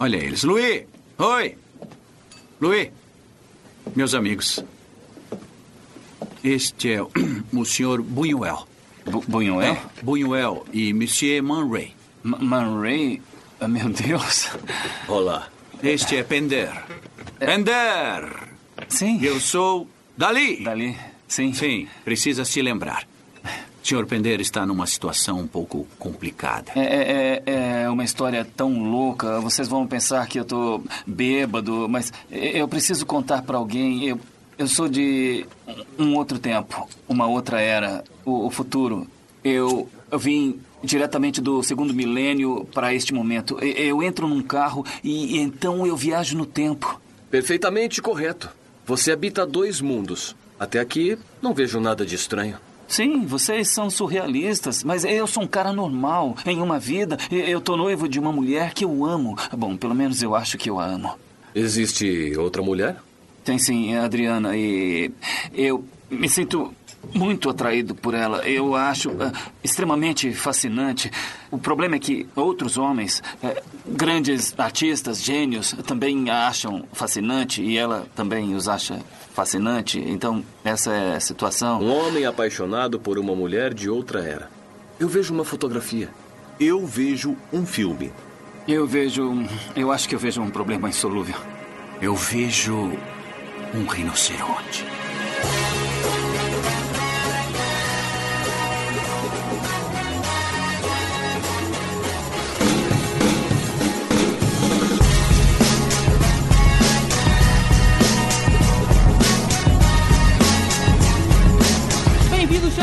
Olha eles. Louis! Oi! Louis! Meus amigos. Este é o, senhor Buñuel. Bu Buñuel? É, Buñuel e Monsieur Man Ray. M Man Ray? Ah, meu Deus. Olá. Este é Pender. Pender! Sim. Eu sou Dali. Dali, sim. Sim, precisa se lembrar. Senhor Pender está numa situação um pouco complicada. É, é, é uma história tão louca. Vocês vão pensar que eu tô bêbado, mas eu preciso contar para alguém. Eu, eu sou de um outro tempo, uma outra era, o, o futuro. Eu, eu vim diretamente do segundo milênio para este momento. Eu, eu entro num carro e, e então eu viajo no tempo. Perfeitamente correto. Você habita dois mundos. Até aqui, não vejo nada de estranho. Sim, vocês são surrealistas, mas eu sou um cara normal. Em uma vida, eu tô noivo de uma mulher que eu amo. Bom, pelo menos eu acho que eu a amo. Existe outra mulher? Tem sim, Adriana, e eu me sinto muito atraído por ela. Eu acho uh, extremamente fascinante. O problema é que outros homens, uh, grandes artistas, gênios, também a acham fascinante e ela também os acha fascinante. Então, essa é a situação. Um homem apaixonado por uma mulher de outra era. Eu vejo uma fotografia. Eu vejo um filme. Eu vejo. Eu acho que eu vejo um problema insolúvel. Eu vejo um rinoceronte.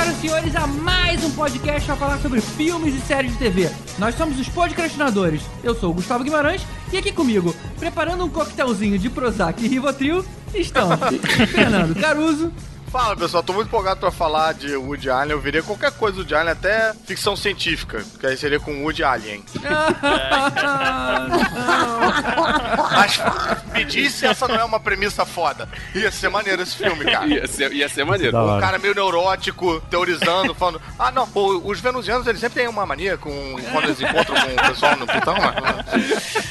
Senhoras e senhores, a mais um podcast para falar sobre filmes e séries de TV. Nós somos os podcastinadores. Eu sou o Gustavo Guimarães e aqui comigo, preparando um coquetelzinho de Prozac e Rivotril, estão Fernando Caruso. Fala pessoal, tô muito empolgado pra falar de Woody Allen. Eu viria qualquer coisa do Woody Allen, até ficção científica, que aí seria com Woody Allen. Mas me diz se essa não é uma premissa foda. Ia ser maneiro esse filme, cara. Ia ser, ia ser maneiro. Um cara meio neurótico, teorizando, falando: Ah, não, pô, os venusianos eles sempre têm uma mania com quando eles encontram com o pessoal no Plutão, mas.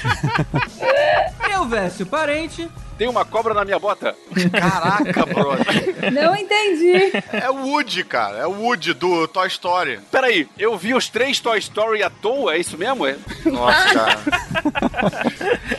Eu, Vécio Parente. Tem uma cobra na minha bota. Caraca, brother. Não entendi. É o Woody, cara. É o Woody do Toy Story. Peraí, eu vi os três Toy Story à toa, é isso mesmo? É? Nossa, cara.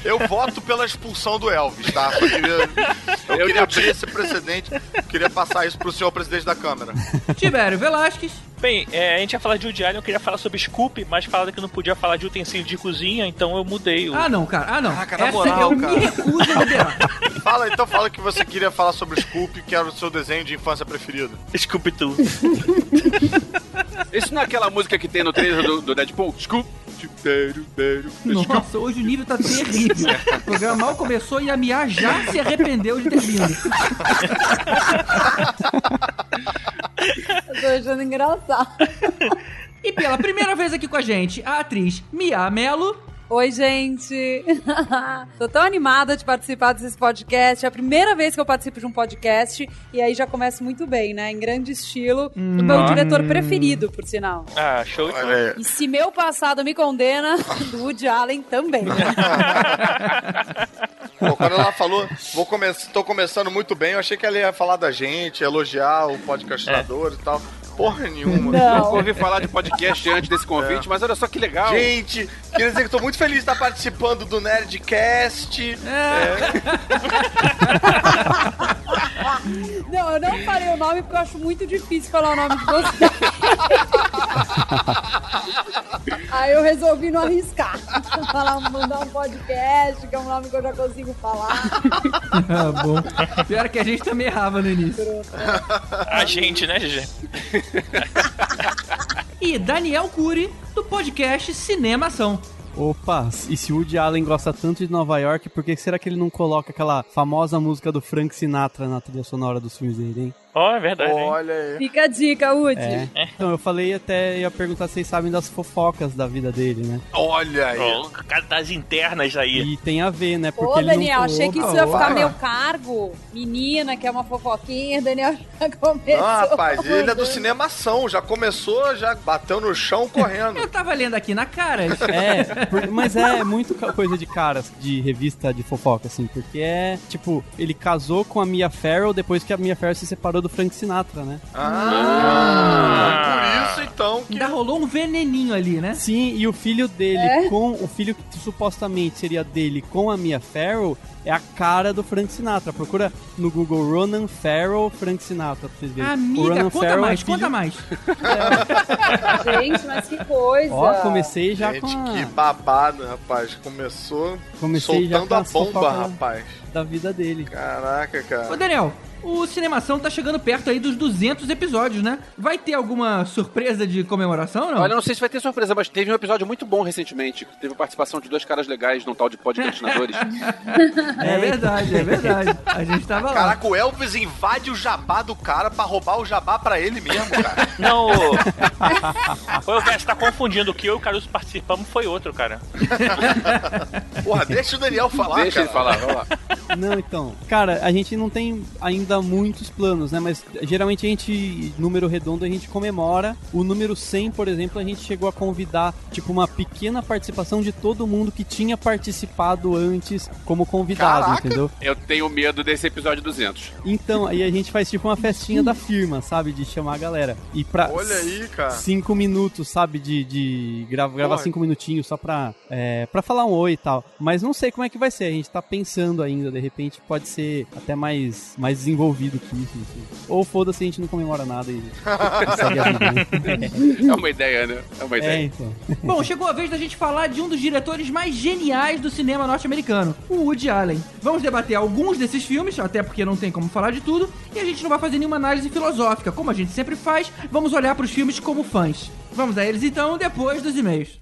Eu voto pela expulsão do Elvis, tá? Só queria, eu, Eu queria abrir esse precedente. Queria passar isso pro senhor presidente da Câmara. Tibério Velasquez. Bem, é, a gente ia falar de Woody Allen, eu queria falar sobre Scoop, mas falaram que não podia falar de utensílio de cozinha, então eu mudei o... Ah, não, cara. Ah, não. Caraca, na Essa moral, eu cara. me recuso a liberar. Fala, então fala que você queria falar sobre o Scoop, que era o seu desenho de infância preferido. Scoop Too. Isso não é aquela música que tem no trailer do, do Deadpool? Scoop. Nossa, hoje o nível tá terrível. O programa mal começou e a Mia já se arrependeu de ter vindo. Eu tô achando engraçado. E pela primeira vez aqui com a gente, a atriz Mia Mello. Oi, gente. Tô tão animada de participar desse podcast. É a primeira vez que eu participo de um podcast. E aí já começo muito bem, né? Em grande estilo. O meu diretor preferido, por sinal. Ah, show. E se meu passado me condena, do Woody Allen também. Pô, quando ela falou, vou come tô começando muito bem, eu achei que ela ia falar da gente, elogiar o podcastinador e tal. Porra nenhuma. Nunca Não. ouvi falar de podcast antes desse convite, mas olha só que legal. Gente, queria dizer que tô muito feliz de estar participando do Nerdcast. Não, eu não falei o nome porque eu acho muito difícil falar o nome de você. Aí eu resolvi não arriscar. Falar, mandar um podcast, que é um nome que eu já consigo falar. Ah, bom. Pior que a gente também errava no início. A gente, né, GG? E Daniel Cury, do podcast Cinema Ação. Opa, e se o Woody Allen gosta tanto de Nova York, por que será que ele não coloca aquela famosa música do Frank Sinatra na trilha sonora dos filmes dele, hein? Ó, é verdade. hein? Olha aí. Fica a dica, Woody. É. Então, eu falei até, ia perguntar se vocês sabem das fofocas da vida dele, né? Olha aí. Das internas aí. E tem a ver, né? Porque Ô, ele não- Daniel, achei que isso ia ficar meu cargo. Menina, que é uma fofoquinha, Daniel já começou. Ah, rapaz, ele é do cinemação. Já começou, já bateu no chão correndo. Eu tava lendo aqui na cara. É, por- mas é muito coisa de caras de revista de fofoca, assim, porque é, tipo, ele casou com a Mia Farrow depois que a Mia Farrow se separou do Frank Sinatra, né? Ah, por isso então que. Ainda rolou um veneninho ali, né? Sim, e o filho dele É? com o filho que supostamente seria dele com a Mia Farrow é a cara do Frank Sinatra. Procura no Google Ronan Farrow Frank Sinatra pra vocês verem. o Amiga, Ronan conta Farrow é mais, filho- conta mais. Gente, mas que coisa. Ó, comecei já Gente, com a... que babado, rapaz. Começou Comecei já soltando com a as bomba, rapaz. da vida dele. Caraca, Ô, cara. Daniel, o Cinemação tá chegando perto aí dos 200 episódios, né? Vai ter alguma surpresa de comemoração, não? Olha, eu não sei se vai ter surpresa, mas teve um episódio muito bom recentemente. Teve a participação de dois caras legais num tal de podcastinadores. É verdade, é verdade. A gente tava lá. Caraca, o Elvis invade o jabá do cara pra roubar o jabá pra ele mesmo, cara. Não, o... Elvis, você tá confundindo. O que eu e o Caruso participamos foi outro, cara. Porra, deixa o Daniel falar, Deixa cara. ele falar, vamos lá. Não, então. Cara, a gente não tem ainda muitos planos, né? Mas geralmente a gente, número redondo, a gente comemora. O número 100, por exemplo, a gente chegou a convidar, tipo, uma pequena participação de todo mundo que tinha participado antes como convidado, Caraca! entendeu? Eu tenho medo desse episódio 200. Então, aí a gente faz tipo uma festinha da firma, sabe? De chamar a galera. E pra. Olha aí, cara. Cinco minutos, sabe? De, de gra- gravar cinco minutinhos só pra, é, pra falar um oi e tal. Mas não sei como é que vai ser. A gente tá pensando ainda. De repente pode ser até mais, mais desenvolvido que isso. assim. Ou foda-se, a gente não comemora nada e, e segue a vida. Né? É uma ideia, né? É uma É, ideia. então. Bom, chegou a vez da gente falar de um dos diretores mais geniais do cinema norte-americano, o Woody Allen. Vamos debater alguns desses filmes, até porque não tem como falar de tudo, e a gente não vai fazer nenhuma análise filosófica, como a gente sempre faz, vamos olhar pros filmes como fãs. Vamos a eles então, depois dos e-mails.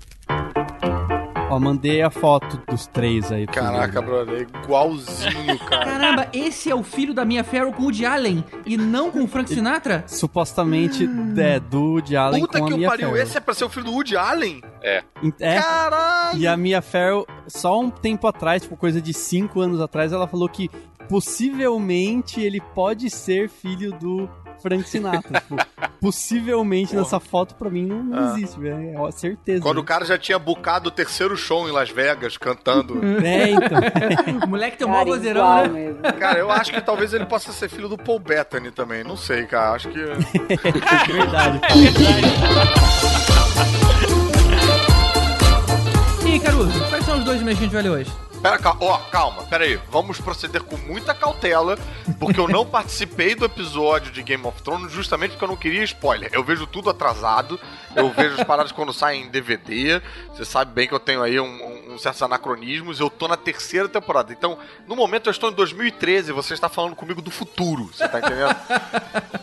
Ó, mandei a foto dos três aí. Caraca, brother, é igualzinho, cara. Caramba, esse é o filho da Mia Farrow com o Woody Allen, e não com o Frank Sinatra? Supostamente é do Woody Allen Puta com a que o Mia pariu, Farrow. esse é pra ser o filho do Woody Allen? É. É, Caralho! E a Mia Farrow, só um tempo atrás, tipo, coisa de cinco anos atrás, ela falou que possivelmente ele pode ser filho do Frank Sinatra. tipo, possivelmente nessa foto, pra mim, não, não Ah. existe, velho. É certeza. Quando o cara já tinha bucado o terceiro show em Las Vegas, cantando. É, então. O moleque tem um Cara, mau vozeirão, né? mesmo. Cara, eu acho que talvez ele possa ser filho do Paul Bettany também. Não sei, cara. Acho que. Verdade. E aí, Caruso, quais são os dois e-mails que a gente vai ler hoje? Pera, cal- ó, calma, pera aí. Vamos proceder com muita cautela, porque eu não participei do episódio de Game of Thrones justamente porque eu não queria spoiler. Eu vejo tudo atrasado, eu vejo as paradas quando saem em DVD. Você sabe bem que eu tenho aí um, um, um certos anacronismos. Eu tô na terceira temporada. Então, no momento eu estou em 2013, você está falando comigo do futuro. Você tá entendendo?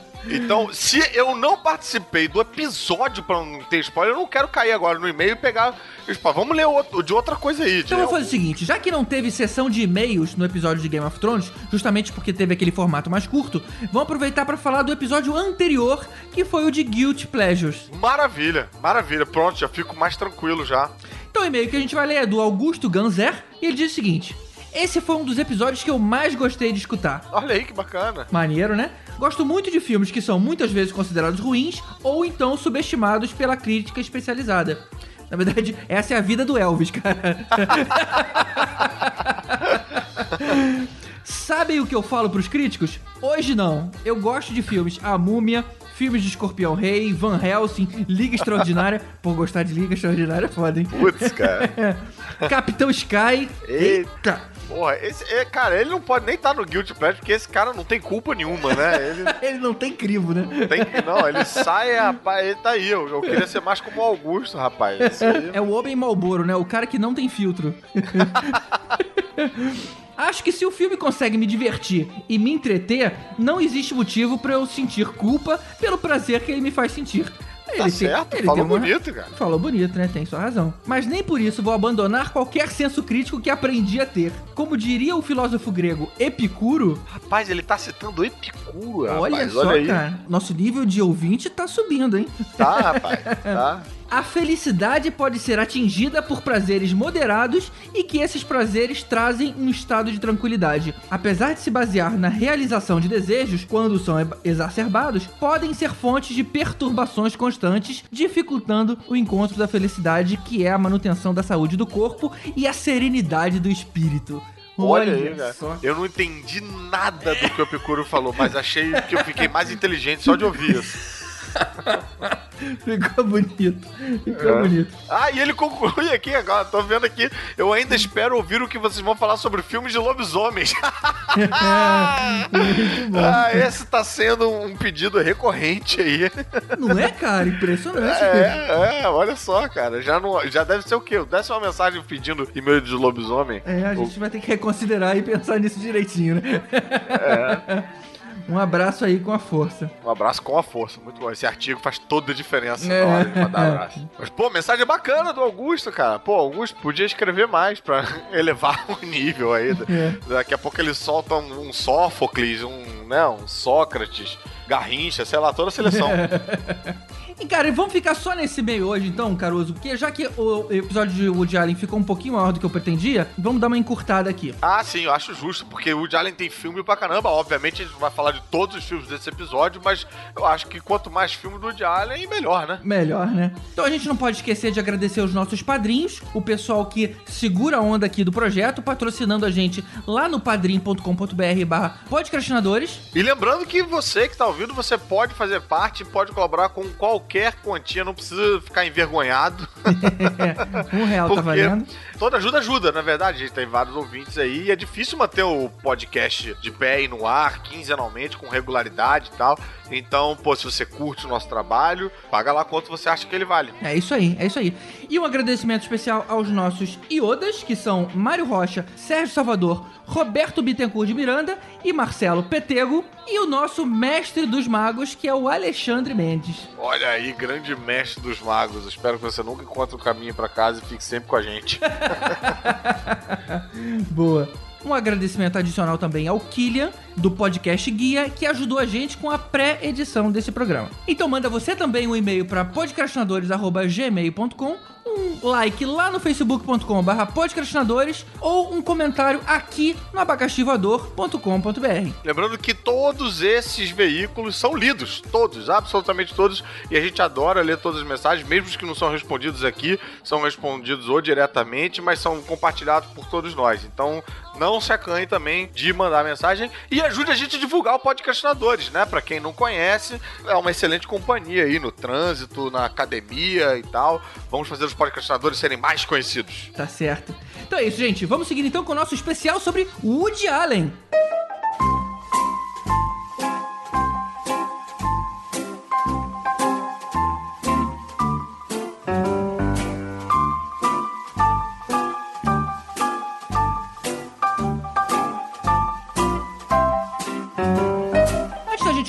Então, se eu não participei do episódio pra não ter spoiler, eu não quero cair agora no e-mail e pegar. spoiler. Vamos ler outro, de outra coisa aí. Então vamos fazer o seguinte, já que não teve sessão de e-mails no episódio de Game of Thrones, justamente porque teve aquele formato mais curto, vamos aproveitar pra falar do episódio anterior, que foi o de Guilty Pleasures. Maravilha, maravilha. Pronto, já fico mais tranquilo já. Então o e-mail que a gente vai ler é do Augusto Ganzer, e ele diz o seguinte: Esse foi um dos episódios que eu mais gostei de escutar. Olha aí que bacana. Maneiro, né? Gosto muito de filmes que são muitas vezes considerados ruins ou então subestimados pela crítica especializada. Na verdade, essa é a vida do Elvis, cara. Sabem o que eu falo pros críticos? Hoje não. Eu gosto de filmes A Múmia, filmes de Escorpião Rei, Van Helsing, Liga Extraordinária. Por gostar de Liga Extraordinária é foda, hein? Putz, cara. Capitão Sky. Eita. Porra, esse, é, cara, ele não pode nem estar no Guilty Pleasure, porque esse cara não tem culpa nenhuma, né? Ele Ele não tem crivo, né? tem que. Não, ele sai, rapaz, ele tá aí. Eu, eu queria ser mais como o Augusto, rapaz. Esse aí. É o homem Malboro, né? O cara que não tem filtro. Acho que se o filme consegue me divertir e me entreter, não existe motivo pra eu sentir culpa pelo prazer que ele me faz sentir. Tá tem- certo, ele falou uma- bonito, cara. Falou bonito, né? Tem sua razão. Mas nem por isso vou abandonar qualquer senso crítico que aprendi a ter. Como diria o filósofo grego Epicuro, Rapaz, ele tá citando Epicuro, olha rapaz. só, olha aí. cara, nosso nível de ouvinte tá subindo, hein? Tá, rapaz. Tá. A felicidade pode ser atingida por prazeres moderados e que esses prazeres trazem um estado de tranquilidade. Apesar de se basear na realização de desejos, quando são exacerbados, podem ser fontes de perturbações constantes, dificultando o encontro da felicidade, que é a manutenção da saúde do corpo e a serenidade do espírito. Olha, aí, cara. só. Eu não entendi nada do que o Epicuro falou, mas achei que eu fiquei mais inteligente só de ouvir isso. Ficou bonito. Ficou É. bonito. Ah, e ele conclui aqui agora, tô vendo aqui. Eu ainda espero ouvir o que vocês vão falar sobre filmes de lobisomens. Bom. ah, esse tá sendo um pedido recorrente aí. Não é, cara? Impressionante. É, é, olha só, cara. Já, não, já deve ser o quê? Desce uma mensagem pedindo e-mail de lobisomem. É, a gente vai ter que reconsiderar e pensar nisso direitinho, né? Um abraço aí com a força. Um abraço com a força, muito bom. Esse artigo faz toda a diferença É. na hora de mandar abraço. Mas, pô, mensagem bacana do Augusto, cara. Pô, Augusto podia escrever mais pra elevar o nível aí. É. Daqui a pouco ele solta um, um Sófocles, um, né, um Sócrates, Garrincha, sei lá, toda a seleção. E, cara, e vamos ficar só nesse meio hoje, então, Caruso, porque já que o episódio de Woody Allen ficou um pouquinho maior do que eu pretendia, vamos dar uma encurtada aqui. Ah, sim, eu acho justo, porque o Woody Allen tem filme pra caramba. Obviamente a gente vai falar de todos os filmes desse episódio, mas eu acho que quanto mais filme do Woody Allen, melhor, né? Melhor, né? Então a gente não pode esquecer de agradecer os nossos padrinhos, o pessoal que segura a onda aqui do projeto, patrocinando a gente lá no padrim.com.br barra podcastinadores. E lembrando que você que tá ouvindo, você pode fazer parte, pode colaborar com qualquer quantia, não precisa ficar envergonhado. Um real tá valendo. Toda ajuda ajuda, na verdade. A gente tem vários ouvintes aí e é difícil manter o podcast de pé e no ar, quinzenalmente, com regularidade e tal. Então, pô, se você curte o nosso trabalho, paga lá quanto você acha que ele vale. É isso aí, é isso aí. E um agradecimento especial aos nossos iodas, que são Mário Rocha, Sérgio Salvador, Roberto Bittencourt de Miranda e Marcelo Petego. E o nosso mestre dos magos, que é o Alexandre Mendes. Olha aí, grande mestre dos magos. Espero que você nunca encontre o caminho pra casa e fique sempre com a gente. Boa. Um agradecimento adicional também ao Killian, do podcast Guia, que ajudou a gente com a pré-edição desse programa. Então manda você também um e-mail para podcastinadores.gmail.com, um like lá no facebook.com.br podcastinadores ou um comentário aqui no abacaxivador.com.br. Lembrando que todos esses veículos são lidos, todos, absolutamente todos, e a gente adora ler todas as mensagens, mesmo os que não são respondidos aqui, são respondidos ou diretamente, mas são compartilhados por todos nós. Então, não se acanhe também de mandar mensagem e ajude a gente a divulgar o Podcastinadores, né? Pra quem não conhece, é uma excelente companhia aí no trânsito, na academia e tal. Vamos fazer os podcastinadores serem mais conhecidos. Tá certo. Então é isso, gente. Vamos seguir então com o nosso especial sobre Woody Allen.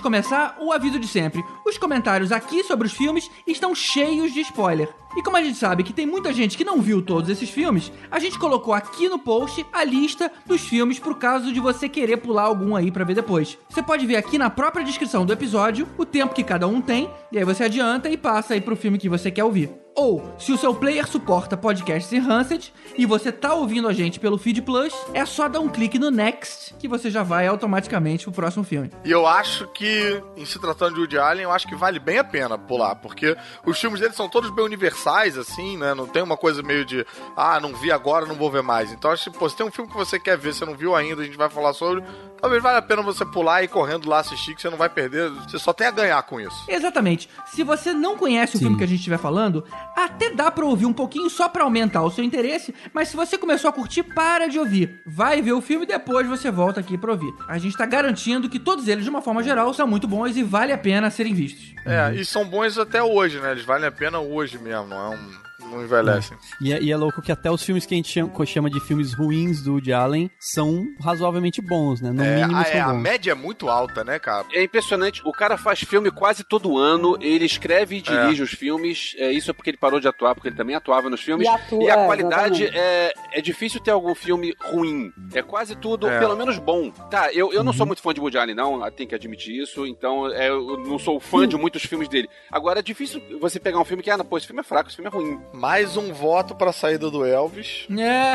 Começar, o aviso de sempre. Os comentários aqui sobre os filmes estão cheios de spoiler. E como a gente sabe que tem muita gente que não viu todos esses filmes, a gente colocou aqui no post a lista dos filmes pro caso de você querer pular algum aí pra ver depois. Você pode ver aqui na própria descrição do episódio o tempo que cada um tem, e aí você adianta e passa aí pro filme que você quer ouvir. Ou, se o seu player suporta podcasts enhanced e você tá ouvindo a gente pelo Feed Plus, é só dar um clique no Next que você já vai automaticamente pro próximo filme. E eu acho que, em se tratando de Woody Allen, eu acho que vale bem a pena pular, porque os filmes dele são todos bem universais, assim, né? Não tem uma coisa meio de, ah, não vi agora, não vou ver mais. Então, acho que, pô, se tem um filme que você quer ver, você não viu ainda, a gente vai falar sobre, talvez valha a pena você pular e ir correndo lá assistir, que você não vai perder, você só tem a ganhar com isso. Exatamente. Se você não conhece o filme que a gente estiver falando, até dá pra ouvir um pouquinho só pra aumentar o seu interesse, mas se você começou a curtir, para de ouvir. Vai ver o filme e depois você volta aqui pra ouvir. A gente tá garantindo que todos eles, de uma forma geral, são muito bons e vale a pena serem vistos. É, e são bons até hoje, né? Eles valem a pena hoje mesmo, não é um. Não envelhecem. E é, e é louco que até os filmes que a gente chama, chama de filmes ruins do Woody Allen são razoavelmente bons, né? No É, mínimo a, são é, a bons. média é muito alta, né, cara? É impressionante, o cara faz filme quase todo ano, ele escreve e dirige É. os filmes, é, isso é porque ele parou de atuar, porque ele também atuava nos filmes, E atua, a é, qualidade é, é difícil ter algum filme ruim, é quase tudo, É. pelo menos bom. Tá, eu, eu não Uhum. sou muito fã de Woody Allen, não, tenho que admitir isso, então é, eu não sou fã de muitos filmes dele. Agora, é difícil você pegar um filme que, ah, não, pô, esse filme é fraco, esse filme é ruim. Mais um voto pra saída do Elvis. É.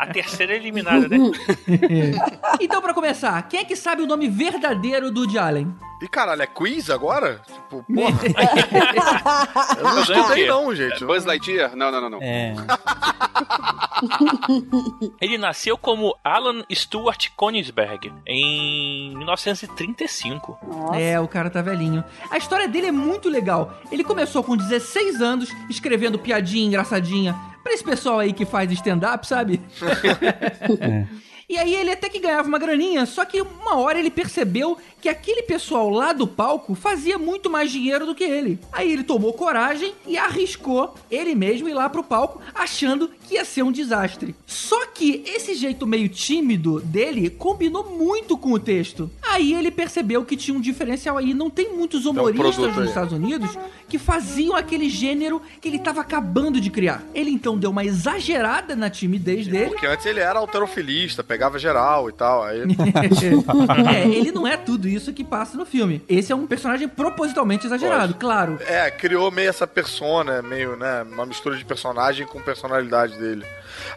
A terceira é eliminada, né? então, pra começar, quem é que sabe o nome verdadeiro do Woody Allen? E caralho, é quiz agora? Tipo, porra, eu não é estudei não, gente. Buzz Lightyear? Não, não, não, não. É. Ele nasceu como Alan Stuart Konigsberg em 1935. Nossa. É, o cara tá velhinho. A história dele é muito legal. Ele começou com 16 anos, escrevendo piadinha engraçadinha pra esse pessoal aí que faz stand-up, sabe? É. E aí ele até que ganhava uma graninha, só que uma hora ele percebeu que aquele pessoal lá do palco fazia muito mais dinheiro do que ele. Aí ele tomou coragem e arriscou ele mesmo ir lá pro palco, achando que ia ser um desastre. Só que esse jeito meio tímido dele combinou muito com o texto. Aí ele percebeu que tinha um diferencial aí. Não tem muitos humoristas nos. Estados Unidos que faziam aquele gênero que ele tava acabando de criar. Ele então deu uma exagerada na timidez dele. Porque antes ele era alterofilista, pegava geral e tal. Aí... é, ele não é tudo isso que passa no filme. Esse é um personagem propositalmente exagerado, claro. É, criou meio essa persona, meio, né, uma mistura de personagem com personalidade dele.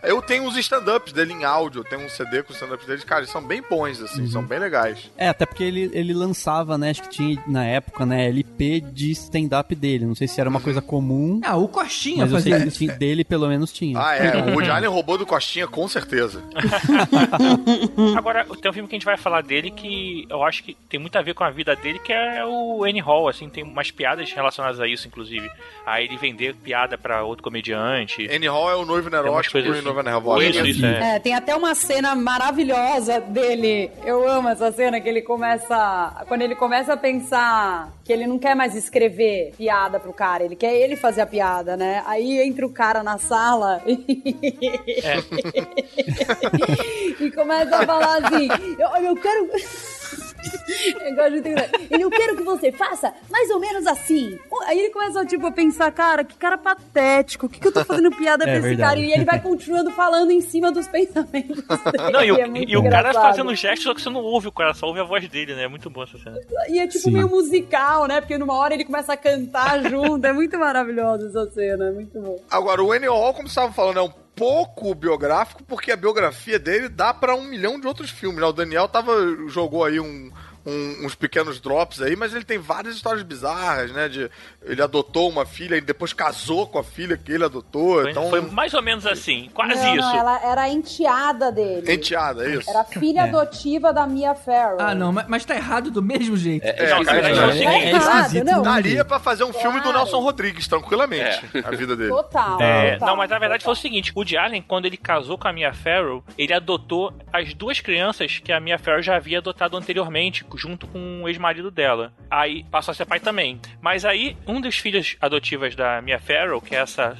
Eu tenho uns stand-ups dele em áudio, eu tenho um CD com os stand-ups dele, cara, eles são bem bons, assim, são bem legais. É, até porque ele, ele lançava, né? Acho que tinha na época, né? LP de stand-up dele. Não sei se era uma coisa comum, Ah, o Coxinha mas eu sei fazia dele pelo menos tinha. Ah, é, o Woody Allen roubou do Costinha, com certeza. Agora, tem um filme que a gente vai falar dele que eu acho que tem muito a ver com a vida dele, que é o Annie Hall, assim, tem umas piadas relacionadas a isso, inclusive. A ele vender piada pra outro comediante. Annie Hall é o noivo neurótico e. Isso, isso, é. É, tem até uma cena maravilhosa dele. Eu amo essa cena que ele começa. Quando ele começa a pensar que ele não quer mais escrever piada pro cara, ele quer ele fazer a piada, né? Aí entra o cara na sala É. e começa a falar assim: Eu, eu quero. Eu gosto de entender. Ele, eu quero que você faça mais ou menos assim. Aí ele começa, tipo, a pensar, cara, que cara patético, o que, que eu tô fazendo piada É pra esse verdade. cara? E ele vai continuando falando em cima dos pensamentos dele. Não, e o, É e o cara engraçado. fazendo gestos, só que você não ouve o cara, só ouve a voz dele, né? É muito bom essa cena. E é tipo Sim. meio musical, né? Porque numa hora ele começa a cantar junto. É muito maravilhosa essa cena, é muito bom. Agora, o Hall, como você estava falando, é um pouco biográfico, porque a biografia dele dá pra um milhão de outros filmes, né? O Daniel tava, jogou aí um, um- uns pequenos drops aí, mas ele tem várias histórias bizarras, né? De, ele adotou uma filha e depois casou com a filha que ele adotou, Foi, então... foi mais ou menos assim, quase não, isso. não, ela era a enteada dele. Enteada, é isso? Era a filha É. adotiva da Mia Farrow. Ah, não, mas, mas tá errado do mesmo jeito. É, Não, cara, é, é o é, seguinte. é errado, esquisito não. no Daria pra fazer um filme do Claro. Nelson Rodrigues, tranquilamente, a vida dele. Total. É, total, não, mas na verdade foi o total. seguinte: o Allen, quando ele casou com a Mia Farrow, ele adotou as duas crianças que a Mia Farrow já havia adotado anteriormente, junto com o ex-marido dela. Aí passou a ser pai também. Mas aí, um dos filhos adotivas da Mia Farrow, que é essa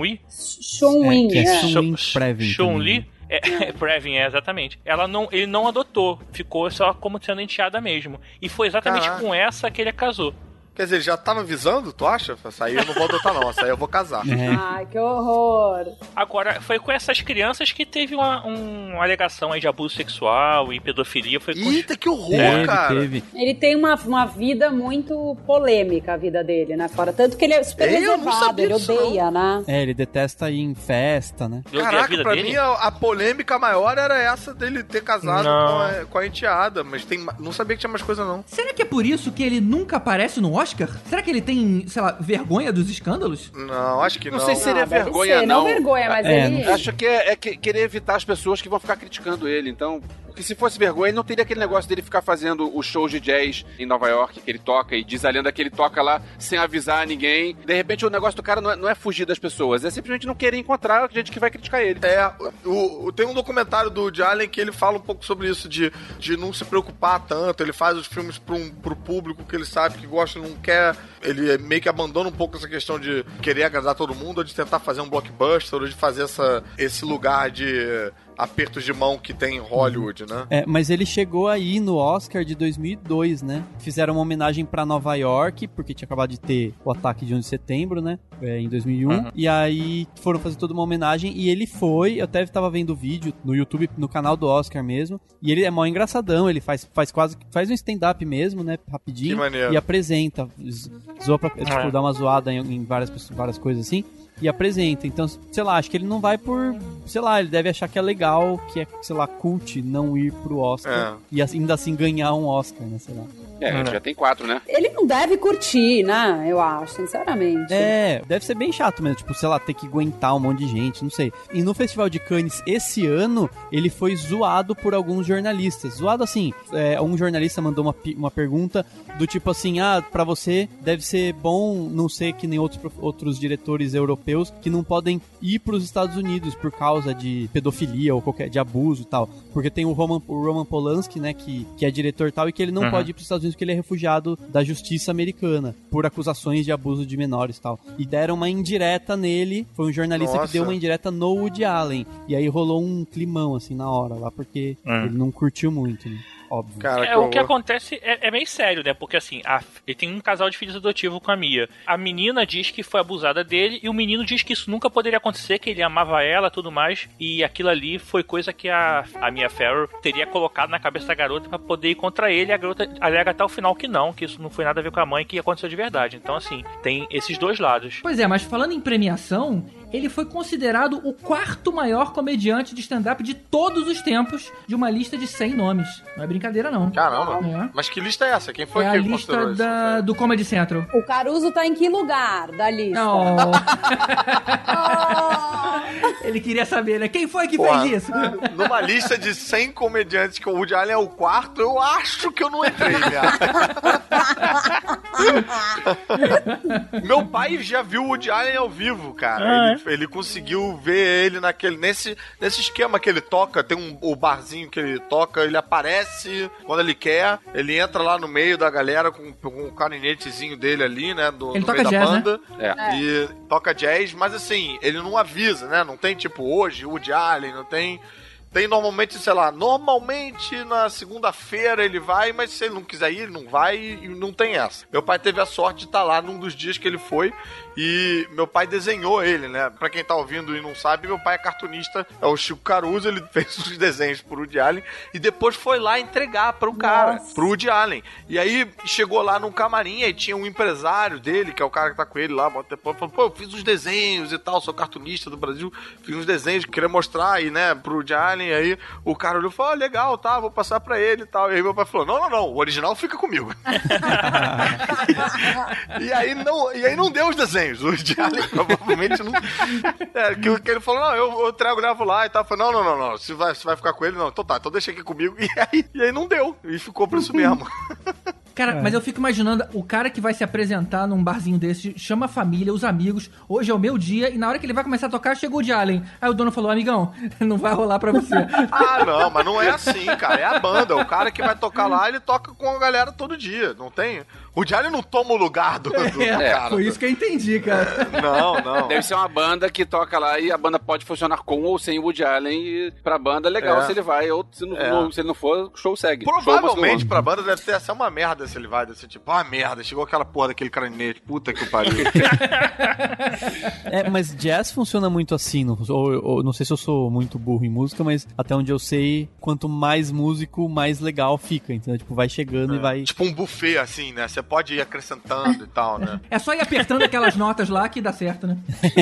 Wee, Sean É, Wing, que é é. Previn é, Previn, é, exatamente. Ela não, ele não adotou, ficou só como sendo enteada mesmo. E foi exatamente Caraca. com essa que ele casou. Quer dizer, ele já tava avisando, tu acha? Essa aí eu não vou adotar não, essa aí eu vou casar. É. Ai, que horror. Agora, foi com essas crianças que teve uma, um- uma alegação aí de abuso sexual e pedofilia. Foi com Eita, que horror, Teve, cara! teve. Ele tem uma, uma vida muito polêmica, a vida dele, né? Fora. Tanto que ele é super eu não reservado, ele disso, odeia, né? É, ele detesta ir em festa, né? Eu vi a Caraca, vida pra dele. mim a, a polêmica maior era essa dele ter casado Não. com a, com a enteada, mas tem, não sabia que tinha mais coisa não. Será que é por isso que ele nunca aparece no Oscar? Será que ele tem, sei lá, vergonha dos escândalos? Não, acho que não. Não sei se seria deve vergonha, ser. não. vergonha, mas É, ele... Acho que é, é que- querer evitar as pessoas que vão ficar criticando ele. Então, Porque se fosse vergonha, ele não teria aquele negócio dele ficar fazendo os shows de jazz em Nova York, que ele toca, e diz a lenda que ele toca lá sem avisar ninguém. De repente, o negócio do cara não é, não é fugir das pessoas, é simplesmente não querer encontrar gente que vai criticar ele. É, o, o- tem um documentário do Woody Allen que ele fala um pouco sobre isso, de, de não se preocupar tanto. Ele faz os filmes para um, pro público que ele sabe que gosta, não quer. Ele meio que abandona um pouco essa questão de querer agradar todo mundo, ou de tentar fazer um blockbuster, ou de fazer essa, esse lugar de apertos de mão que tem em Hollywood, né? É, mas ele chegou aí no Oscar de 2002, né? Fizeram uma homenagem pra Nova York, porque tinha acabado de ter o ataque de 11 de setembro, né? É, em 2001. Uhum. E aí foram fazer toda uma homenagem e ele foi. Eu até tava vendo o vídeo no YouTube, no canal do Oscar mesmo. E ele é mó engraçadão, ele faz, faz quase. faz um stand-up mesmo, né? Rapidinho. Que maneiro. E apresenta. Zoa pra, tipo, É. dar uma zoada em, em várias, várias coisas assim. E apresenta. Então, sei lá, acho que ele não vai por. Sei lá, ele deve achar que é legal, que é, sei lá, cult não ir pro Oscar. É. E ainda assim ganhar um Oscar, né? Sei lá. É, a gente já tem quatro, né? Ele não deve curtir, né? Eu acho, sinceramente. É, deve ser bem chato mesmo, tipo, sei lá, ter que aguentar um monte de gente, não sei. E no Festival de Cannes, esse ano, ele foi zoado por alguns jornalistas. Zoado assim, é, um jornalista mandou uma, uma pergunta do tipo assim, ah, pra você deve ser bom não ser que nem outros, outros diretores europeus que não podem ir pros Estados Unidos por causa de pedofilia ou qualquer, de abuso e tal. Porque tem o Roman, o Roman Polanski, né, que, que é diretor e tal, e que ele não Uhum. pode ir pros Estados Unidos porque ele é refugiado da justiça americana por acusações de abuso de menores e tal. E deram uma indireta nele, foi um jornalista Nossa. que deu uma indireta no Woody Allen. E aí rolou um climão, assim, na hora lá, porque Hum. ele não curtiu muito, né? Óbvio. Cara, É, o que acontece é, é meio sério, né? Porque assim, a- ele tem um casal de filhos adotivos com a Mia. A menina diz que foi abusada dele e o menino diz que isso nunca poderia acontecer, que ele amava ela tudo mais. E aquilo ali foi coisa que a, a Mia Farrow teria colocado na cabeça da garota pra poder ir contra ele. E a garota alega até o final que não, que isso não foi nada a ver com a mãe, que aconteceu de verdade. Então, assim, tem esses dois lados. Pois é, mas falando em premiação, ele foi considerado o quarto maior comediante de stand-up de todos os tempos de uma lista de 100 nomes. Não é brincadeira, não. Caramba. É. Mas que lista é essa? Quem foi é a que lista considerou isso? da, do Comedy Central. O Caruso tá em que lugar da lista? Não. Oh. Ele queria saber, né? Quem foi que Porra. fez isso? Numa lista de 100 comediantes que o Woody Allen é o quarto, eu acho que eu não entrei, viado. Meu pai já viu o Woody Allen ao vivo, cara. Ah, ele, ele conseguiu ver ele naquele nesse, nesse esquema que ele toca, tem um o barzinho que ele toca, ele aparece quando ele quer, ele entra lá no meio da galera com, com o clarinetezinho dele ali, né, do, Ele no toca meio jazz, da né? banda. É. E toca jazz, mas assim, ele não avisa, né? Não tem tipo hoje, Woody Allen, não tem. Tem normalmente, sei lá, normalmente na segunda-feira ele vai, mas se ele não quiser ir, ele não vai e não tem essa. Meu pai teve a sorte de estar lá num dos dias que ele foi e meu pai desenhou ele, né? Pra quem tá ouvindo e não sabe, meu pai é cartunista, é o Chico Caruso, ele fez os desenhos pro Woody Allen e depois foi lá entregar pro cara, Nossa. pro Woody Allen. E aí chegou lá num camarim e tinha um empresário dele, que é o cara que tá com ele lá, bota depois, falou, pô, eu fiz uns desenhos e tal, sou cartunista do Brasil, fiz uns desenhos, queria mostrar aí, né, pro Woody Allen, aí o cara olhou e falou, ah, legal, tá, vou passar pra ele e tal. E aí meu pai falou, não, não, não, o original fica comigo. e aí não, e aí não deu os desenhos, o Woody Allen provavelmente não... É, que, que ele falou, não, eu, eu trago, levo lá e tal, eu falei, não, não, não, não, se vai, se vai ficar com ele, não, então tá, então deixa aqui comigo. E aí, e aí não deu, e ficou por isso mesmo. Cara, É. mas eu fico imaginando o cara que vai se apresentar num barzinho desse, chama a família, os amigos, hoje é o meu dia, e na hora que ele vai começar a tocar, chegou o de Allen. Aí o dono falou, amigão, não vai rolar pra você. Ah, não, mas não é assim, cara. É a banda. O cara que vai tocar lá, ele toca com a galera todo dia. Não tem. O Diário não toma o lugar do, do É, cara. foi isso que eu entendi, cara. Não, não. Deve ser uma banda que toca lá e a banda pode funcionar com ou sem o Woody Allen. E pra banda é legal É. se ele vai, ou se, não, É. ou se ele não for, o show segue. Show Provavelmente você pra banda deve ter essa uma merda se ele vai, deve ser tipo, ah, merda, chegou aquela porra daquele caranete, puta que pariu. É, mas jazz funciona muito assim, não, ou, ou- não sei se eu sou muito burro em música, mas até onde eu sei, quanto mais músico, mais legal fica, entendeu? Tipo, vai chegando e vai... tipo um buffet, assim, né? Você pode ir acrescentando e tal, né? É só ir apertando aquelas notas lá que dá certo, né?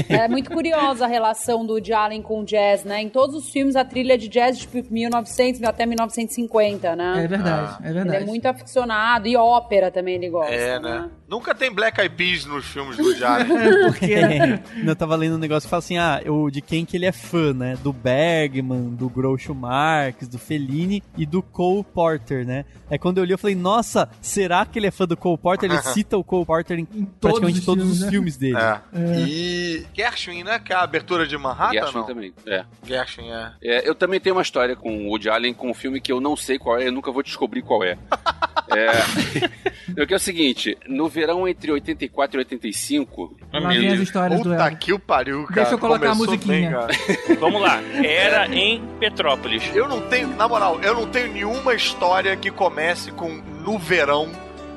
É muito curiosa a relação do Woody Allen com o jazz, né? Em todos os filmes, a trilha de jazz de tipo 1900 até 1950, né? É verdade, é Ele verdade. é muito aficionado. E ópera também ele gosta. É, né? Nunca tem Black Eyed Peas nos filmes do Jalen. É, porque, né? eu tava lendo um negócio e fala assim: ah, eu, de quem que ele é fã, né? Do Bergman, do Groucho Marx, do Fellini e do Cole Porter, né? É quando eu li, eu falei, nossa, será que ele é fã do Cole Porter? Ele cita o Cole Porter em, praticamente os todos filmes, os né? filmes dele. É. E Gershwin, né? Que é a abertura de Manhattan, Gershwin não? também. É. Gershwin, é. É, eu também tenho uma história com o Woody Allen, com um filme que eu não sei qual é, eu nunca vou descobrir qual é. é, o que é o seguinte, no verão entre 84 e 85... Lá vem as histórias do Puta que o pariu, cara. Deixa eu colocar a Começou musiquinha. bem. Vamos lá. Era em Petrópolis. Eu não tenho, na moral, eu não tenho nenhuma história que comece com no verão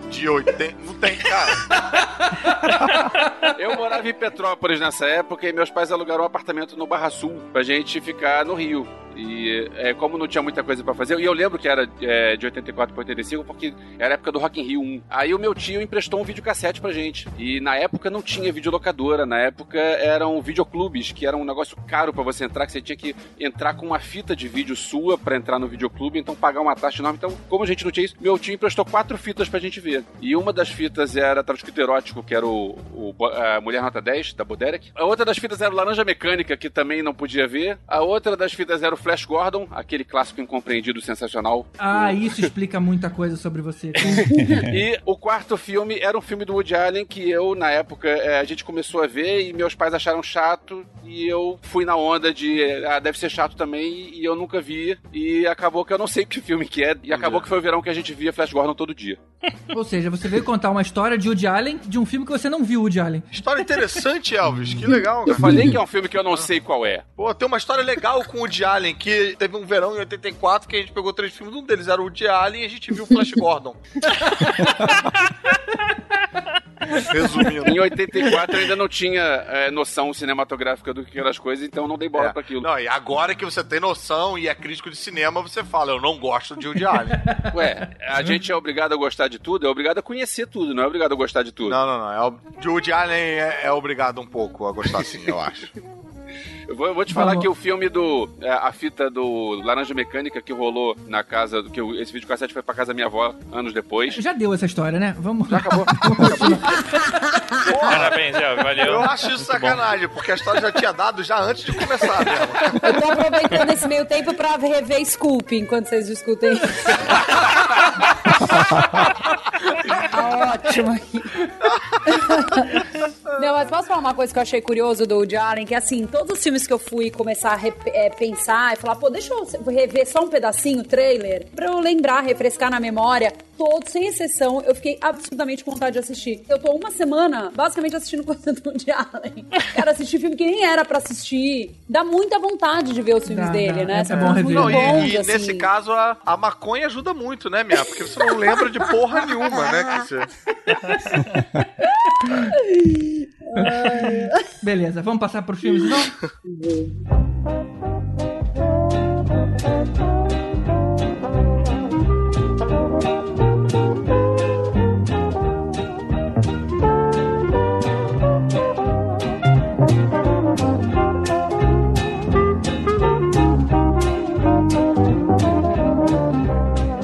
de 80. Não tem, cara. Eu morava em Petrópolis nessa época e meus pais alugaram um apartamento no Barra Sul pra gente ficar no Rio. E é, como não tinha muita coisa pra fazer, e eu lembro que era é, de 84 pra 85, porque era a época do Rock in Rio 1. Aí o meu tio emprestou um videocassete pra gente. E na época não tinha videolocadora, na época eram videoclubes, que era um negócio caro pra você entrar, que você tinha que entrar com uma fita de vídeo sua pra entrar no videoclube, então pagar uma taxa enorme. Então, como a gente não tinha isso, meu tio emprestou quatro fitas pra gente ver. E uma das fitas era tava escrito erótico, que era o, o a Mulher Nota 10, da Boderek. A outra das fitas era Laranja Mecânica, que também não podia ver. A outra das fitas era o Flash Gordon, aquele clássico incompreendido sensacional. Ah, isso explica muita coisa sobre você. E o quarto filme era um filme do Woody Allen que eu, na época, eh, a gente começou a ver e meus pais acharam chato e eu fui na onda de, eh, ah, deve ser chato também e eu nunca vi e acabou que eu não sei que filme que é e acabou que foi o verão que a gente via Flash Gordon todo dia. Ou seja, você veio contar uma história de Woody Allen de um filme que você não viu Woody Allen. História interessante, Elvis. Que legal, Eu cara. falei que é um filme que eu não sei qual é. Pô, tem uma história legal com o Woody Allen, que teve um verão em 84 que a gente pegou três filmes, um deles era o Woody Allen e a gente viu o Flash Gordon. Resumindo. Em 84 eu ainda não tinha eh, noção cinematográfica do que aquelas coisas, então não dei bola É. pra aquilo. Não, e agora que você tem noção e é crítico de cinema, você fala, eu não gosto de Woody Allen. Ué, a gente é obrigado a gostar de tudo, é obrigado a conhecer tudo, não é obrigado a gostar de tudo. Não, não, não. É, o- de Woody Allen é, é obrigado um pouco a gostar assim, eu acho. Eu vou, eu vou te falar Vamos. que o filme do. é, a fita do Laranja Mecânica que rolou na casa. do que eu- esse videocassete foi pra casa da minha avó anos depois. Já deu essa história, né? Vamos. Já acabou. Parabéns. Valeu. Eu acho isso sacanagem, porque a história já tinha dado já antes de começar mesmo. Eu tô aproveitando esse meio tempo pra rever Scoop enquanto vocês discutem. Tá ótimo. Não, mas posso falar uma coisa que eu achei curioso do Woody Allen? Que assim, todos os filmes que eu fui começar a é, pensar e falar, pô, deixa eu rever só um pedacinho, o trailer, pra eu lembrar, refrescar na memória, todos, sem exceção, eu fiquei absolutamente com vontade de assistir. Eu tô uma semana, basicamente, assistindo coisa do Woody Allen. Cara, assistir filme que nem era pra assistir. Dá muita vontade de ver os filmes Dá, dele, dá. né? É- São é bom rever. muito Não, bons, e, e assim. nesse caso a, a maconha ajuda muito, né, Minha? Porque você não lembra de porra nenhuma, né? Que você... Beleza, vamos passar pros filmes então?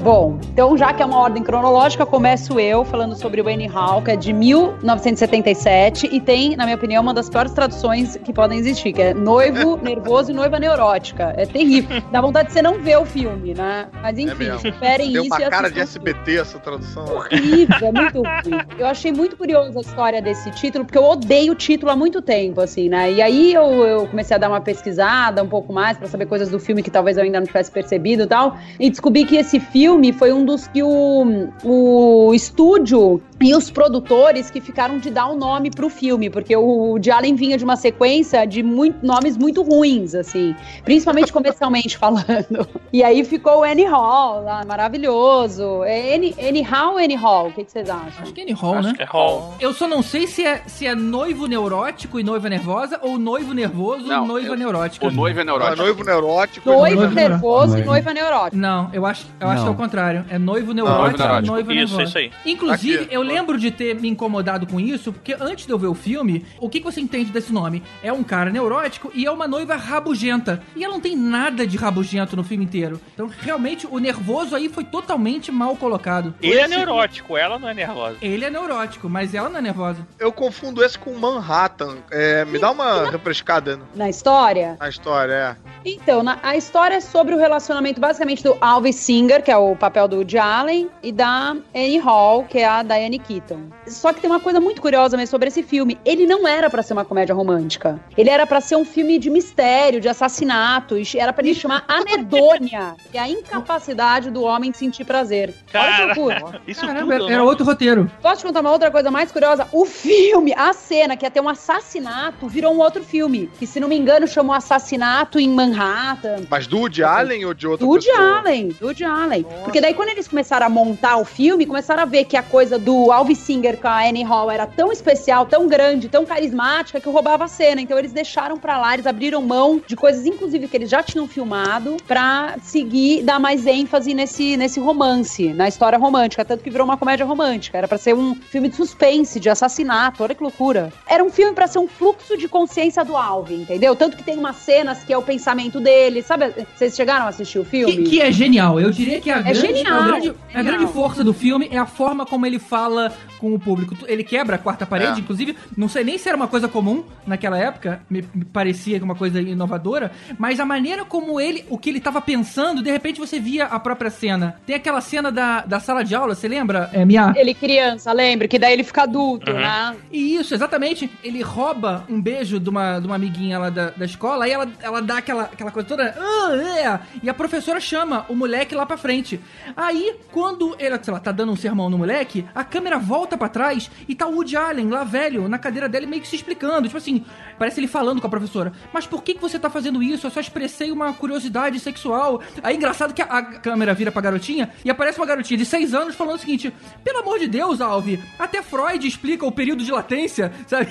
Bom, então já que é uma ordem cronológica, começo eu falando sobre o Annie Hall, que é de 1977 e tem, na minha opinião, uma das piores traduções que podem existir, que é noivo nervoso e noiva neurótica. É terrível. Dá vontade de você não ver o filme, né? Mas enfim, mesmo. esperem Deu isso uma e cara de SBT essa tradução. horrível, é muito ruim. Eu achei muito curiosa a história desse título, porque eu odeio o título há muito tempo, assim, né? E aí eu, eu comecei a dar uma pesquisada um pouco mais pra saber coisas do filme que talvez eu ainda não tivesse percebido e tal, e descobri que esse filme foi um dos que o, o estúdio e os produtores que ficaram de dar o nome pro filme, porque o de Allen vinha de uma sequência de muito, nomes muito ruins, assim, principalmente comercialmente falando. E aí ficou o Annie Hall lá, maravilhoso. É Annie, Annie Hall ou Annie Hall? O que, que vocês acham? Acho que é Annie Hall, Acho né? que é Hall. Eu só não sei se é, se é noivo neurótico e noiva nervosa ou noivo nervoso Não, e noiva eu- neurótica. O noivo é Ah, neurótico. noivo neurótico. Noivo Noivo nervoso e noiva neurótica. Não, eu acho, eu acho que é o contrário. É noivo neurótico neurótico. e noiva Isso, nervosa. isso aí. Inclusive, Aqui, eu noivo lembro de ter me incomodado com isso, porque antes de eu ver o filme, o que, que você entende desse nome? É um cara neurótico e é uma noiva rabugenta. E ela não tem nada de rabugento no filme inteiro. Então, realmente, o nervoso aí foi totalmente mal colocado. Ele é neurótico, ela não é nervosa. Ele é neurótico, mas ela não é nervosa. Eu confundo esse com Manhattan. É, me dá uma refrescada Na história? na história, é. Então, na- a história é sobre o relacionamento basicamente do Alvin Singer, que é o papel do Woody Allen, e da Annie Hall, que é a Diane Keaton. Só que tem uma coisa muito curiosa mesmo sobre esse filme. Ele não era pra ser uma comédia romântica. Ele era pra ser um filme de mistério, de assassinatos. Era pra ele chamar Anedônia, que é a incapacidade do homem de sentir prazer. Olha que Cara, loucura. isso Caramba, tudo. era não- outro roteiro. Posso te contar uma outra coisa mais curiosa? O filme, a cena que ia ter um assassinato, virou um outro filme. Que, se não me engano, chamou Assassinato em Manhattan. Mas do Woody Allen ou de outra Do Woody pessoa? Allen, do Woody Allen. Porque daí quando eles começaram a montar o filme, começaram a ver que a coisa do Alvin Singer com a Annie Hall era tão especial, tão grande, tão carismática, que roubava a cena. Então eles deixaram pra lá, eles abriram mão de coisas, inclusive, que eles já tinham filmado, pra seguir, dar mais ênfase nesse, nesse romance, na história romântica. Tanto que virou uma comédia romântica. Era pra ser um filme de suspense, de assassinato. Olha que loucura. Era um filme pra ser um fluxo de consciência do Alvin, entendeu? Tanto que tem umas cenas que é o pensamento dele. Sabe, vocês chegaram a assistir o filme? Que, que é genial. Eu diria que a, grande, genial, a, grande, a genial. grande força do filme é a forma como ele fala com o público. Ele quebra a quarta parede, É. inclusive, não sei nem se era uma coisa comum naquela época, me, me parecia uma coisa inovadora, mas a maneira como ele, o que ele tava pensando, de repente você via a própria cena. Tem aquela cena da, da sala de aula, você lembra, é, Mia? Ele criança, lembra? Que daí ele fica adulto, Uhum. né? E isso, exatamente. Ele rouba um beijo de uma, de uma amiguinha lá da, da escola, aí ela, ela dá aquela, aquela coisa toda. "Ah, é", e a professora chama o moleque lá pra frente. Aí, quando ele, sei lá, tá dando um sermão no moleque, a câmera volta pra trás e tá o Woody Allen lá velho, na cadeira dele, meio que se explicando. Tipo assim, parece ele falando com a professora. Mas por que, que você tá fazendo isso? Eu só expressei uma curiosidade sexual. Aí, engraçado que a, a câmera vira pra garotinha e aparece uma garotinha de 6 anos falando o seguinte: pelo amor de Deus, Alve, até Freud explica o período de latência, sabe?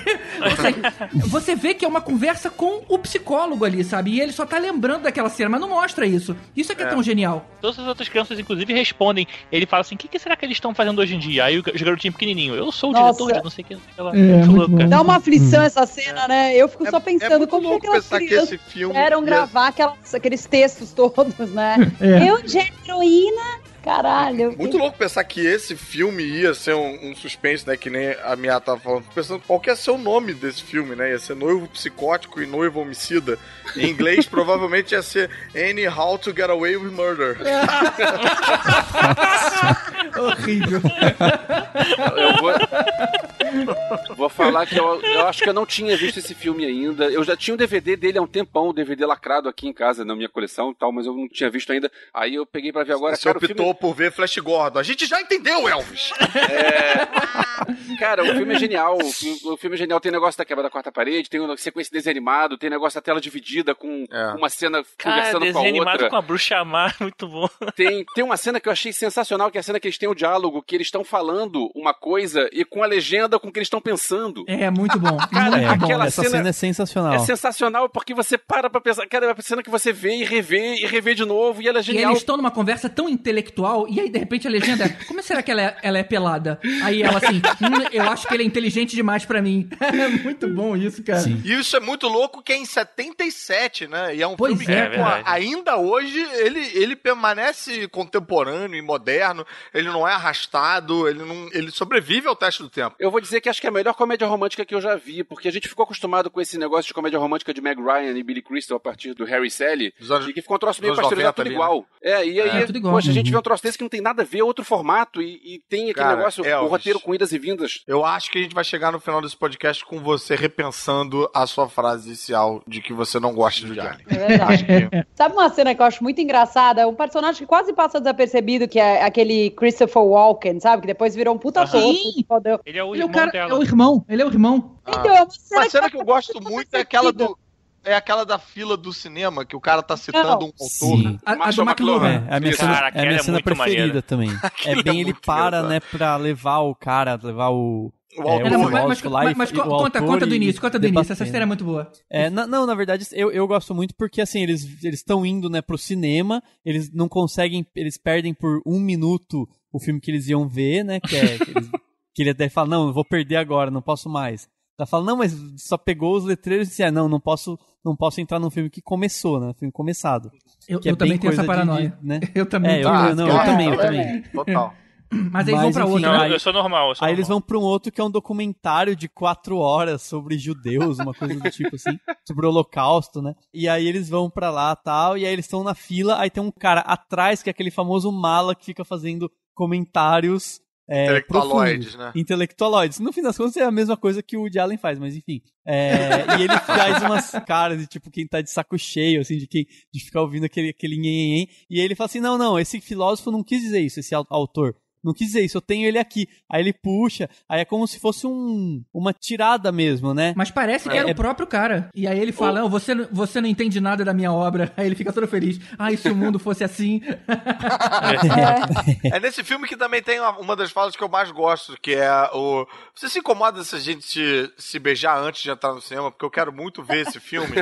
Seja, você vê que é uma conversa com o psicólogo ali, sabe? E ele só tá lembrando daquela cena, mas não mostra isso. Isso é que é, tão genial. Todas as outras crianças, inclusive, respondem. Ele fala assim: o que, que será que eles estão fazendo hoje em dia? Aí o os garotinhos pequenininhos, eu sou o Nossa. diretor de não sei o que. não sei o que lá. É. Dá uma aflição essa cena, né? Eu fico É- só é pensando muito como que pensar que crianças esse filme quiseram ia- gravar aquelas, aqueles textos todos, né? É. Eu de heroína, caralho. Muito louco pensar que esse filme ia ser um, um suspense, né? Que nem a Mia tava falando. Pensando qual que ia ser o nome desse filme, né? Ia ser Noivo Psicótico e Noivo Homicida. Em inglês, provavelmente ia ser Any How to Get Away with Murder. Horrível. Eu vou, vou falar que eu, eu acho que eu não tinha visto esse filme ainda. Eu já tinha um DVD dele há um tempão, um DVD lacrado aqui em casa, na minha coleção e tal, mas eu não tinha visto ainda. Aí eu peguei pra ver agora. Você Cara, o optou filme, por ver Flash Gordon. A gente já entendeu, Elvis! cara, o filme é genial. O filme, o filme é genial. Tem negócio da quebra da quarta parede, tem uma sequência de desenho animado, tem negócio da tela dividida com É. uma cena Cara, conversando com a outra. com a bruxa má, muito bom. Tem, tem uma cena que eu achei sensacional, que é a cena que eles têm o diálogo, que eles estão falando uma coisa e com a legenda com o que eles estão pensando. É, muito bom. Cara, muito É, bom. aquela essa cena- cena é sensacional. É sensacional porque você para pra pensar. Cara, é uma cena que você vê e revê e revê de novo e ela é E genial. eles estão numa conversa tão intelectual, e aí de repente a legenda é: Como será que ela é, ela é pelada? Aí ela assim: "Hum, Eu acho que ele é inteligente demais pra mim. É muito bom isso, cara. Sim. E isso é muito louco que é em 77, né? E é um Pois filme é, que, verdade. ainda hoje ele, ele permanece contemporâneo e moderno, ele não é arrastado, ele não ele sobrevive ao teste do tempo. Eu vou dizer que acho que é a melhor comédia romântica que eu já vi, porque a gente ficou acostumado com esse negócio de comédia romântica de Meg Ryan e Billy Crystal a partir do Harry Sally, anos- e que ficou um troço meio pasteurizado 90 tudo ali, igual. É, e aí, É, igual. poxa, a gente vê um troço desse que não tem nada a ver, outro formato, e, e tem aquele Cara, negócio, o Elvis. roteiro com idas e vindas. Eu acho que a gente vai chegar no final desse podcast com você repensando a sua frase inicial de que você não gosta de Johnny. É verdade. Sabe uma cena que eu acho muito engraçada? Um personagem que quase passa desapercebido, que é aquele Christopher Walken, sabe? Que depois virou um puta ator. Sim. Ele é o Ele é o irmão cara, é o irmão, ele é o irmão. Então, é uma cena, Uma cena que eu gosto muito é aquela do é aquela da fila do cinema que o cara tá citando Não. um autor. Sim. A, a do McLuhan. É, é a minha cena, Cara, é a minha é cena muito preferida maneira. também. É é bem ele muito para, né, pra levar o cara, levar o. O é, autor. É, não, mas, mas, mas, mas o conta, conta do início, conta do início. Essa debatendo. história é muito boa. É, na- não, na verdade, eu, eu gosto muito porque, assim, eles estão indo, né, pro cinema, eles não conseguem, eles perdem por um minuto o filme que eles iam ver, né, que é... que eles Que ele até fala, não, eu vou perder agora, não posso mais. Ela fala, não, mas só pegou os letreiros e disse, ah, não, não posso, não posso entrar num filme que começou, né? Filme começado. Eu, Que é eu também bem tenho essa de- paranoia. de- né? Eu também É, eu, tenho. eu- não, eu É, também, eu eu também. Total. Mas aí vão pra enfim, outro. Não, aí- eu sou normal. Eu sou Aí normal. eles vão pra um outro que é um documentário de quatro horas sobre judeus, uma coisa do tipo assim, sobre o holocausto, né? E aí eles vão pra lá tal, e aí eles estão na fila, aí tem um cara atrás que é aquele famoso mala que fica fazendo comentários é, Intelectualoides, profundos. né? Intelectualoides. No fim das contas é a mesma coisa que o Woody Allen faz, mas enfim. É, e ele faz umas caras de tipo quem tá de saco cheio, assim, de quem de ficar ouvindo aquele, aquele nhenhenhen. E ele fala assim: não, não, esse filósofo não quis dizer isso, esse au- autor. Não quis dizer isso, eu tenho ele aqui. Aí ele puxa, aí é como se fosse um, uma tirada mesmo, né? Mas parece que É, era é- o próprio cara. E aí ele fala: não, você, não- você não entende nada da minha obra. Aí ele fica todo feliz. Ah, e se o mundo fosse assim? É nesse filme que também tem uma, uma das falas que eu mais gosto, que é o. Você se incomoda se a gente se, se beijar antes de entrar no cinema? Porque eu quero muito ver esse filme.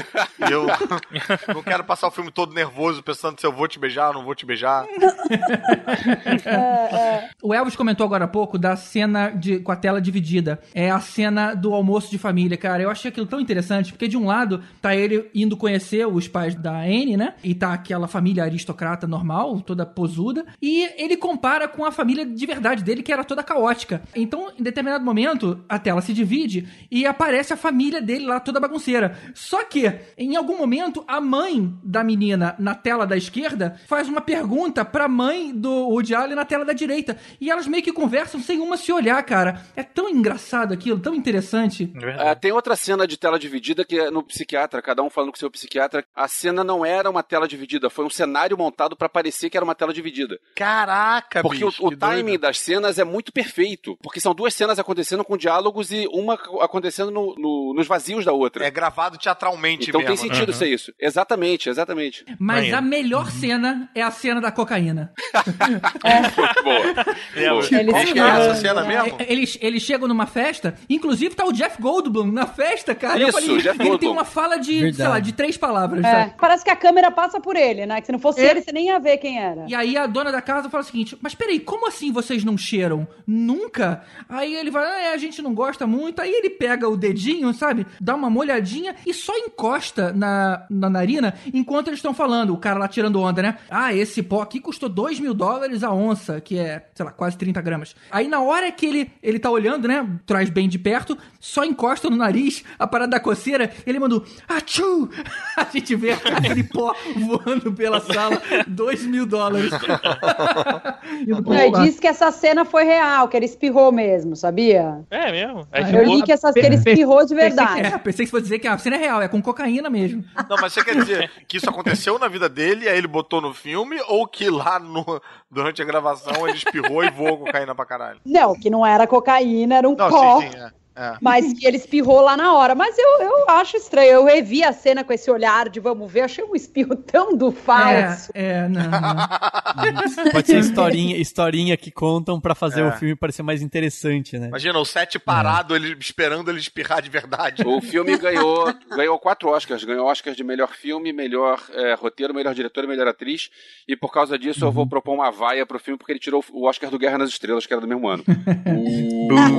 e eu não quero passar o filme todo nervoso, pensando se eu vou te beijar ou não vou te beijar. O Elvis comentou agora há pouco da cena de, com a tela dividida. É a cena do almoço de família, cara. Eu achei aquilo tão interessante, porque de um lado tá ele indo conhecer os pais da Anne, né? E tá aquela família aristocrata normal, toda posuda. E ele compara com a família de verdade dele, que era toda caótica. Então, em determinado momento, a tela se divide e aparece a família dele lá toda bagunceira. Só que, em algum momento, a mãe da menina na tela da esquerda faz uma pergunta pra mãe do Woody Allen na tela da direita. E elas meio que conversam sem uma se olhar, cara. É tão engraçado aquilo, tão interessante. Ah, tem outra cena de tela dividida que é no psiquiatra, cada um falando com o seu psiquiatra. A cena não era uma tela dividida, foi um cenário montado pra parecer que era uma tela dividida. Caraca, Porque bicho, o, o timing doido. das cenas é muito perfeito. Porque são duas cenas acontecendo com diálogos e uma acontecendo no- no- nos vazios da outra. É gravado teatralmente então mesmo. tem sentido né? ser isso. Exatamente, exatamente. Mas Maneiro. a melhor cena é a cena da cocaína. Boa. Lembra? Boa. Eles Acho que é essa cena mesmo? É, Eles, eles chegam numa festa, inclusive tá o Jeff Goldblum na festa, cara. Eu Isso, falei, Jeff ele tem Goldblum. uma fala de, sei Verdade. lá, de três palavras. É, sabe? parece que a câmera passa por ele, né? Que se não fosse É. ele, você nem ia ver quem era. E aí a dona da casa fala o seguinte: Mas peraí, como assim vocês não cheiram? Nunca? Aí ele vai, ah, é, a gente não gosta muito. Aí ele pega o dedinho, sabe? Dá uma molhadinha e só encosta na, na narina enquanto eles estão falando. O cara lá tirando onda, né? Ah, esse pó aqui custou 2 mil dólares a onça, que é, sei lá, quase 30 gramas. Aí na hora que ele, ele tá olhando, né? Traz bem de perto, só encosta no nariz a parada da coceira. Ele mandou, achuu! A gente vê aquele pó voando pela sala, 2 mil dólares. Não, disse que essa cena foi real, que ele espirrou mesmo, sabia? É mesmo? Ah, Eu li que, essas, que ele espirrou de Pensei que, verdade. é, pensei que você fosse dizer que a cena é real, é com cocaína mesmo. Não, mas você quer dizer que isso aconteceu na vida dele, aí ele botou no filme, ou que lá no, durante a gravação ele espirrou e voou cocaína pra caralho? Não, que não era cocaína, era um Não, pó. sim, sim, é. É. Mas que ele espirrou lá na hora. Mas eu, eu acho estranho. Eu revi a cena com esse olhar de vamos ver. Achei um espirro tão do falso. É, é, não, não. Pode ser historinha, historinha que contam pra fazer É. o filme parecer mais interessante, né? Imagina, o set parado, ele esperando ele espirrar de verdade. O filme ganhou, ganhou quatro Oscars. Ganhou Oscars de melhor filme, melhor eh, roteiro, melhor diretor e melhor atriz. E por causa disso eu vou propor uma vaia pro filme, porque ele tirou o Oscar do Guerra nas Estrelas, que era do mesmo ano.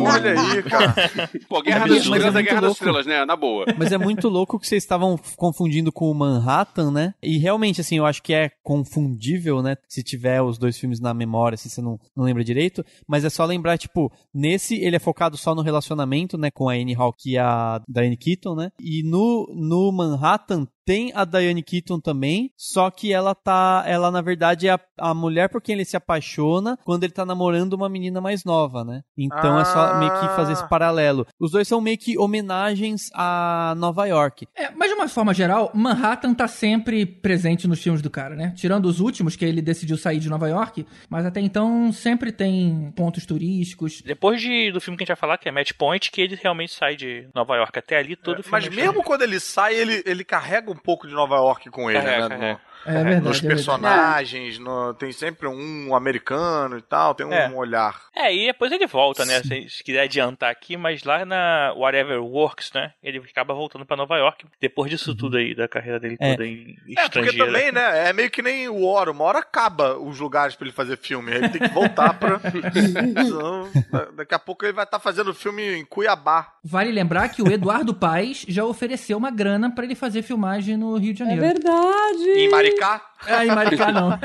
Olha aí, cara. Pô, Guerra Mas nas é Estrelas é muito Guerra louco. Estrelas, né? Na boa. Mas é muito louco que vocês estavam confundindo com o Manhattan, né? E realmente, assim, eu acho que é confundível, né? Se tiver os dois filmes na memória, se você não, não lembra direito. Mas é só lembrar, tipo, nesse ele é focado só no relacionamento, né? Com a Annie Hawke e a Diane Keaton, né? E no, no Manhattan tem a Diane Keaton também, só que ela tá, ela na verdade é a, a mulher por quem ele se apaixona quando ele tá namorando uma menina mais nova, né? Então é só meio que fazer esse paralelo. Os dois são meio que homenagens a Nova York. É, mas de uma forma geral, Manhattan tá sempre presente nos filmes do cara, né? Tirando os últimos, que ele decidiu sair de Nova York, mas até então sempre tem pontos turísticos. Depois de, do filme que a gente vai falar, que é Match Point, que ele realmente sai de Nova York. Até ali, todo o filme. Mas é mesmo quando ele sai, ele, ele carrega carrega um pouco de Nova York com ele, Carrega, né? No- É verdade, nos é verdade. personagens, no- tem sempre um americano e tal, tem um É. olhar. É, e depois ele volta, né? Se, se quiser adiantar aqui, mas lá na Whatever Works, né? Ele acaba voltando pra Nova York depois disso tudo aí, da carreira dele É. toda em É, porque também, né? É meio que nem o Oro. Uma hora acaba os lugares pra ele fazer filme. Ele tem que voltar pra. Daqui a pouco ele vai estar fazendo filme em Cuiabá. Vale lembrar que o Eduardo Paes já ofereceu uma grana pra ele fazer filmagem no Rio de É Janeiro. verdade. Em Maricá. Ah, em Maricá não.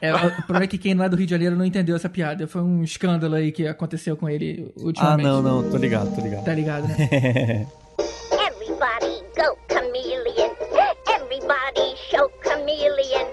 é, o problema é que quem não é do Rio de Janeiro não entendeu essa piada. Foi um escândalo aí que aconteceu com ele Ah, ultimamente. não, não, tô ligado, tô ligado. Tá ligado, né? Everybody go chameleon. Everybody show chameleon.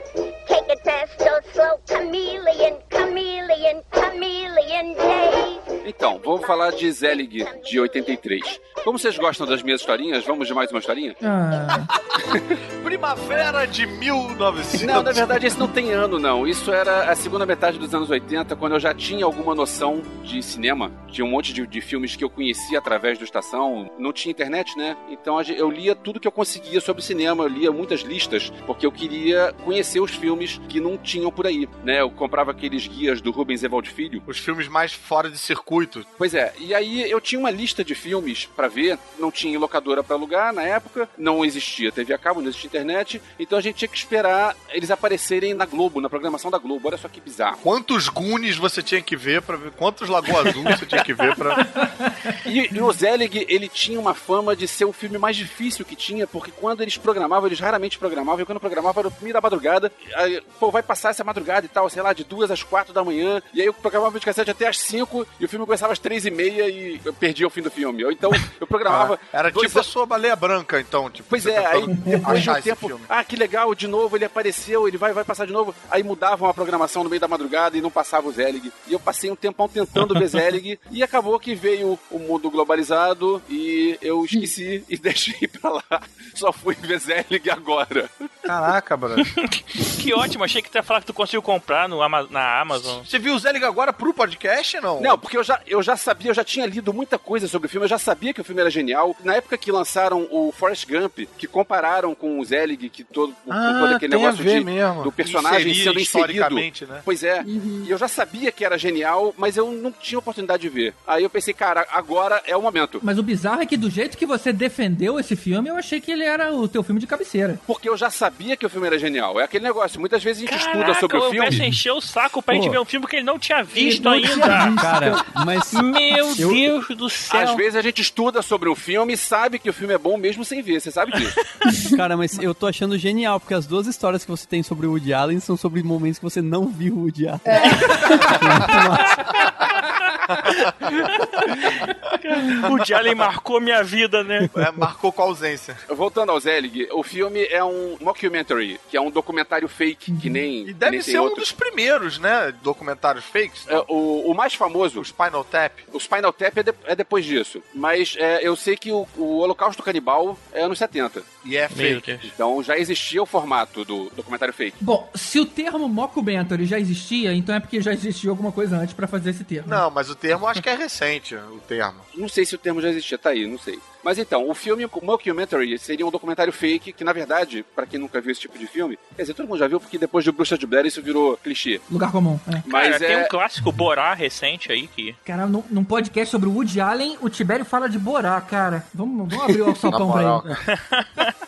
Take a test, go slow chameleon, chameleon, chameleon days. Então, vamos falar de Zelig, de 83. Como vocês gostam das minhas historinhas, vamos de mais uma historinha? Ah, Primavera de 1900. Não, na verdade esse não tem ano, não. Isso era a segunda metade dos anos 80, quando eu já tinha alguma noção de cinema. Tinha um monte de, de filmes que eu conhecia através do Estação. Não tinha internet, né? Então eu lia tudo que eu conseguia sobre cinema. Eu lia muitas listas, porque eu queria conhecer os filmes que não tinham por aí, né? Eu comprava aqueles guias do Rubens Evald Filho. Os filmes mais fora de circuito. Pois é, e aí eu tinha uma lista de filmes pra ver, não tinha locadora pra alugar na época, não existia TV a cabo, não existia internet, então a gente tinha que esperar eles aparecerem na Globo, na programação da Globo. Olha só que bizarro. Quantos Goonies você tinha que ver pra ver? Quantos Lagoa Azul você tinha que ver pra. E, e o Zelig, ele tinha uma fama de ser o filme mais difícil que tinha, porque quando eles programavam, eles raramente programavam, e quando programavam era o filme da madrugada, aí, pô, vai passar essa madrugada e tal, sei lá, de duas às quatro da manhã, e aí eu programava de cassete até às cinco, e o filme começava às três e meia e eu perdia o fim do filme. Ou então eu programava. Ah, era dois tipo a sua baleia branca, então. Tipo, Pois é, aí depois de um tempo, filme. ah, que legal, de novo ele apareceu, ele vai, vai passar de novo. Aí mudavam a programação no meio da madrugada e não passava o Zelig. E eu passei um tempão tentando ver Zelig e acabou que veio o mundo globalizado e eu esqueci e deixei pra lá. Só fui ver Zelig agora. Caraca, Bruno. Que ótimo, achei que tu ia falar que tu conseguiu comprar no na Amazon. Você viu o Zelig agora pro podcast, não? Não, porque eu já, eu já sabia, eu já tinha lido muita coisa sobre o filme, eu já sabia que o filme era genial. Na época que lançaram o Forrest Gump, que compararam com o Zelig, que todo, com Ah, todo aquele tem a negócio ver de, mesmo. do personagem Inserir sendo inserido. historicamente, né? Pois é, e eu já sabia que era genial, mas eu não tinha oportunidade de ver. Aí eu pensei, cara, agora é o momento. mas o bizarro é que do jeito que você defendeu esse filme, eu achei que ele era o teu filme de cabeceira. Porque eu já sabia que o filme era genial. É aquele negócio, muitas vezes a gente estuda Caraca, sobre o o filme. encheu o saco pra gente Pô. ver um filme que ele não tinha visto não ainda. tinha visto. Cara, mas Meu Eu- Deus do céu. Às vezes a gente estuda sobre um filme e sabe que o filme é bom mesmo sem ver, você sabe disso. Cara, mas eu tô achando genial, porque as duas histórias que você tem sobre o Woody Allen são sobre momentos que você não viu o Woody Allen. O Jalen marcou minha vida, né? É, marcou com a ausência. Voltando ao Zelig, o filme é um mockumentary, que é um documentário fake, que nem. E deve nem tem ser um outros. dos primeiros, né? Documentários fakes. É, o, o mais famoso, O Spinal Tap. o Spinal Tap é, de- é depois disso. Mas é, eu sei que o, o Holocausto Canibal é anos 70. E é fake. Então já existia o formato do documentário fake. Bom, se o termo mockumentary já existia, então é porque já existia alguma coisa antes pra fazer esse termo. Não, mas o termo acho que é recente, o termo. Não sei se o termo já existia, tá aí, não sei. Mas então, o filme o Mockumentary seria um documentário fake, que na verdade, pra quem nunca viu esse tipo de filme, quer dizer, todo mundo já viu, porque depois de Bruxa de Blair isso virou clichê. Lugar comum. É. Mas Cara, tem é. um clássico Borá recente aí que. Cara, num, num podcast sobre o Woody Allen, o Tibério fala de Borá, cara. Vamos, vamos abrir o alçapão pra ele.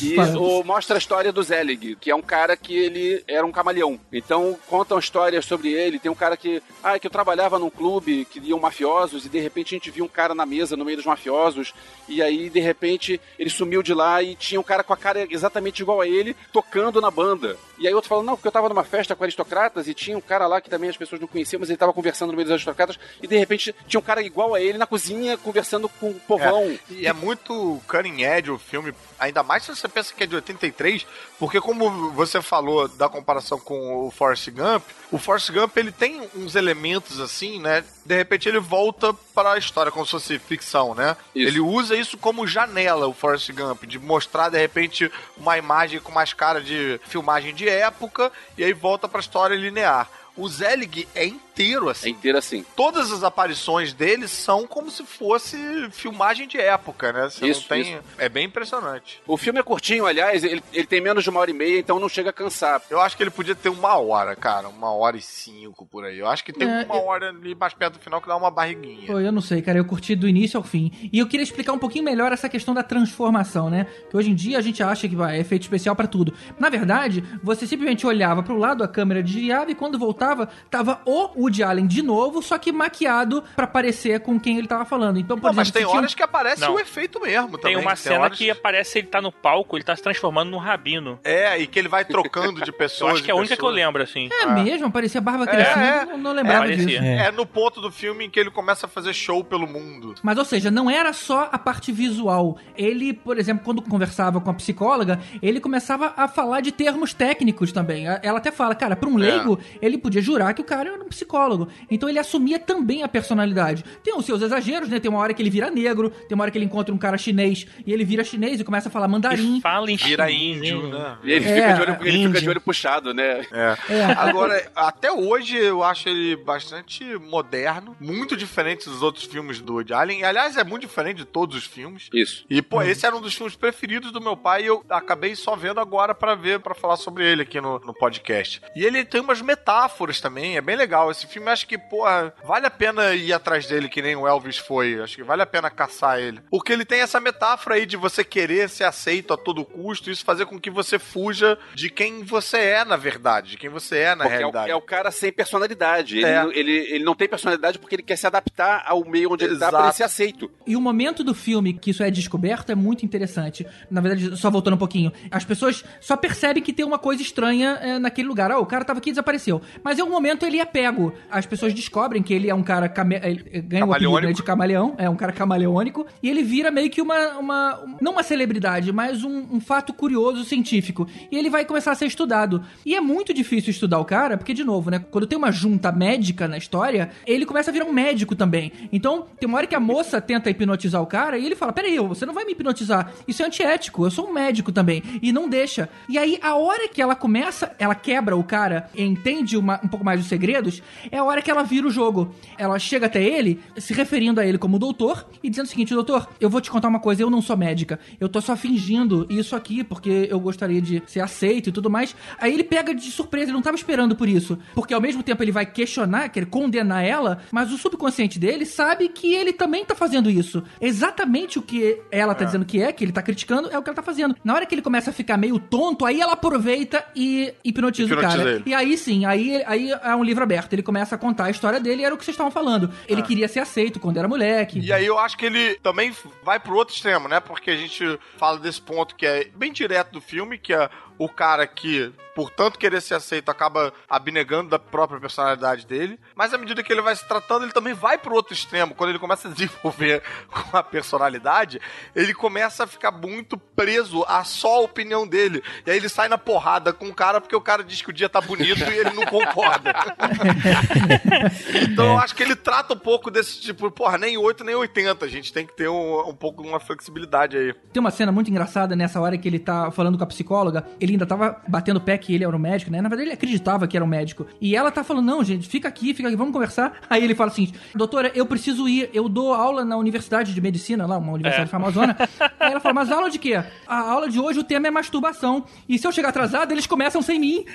E o, mostra a história do Zelig, que é um cara que ele era um camaleão. Então contam histórias sobre ele. Tem um cara que. Ah, que eu trabalhava num clube que iam mafiosos e de repente a gente viu um cara na mesa no meio dos mafiosos. E aí, de repente, ele sumiu de lá e tinha um cara com a cara exatamente igual a ele tocando na banda. E aí outro falou, não, porque eu tava numa festa com aristocratas e tinha um cara lá que também as pessoas não conheciam, mas ele tava conversando no meio dos aristocratas e de repente tinha um cara igual a ele na cozinha conversando com o povão. E é muito cutting edge o filme, ainda mais se você pensa que é de 83, porque como você falou da comparação com o Forrest Gump, o Forrest Gump ele tem uns elementos assim, né? De repente ele volta para a história como se fosse ficção, né? Isso. Ele usa isso como janela, o Forrest Gump, de mostrar de repente uma imagem com mais cara de filmagem de época e aí volta para a história linear. O Zelig é inteiro assim. É inteiro assim. Todas as aparições dele são como se fosse filmagem de época, né? Você Isso, não tem... isso. É bem impressionante. O filme é curtinho, aliás, ele, ele tem menos de uma hora e meia, então não chega a cansar. Eu acho que ele podia ter uma hora, cara. Uma hora e cinco por aí. Eu acho que tem É, uma hora ali mais perto do final que dá uma barriguinha. Pô, eu não sei, cara. Eu curti do início ao fim. E eu queria explicar um pouquinho melhor essa questão da transformação, né? Que hoje em dia a gente acha que vai, é efeito especial pra tudo. Na verdade, você simplesmente olhava pro lado, a câmera desviava e quando voltava, tava o Woody Allen de novo, só que maquiado pra parecer com quem ele tava falando. Então, por Não, mas exemplo, tem se tinha- horas que aparece Não. o efeito mesmo Tem também. uma cena horas- que aparece ele tá no palco, ele tá se transformando num rabino. É, e que ele vai trocando de Eu pessoas. acho que é a única que eu lembro, assim. É mesmo, parecia barba É, crescendo. é. Não, não lembrava É, disso. parecia. É no ponto do filme em que ele começa a fazer show pelo mundo. Mas, ou seja, não era só a parte visual. Ele, por exemplo, quando conversava com a psicóloga, ele começava a falar de termos técnicos também. Ela até fala, cara, pra um É. leigo, ele podia jurar que o cara era um psicólogo. Então ele assumia também a personalidade. Tem os seus exageros, né? Tem uma hora que ele vira negro, tem uma hora que ele encontra um cara chinês e ele vira chinês e começa a falar mandarim. E fala em Vira chinês, índio, né? Ele, É, fica, de olho, ele fica índio. de olho puxado, né? É. Agora, até hoje eu acho ele bastante moderno, muito diferente dos outros filmes do Woody Allen. E, aliás, é muito diferente de todos os filmes. Isso. E, pô, esse era um dos filmes preferidos do meu pai e eu acabei só vendo agora pra ver, pra falar sobre ele aqui no, no podcast. E ele tem umas metáforas também, é bem legal. Esse filme acho que, pô, vale a pena ir atrás dele que nem o Elvis foi. Acho que vale a pena caçar ele. Porque ele tem essa metáfora aí de você querer ser aceito a todo custo, isso fazer com que você fuja de quem você é, na verdade, de quem você é na Porque é o, realidade. é o cara sem personalidade. Ele, É. não- ele, ele não tem personalidade porque ele quer se adaptar ao meio onde ele tá pra Exato. ele ser aceito. E o momento do filme que isso é descoberto é muito interessante. Na verdade, só voltando um pouquinho, as pessoas só percebem que tem uma coisa estranha é, naquele lugar. Ah, o cara tava aqui e desapareceu. Mas em um momento ele é pego. As pessoas descobrem que ele é um cara. Came... ganha o apelido né, de camaleão, é um cara camaleônico. E ele vira meio que uma. uma não uma celebridade, mas um, um fato curioso científico. E ele vai começar a ser estudado. E é muito difícil estudar o cara, porque, de novo, né? Quando tem uma junta médica na história, ele começa a virar um médico também. Então, tem uma hora que a moça tenta hipnotizar o cara e ele fala: Peraí, você não vai me hipnotizar. Isso é antiético, eu sou um médico também. E não deixa. E aí, a hora que ela começa, ela quebra o cara e entende uma- um pouco mais dos segredos, é a hora que ela vira o jogo. Ela chega até ele, se referindo a ele como doutor, e dizendo o seguinte: Doutor, eu vou te contar uma coisa, eu não sou médica. Eu tô só fingindo isso aqui porque eu gostaria de ser aceito e tudo mais. Aí ele pega de surpresa, ele não tava esperando por isso. Porque ao mesmo tempo ele vai questionar, querer condenar ela, mas o subconsciente dele sabe que ele também tá fazendo isso. Exatamente o que ela tá dizendo que é, que ele tá criticando, é o que ela tá fazendo. Na hora que ele começa a ficar meio tonto, aí ela aproveita e hipnotiza, o Hipnotiza cara. ele. E aí sim, aí, aí é um livro aberto. Ele começa a contar a história dele, era o que vocês estavam falando. Ele queria ser aceito quando era moleque. E aí eu acho que ele também vai pro outro extremo, né? Porque a gente fala desse ponto que é bem direto do filme, que é o cara que, por tanto querer ser aceito, acaba abnegando da própria personalidade dele. Mas à medida que ele vai se tratando, ele também vai pro outro extremo. Quando ele começa a desenvolver com a personalidade, ele começa a ficar muito preso a só a opinião dele. E aí ele sai na porrada com o cara porque o cara diz que o dia tá bonito e ele não concorda. Então eu acho que ele trata um pouco desse tipo, porra, nem 8 nem 80. A gente tem que ter um, um pouco de uma flexibilidade aí. Tem uma cena muito engraçada nessa hora que ele tá falando com a psicóloga. Ele ainda tava batendo o pé que ele era um médico, né? Na verdade, ele acreditava que era um médico. E ela tá falando: não, gente, fica aqui, fica aqui, vamos conversar. Aí ele fala assim: doutora, eu preciso ir. Eu dou aula na Universidade de Medicina, lá, uma universidade É. famosona. Aí ela fala: mas aula de quê? A aula de hoje o tema é masturbação. E se eu chegar atrasado, eles começam sem mim.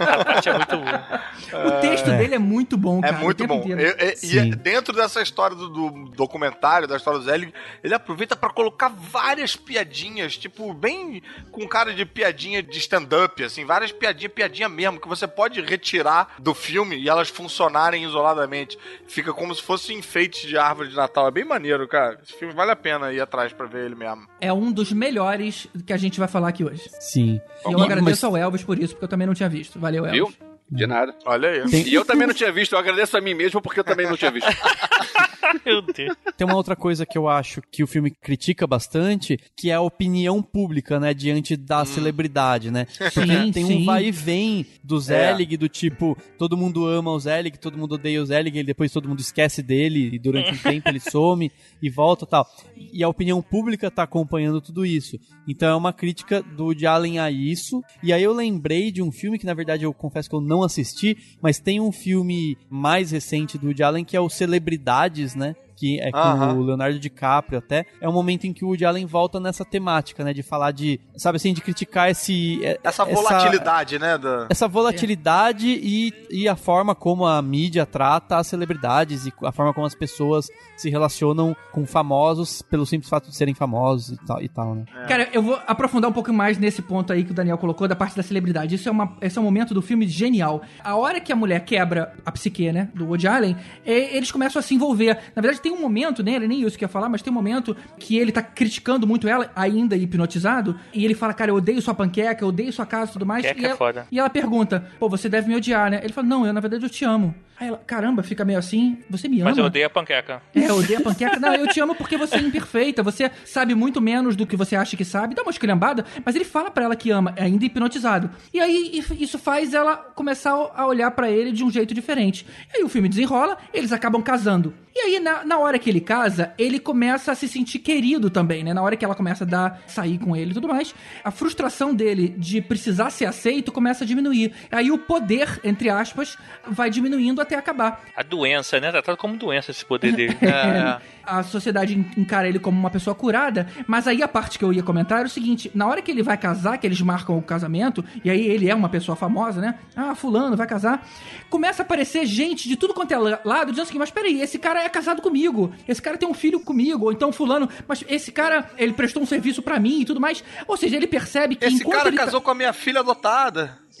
É muito boa. o texto dele é muito bom, É cara. o muito bom. inteiro. E, e- dentro dessa história do, do documentário, da história do Zelig, ele aproveita pra colocar várias piadinhas, tipo, bem com cara de piadinha de stand-up, assim, várias piadinhas, piadinha mesmo, que você pode retirar do filme e elas funcionarem isoladamente. Fica como se fosse enfeite de árvore de Natal. É bem maneiro, cara. Esse filme vale a pena ir atrás pra ver ele mesmo. É um dos melhores que a gente vai falar aqui hoje. Sim. E eu E- agradeço mas- ao Elvis por isso, porque eu também não tinha visto. Valeu, Elvis. Viu? De nada. Olha aí. Tem- E eu também não tinha visto, eu agradeço a mim mesmo porque eu também não tinha visto. Meu Deus. Tem uma outra coisa que eu acho que o filme critica bastante, que é a opinião pública, né, diante da celebridade, né? Porque Sim, tem sim. um vai e vem do É. Zelig, do tipo, todo mundo ama o Zelig, todo mundo odeia o Zelig, e depois todo mundo esquece dele, e durante um tempo ele some e volta e tal. E a opinião pública tá acompanhando tudo isso. Então é uma crítica do Woody Allen a isso. E aí eu lembrei de um filme que, na verdade, eu confesso que eu não assisti, mas tem um filme mais recente do Woody Allen que é o Celebridades, né? Que é com Aham. o Leonardo DiCaprio até. É um momento em que o Woody Allen volta nessa temática, né? De falar de, sabe assim, de criticar esse... é- Essa volatilidade, né? Da... essa volatilidade e, e a forma como a mídia trata as celebridades e a forma como as pessoas se relacionam com famosos pelo simples fato de serem famosos e tal, e tal né? Cara, eu vou aprofundar um pouco mais nesse ponto aí que o Daniel colocou, da parte da celebridade. Isso é, uma, esse é um momento do filme genial. A hora que a mulher quebra a psique, né, do Woody Allen, é, eles começam a se envolver. Na verdade, tem um momento, né, ele nem isso que ia falar, mas tem um momento que ele tá criticando muito ela, ainda hipnotizado, e ele fala, cara, eu odeio sua panqueca, eu odeio sua casa e tudo mais. Panqueca e é ela, foda. E ela pergunta, pô, você deve me odiar, né? Ele fala, não, eu na verdade eu te amo. Aí ela, caramba, fica meio assim, você me ama? Mas eu odeio a panqueca. É, eu odeio a panqueca. Não, eu te amo porque você é imperfeita. Você sabe muito menos do que você acha que sabe. Dá uma esculhambada, mas ele fala pra ela que ama, é ainda hipnotizado. E aí isso faz ela começar a olhar pra ele de um jeito diferente. E aí o filme desenrola, eles acabam casando. E aí, na, na hora que ele casa, ele começa a se sentir querido também, né? Na hora que ela começa a dar, sair com ele e tudo mais, a frustração dele de precisar ser aceito começa a diminuir. Aí o poder, entre aspas, vai diminuindo até acabar. A doença, né? Tratado como doença esse poder dele. É, a sociedade en- encara ele como uma pessoa curada, mas aí a parte que eu ia comentar era o seguinte: na hora que ele vai casar, que eles marcam o casamento, e aí ele é uma pessoa famosa, né? Ah, fulano vai casar. Começa a aparecer gente de tudo quanto é la- lado dizendo assim: mas peraí, esse cara é casado comigo, esse cara tem um filho comigo, ou então fulano, mas esse cara, ele prestou um serviço pra mim e tudo mais. Ou seja, ele percebe que Esse cara tá- casou com a minha filha adotada.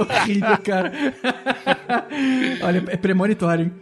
Horrível, cara. Olha, é premonitório.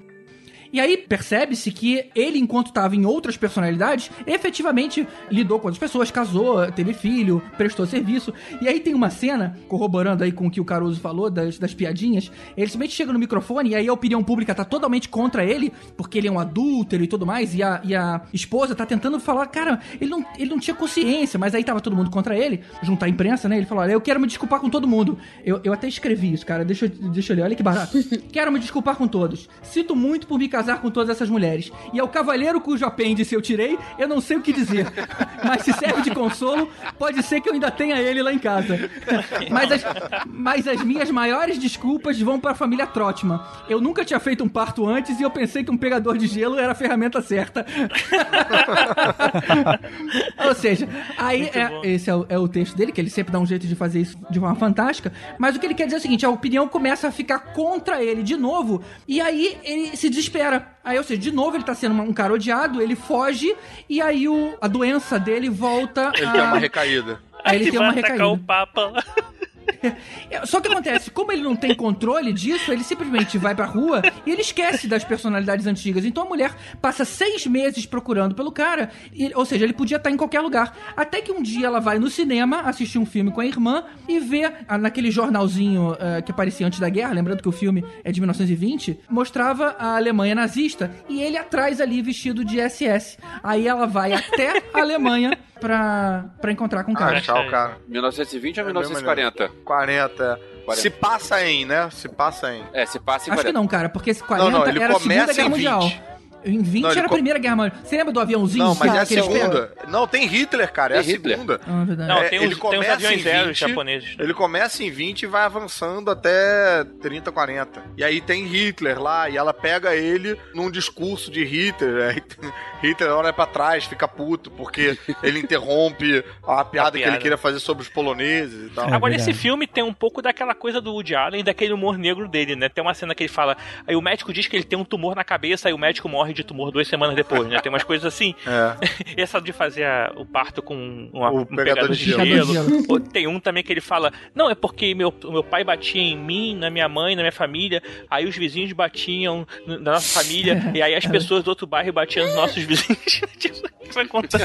E aí percebe-se que ele, enquanto estava em outras personalidades, efetivamente lidou com outras pessoas, casou, teve filho, prestou serviço. E aí tem uma cena, corroborando aí com o que o Caruso falou, das, das piadinhas, ele simplesmente chega no microfone e aí a opinião pública tá totalmente contra ele, porque ele é um adúltero e tudo mais, e a, e a esposa tá tentando falar, cara, ele não, ele não tinha consciência, mas aí tava todo mundo contra ele, juntar a imprensa, né? Ele falou, olha, eu quero me desculpar com todo mundo. Eu, eu até escrevi isso, cara, deixa, deixa eu ler, olha que barato. quero me desculpar com todos. Sinto muito por me casar com todas essas mulheres. E ao cavalheiro cujo apêndice eu tirei, eu não sei o que dizer. Mas se serve de consolo, pode ser que eu ainda tenha ele lá em casa. Mas as, mas as minhas maiores desculpas vão para a família Trotman. Eu nunca tinha feito um parto antes e eu pensei que um pegador de gelo era a ferramenta certa. Ou seja, aí é- esse é o, é o texto dele, que ele sempre dá um jeito de fazer isso de forma fantástica. Mas o que ele quer dizer é o seguinte: a opinião começa a ficar contra ele de novo, e aí ele se desespera. Aí, ou seja, de novo ele tá sendo um cara odiado, ele foge, e aí o, a doença dele volta Ele a... tem uma recaída. Aí ele Ele tem vai uma atacar recaída. o Papa. É, Só que acontece, como ele não tem controle disso, ele simplesmente vai pra rua e ele esquece das personalidades antigas. Então a mulher passa seis meses procurando pelo cara, e- ou seja, ele podia estar em qualquer lugar. Até que um dia ela vai no cinema assistir um filme com a irmã e vê ah, naquele jornalzinho ah, que aparecia antes da guerra, lembrando que o filme é de 1920, mostrava a Alemanha nazista e ele atrás ali vestido de SS. Aí ela vai até a Alemanha pra, pra encontrar com o cara. Ah, tchau, cara. 1920 ou É 1940? 40. é. 40. Se passa em, né? Se passa em. É, se passa em Acho que 40. não, cara, porque esse 40 Não, não, ele era a Segunda começa Guerra em Mundial. 20. Em 20 Não, ele era a co- Primeira Guerra Mundial. Você lembra do aviãozinho? Não, mas é a segunda. Não, tem Hitler, cara. É a Tem Hitler. segunda. Ah, verdade. Não, É, tem, ele os, tem os começa aviões em zeros 20, japoneses. Ele começa em 20 e vai avançando até 30, 40. E aí tem Hitler lá, e ela pega ele num discurso de Hitler. Aí tem- Hitler olha pra trás, fica puto, porque ele interrompe a piada, que ele piada. queria fazer sobre os poloneses e tal. É Agora, verdade. esse filme tem um pouco daquela coisa do Woody Allen, daquele humor negro dele, né? Tem uma cena que ele fala. Aí o médico diz que ele tem um tumor na cabeça, aí o médico morre morre de tumor duas semanas depois, né? Tem umas coisas assim. É. Essa de fazer a- o parto com uma, O um pegador pegador de de gelo. gelo. Tem um também que ele fala: Não, é porque meu, meu pai batia em mim, na minha mãe, na minha família. Aí os vizinhos batiam na nossa família. e aí as pessoas do outro bairro batiam nos nossos vizinhos. tipo, vai contar.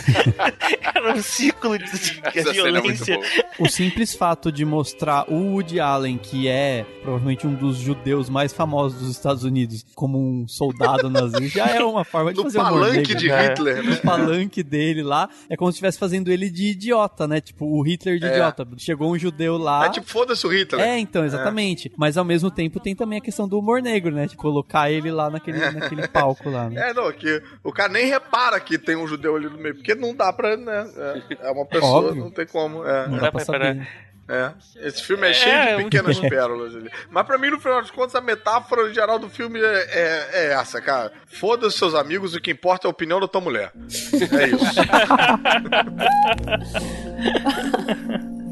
Era um ciclo de, de é violência. boa. O simples fato de mostrar o Woody Allen, que é provavelmente um dos judeus mais famosos dos Estados Unidos, como um soldado nazista, já é uma forma de No fazer humor palanque negro, de né? Hitler, né? No palanque dele lá, é como se estivesse fazendo ele de idiota, né? Tipo, o Hitler de É. idiota. Chegou um judeu lá... É tipo, foda-se o Hitler. É, então, exatamente. Mas ao mesmo tempo tem também a questão do humor negro, né? De colocar ele lá naquele, naquele palco lá, né? É, não, que o cara nem repara que tem um judeu ali no meio, porque não dá pra, né? É, é uma pessoa, Óbvio. não tem como. É, Não é. dá pra saber. É. Esse filme é, É, cheio é de muito pequenas bom. pérolas ali. Mas pra mim, no final das contas, a metáfora geral do filme é, é, é essa, cara. Foda-se seus amigos, o que importa é a opinião da tua mulher. É isso.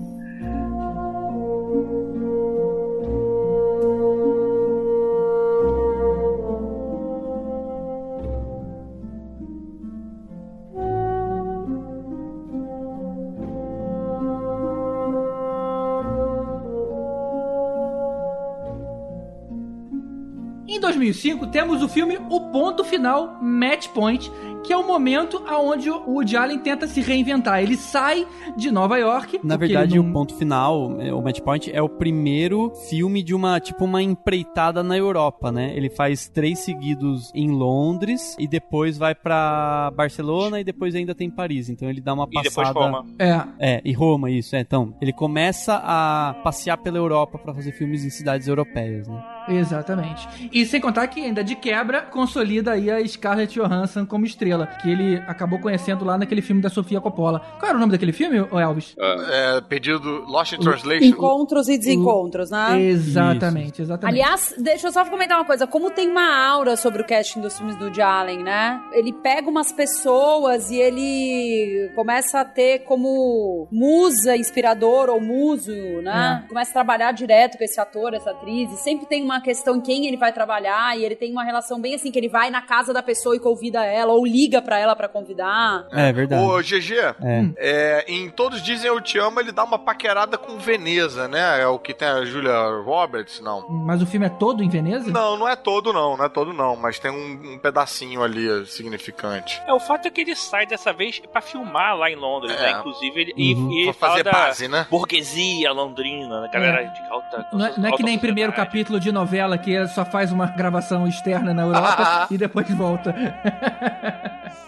2005, temos o filme O Ponto Final, Match Point, que é o momento aonde o Woody Allen tenta se reinventar. Ele sai de Nova York. Na verdade, não- o ponto final, é, o Match Point, é o primeiro filme de uma, tipo, uma empreitada na Europa, né? Ele faz três seguidos em Londres e depois vai pra Barcelona e depois ainda tem Paris. Então ele dá uma E depois passada... Roma. É, É, e Roma, isso, é. Então, ele começa a passear pela Europa pra fazer filmes em cidades europeias, né? Exatamente. E sem contar que ainda de quebra consolida aí a Scarlett Johansson como estrela, que ele acabou conhecendo lá naquele filme da Sofia Coppola. Qual era o nome daquele filme, Elvis? É, pedido Lost in Translation. Encontros e desencontros, né? Exatamente, exatamente. Aliás, deixa eu só comentar uma coisa. Como tem uma aura sobre o casting dos filmes do Woody Allen, né? Ele pega umas pessoas e ele começa a ter como musa, inspirador ou muso, né? Começa a trabalhar direto com esse ator, essa atriz. E sempre tem uma questão em quem ele vai trabalhar. E ele tem uma relação bem assim, que ele vai na casa da pessoa e convida ela, ou liga pra ela pra convidar. É, verdade. Ô, GG, É. é, em Todos Dizem Eu Te Amo, ele dá uma paquerada com Veneza, né? É o que tem a Julia Roberts, não. Mas o filme é todo em Veneza? Não, não é todo não, não é todo não, mas tem um, um pedacinho ali significante. É, o fato é que ele sai dessa vez pra filmar lá em Londres, É. né? Inclusive, ele, e- Uhum. e, fala fazer da base, né? burguesia londrina, da galera de alta Não é, não é que nem primeiro capítulo de novela que só faz uma gravação externa na Europa e depois volta.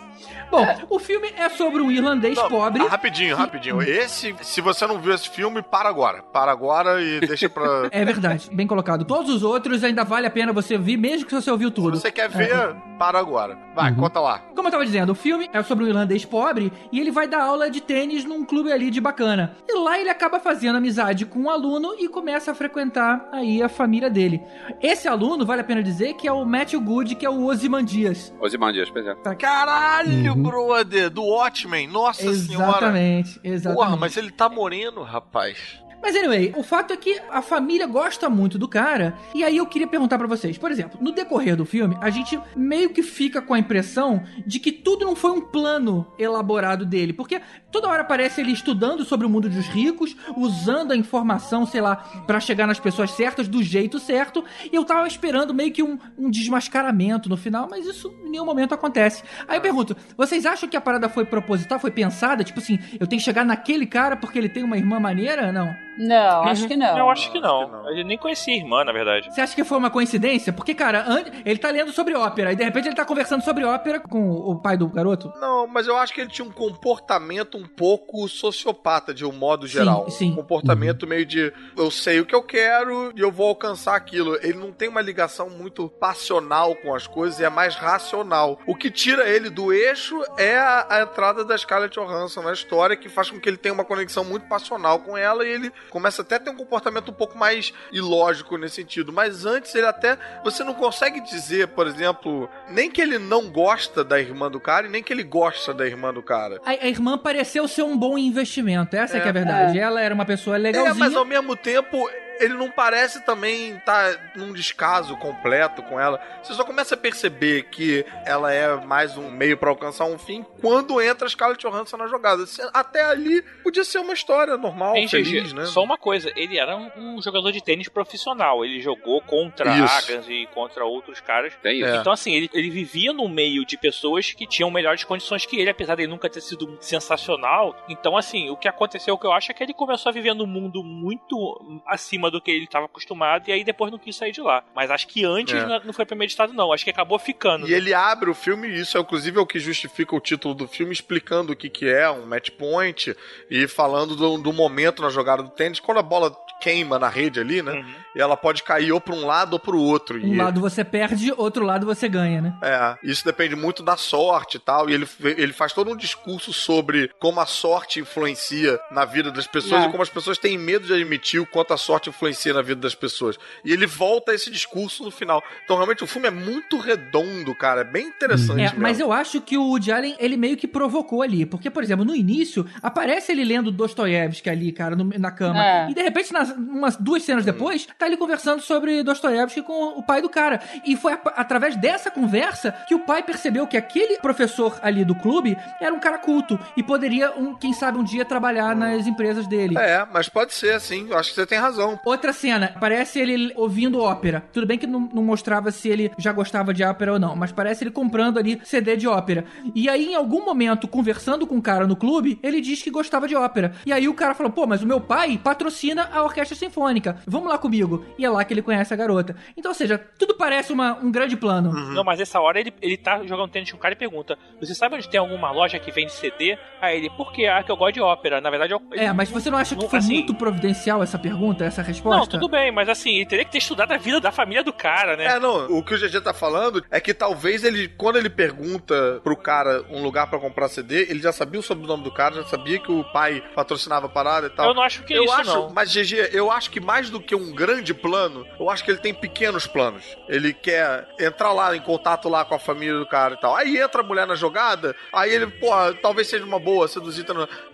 Bom, o filme é sobre um irlandês Não, pobre. ah, rapidinho, rapidinho. Esse, se você não viu esse filme, para agora. Para agora e deixa pra. É verdade, bem colocado. Todos os outros ainda vale a pena você ver, mesmo que você ouviu tudo. Se você quer ver, para agora. Vai, conta lá. Como eu tava dizendo, o filme é sobre um irlandês pobre e ele vai dar aula de tênis num clube ali de bacana. E lá ele acaba fazendo amizade com um aluno e começa a frequentar aí a família dele. Esse aluno, vale a pena dizer, que é o Matthew Good, que é o Ozymandias. Ozymandias, pois é. Caralho, brother, do Watchmen. Nossa senhora. Exatamente, exatamente. Porra, mas ele tá moreno, rapaz. Mas anyway, o fato é que a família gosta muito do cara. E aí eu queria perguntar pra vocês, por exemplo, no decorrer do filme, a gente meio que fica com a impressão de que tudo não foi um plano elaborado dele, porque toda hora aparece ele estudando sobre o mundo dos ricos, usando a informação, sei lá, pra chegar nas pessoas certas do jeito certo. E eu tava esperando meio que um, um desmascaramento no final, mas isso em nenhum momento acontece. Aí eu pergunto, vocês acham que a parada foi proposital, foi pensada? Tipo assim, eu tenho que chegar naquele cara porque ele tem uma irmã maneira? Não. Não, acho que não. Eu acho que não. Ele nem conhecia a irmã, na verdade. Você acha que foi uma coincidência? Porque, cara, ele tá lendo sobre ópera e de repente ele tá conversando sobre ópera com o pai do garoto? Não, mas eu acho que ele tinha um comportamento um pouco sociopata, de um modo geral. sim. Um comportamento meio de eu sei o que eu quero e eu vou alcançar aquilo. Ele não tem uma ligação muito passional com as coisas, é mais racional. O que tira ele do eixo é a, a entrada da Scarlett Johansson na história, que faz com que ele tenha uma conexão muito passional com ela e ele começa até a ter um comportamento um pouco mais ilógico nesse sentido. Mas antes ele até. Você não consegue dizer, por exemplo, nem que ele não gosta da irmã do cara e nem que ele gosta da irmã do cara. A, a irmã pareceu ser um bom investimento, essa é, que é a É. verdade. Ela era uma pessoa É, legalzinha. mas ao mesmo tempo, ele não parece também estar num descaso completo com ela. Você só começa a perceber que ela é mais um meio pra alcançar um fim quando entra a Scarlett Johansson na jogada. Até ali podia ser uma história normal, Hein, feliz, né? Só uma coisa, ele era um, um jogador de tênis profissional. Ele jogou contra Isso. Agans e contra outros caras. É. Então, assim, ele, ele vivia no meio de pessoas que tinham melhores condições que ele, apesar de ele nunca ter sido sensacional. Então, assim, o que aconteceu, o que eu acho, é que ele começou a viver num mundo muito acima do que ele estava acostumado e aí depois não quis sair de lá. Mas acho que antes É. não- não foi premeditado, não. Acho que acabou ficando. E ele abre o filme, e isso é inclusive é o que justifica o título do filme, explicando o que, que é um match point e falando do, do momento na jogada do tênis, quando a bola queima na rede ali, né? Uhum. E ela pode cair ou para um lado ou para o outro. Um e, lado você perde, outro lado você ganha, né? É, isso depende muito da sorte e tal. E ele, ele faz todo um discurso sobre como a sorte influencia na vida das pessoas É. e como as pessoas têm medo de admitir o quanto a sorte influencia na vida das pessoas. E ele volta a esse discurso no final. Então, realmente, o filme é muito redondo, cara. É bem interessante. É, mesmo. mas eu acho que o Woody Allen, ele meio que provocou ali. Porque, por exemplo, no início, aparece ele lendo Dostoiévski ali, cara, no- na cama. É. E de repente, nas, umas duas cenas depois, tá ele conversando sobre Dostoiévski com o pai do cara. E foi a- através dessa conversa que o pai percebeu que aquele professor ali do clube era um cara culto. E poderia, um, quem sabe, um dia trabalhar nas empresas dele. É, mas pode ser assim. Eu acho que você tem razão. Outra cena, parece ele ouvindo ópera. Tudo bem que não, não mostrava se ele já gostava de ópera ou não, mas parece ele comprando ali CD de ópera. E aí, em algum momento, conversando com um cara no clube, ele diz que gostava de ópera. E aí o cara falou: pô, mas o meu pai patrocina a orquestra sinfônica. Vamos lá comigo. E é lá que ele conhece a garota. Então, ou seja, tudo parece uma- um grande plano. Não, mas essa hora ele, ele tá jogando tênis com um cara e pergunta: Você sabe onde tem alguma loja que vende CD? Aí ele, por quê? Ah, que eu gosto de ópera. Na verdade, eu. É, mas você não acha que Não, foi assim- muito providencial essa pergunta, essa resposta? Não, tudo bem, mas assim, ele teria que ter estudado a vida da família do cara, né? É, não, o que o GG tá falando é que talvez ele, quando ele pergunta pro cara um lugar pra comprar CD, ele já sabia o sobrenome do cara, já sabia que o pai patrocinava a parada e tal. Eu não acho que é eu isso, acho, não. Mas, GG, eu acho que mais do que um grande plano, eu acho que ele tem pequenos planos. Ele quer entrar lá em contato lá com a família do cara e tal. Aí entra a mulher na jogada, aí ele, pô, talvez seja uma boa seduzir,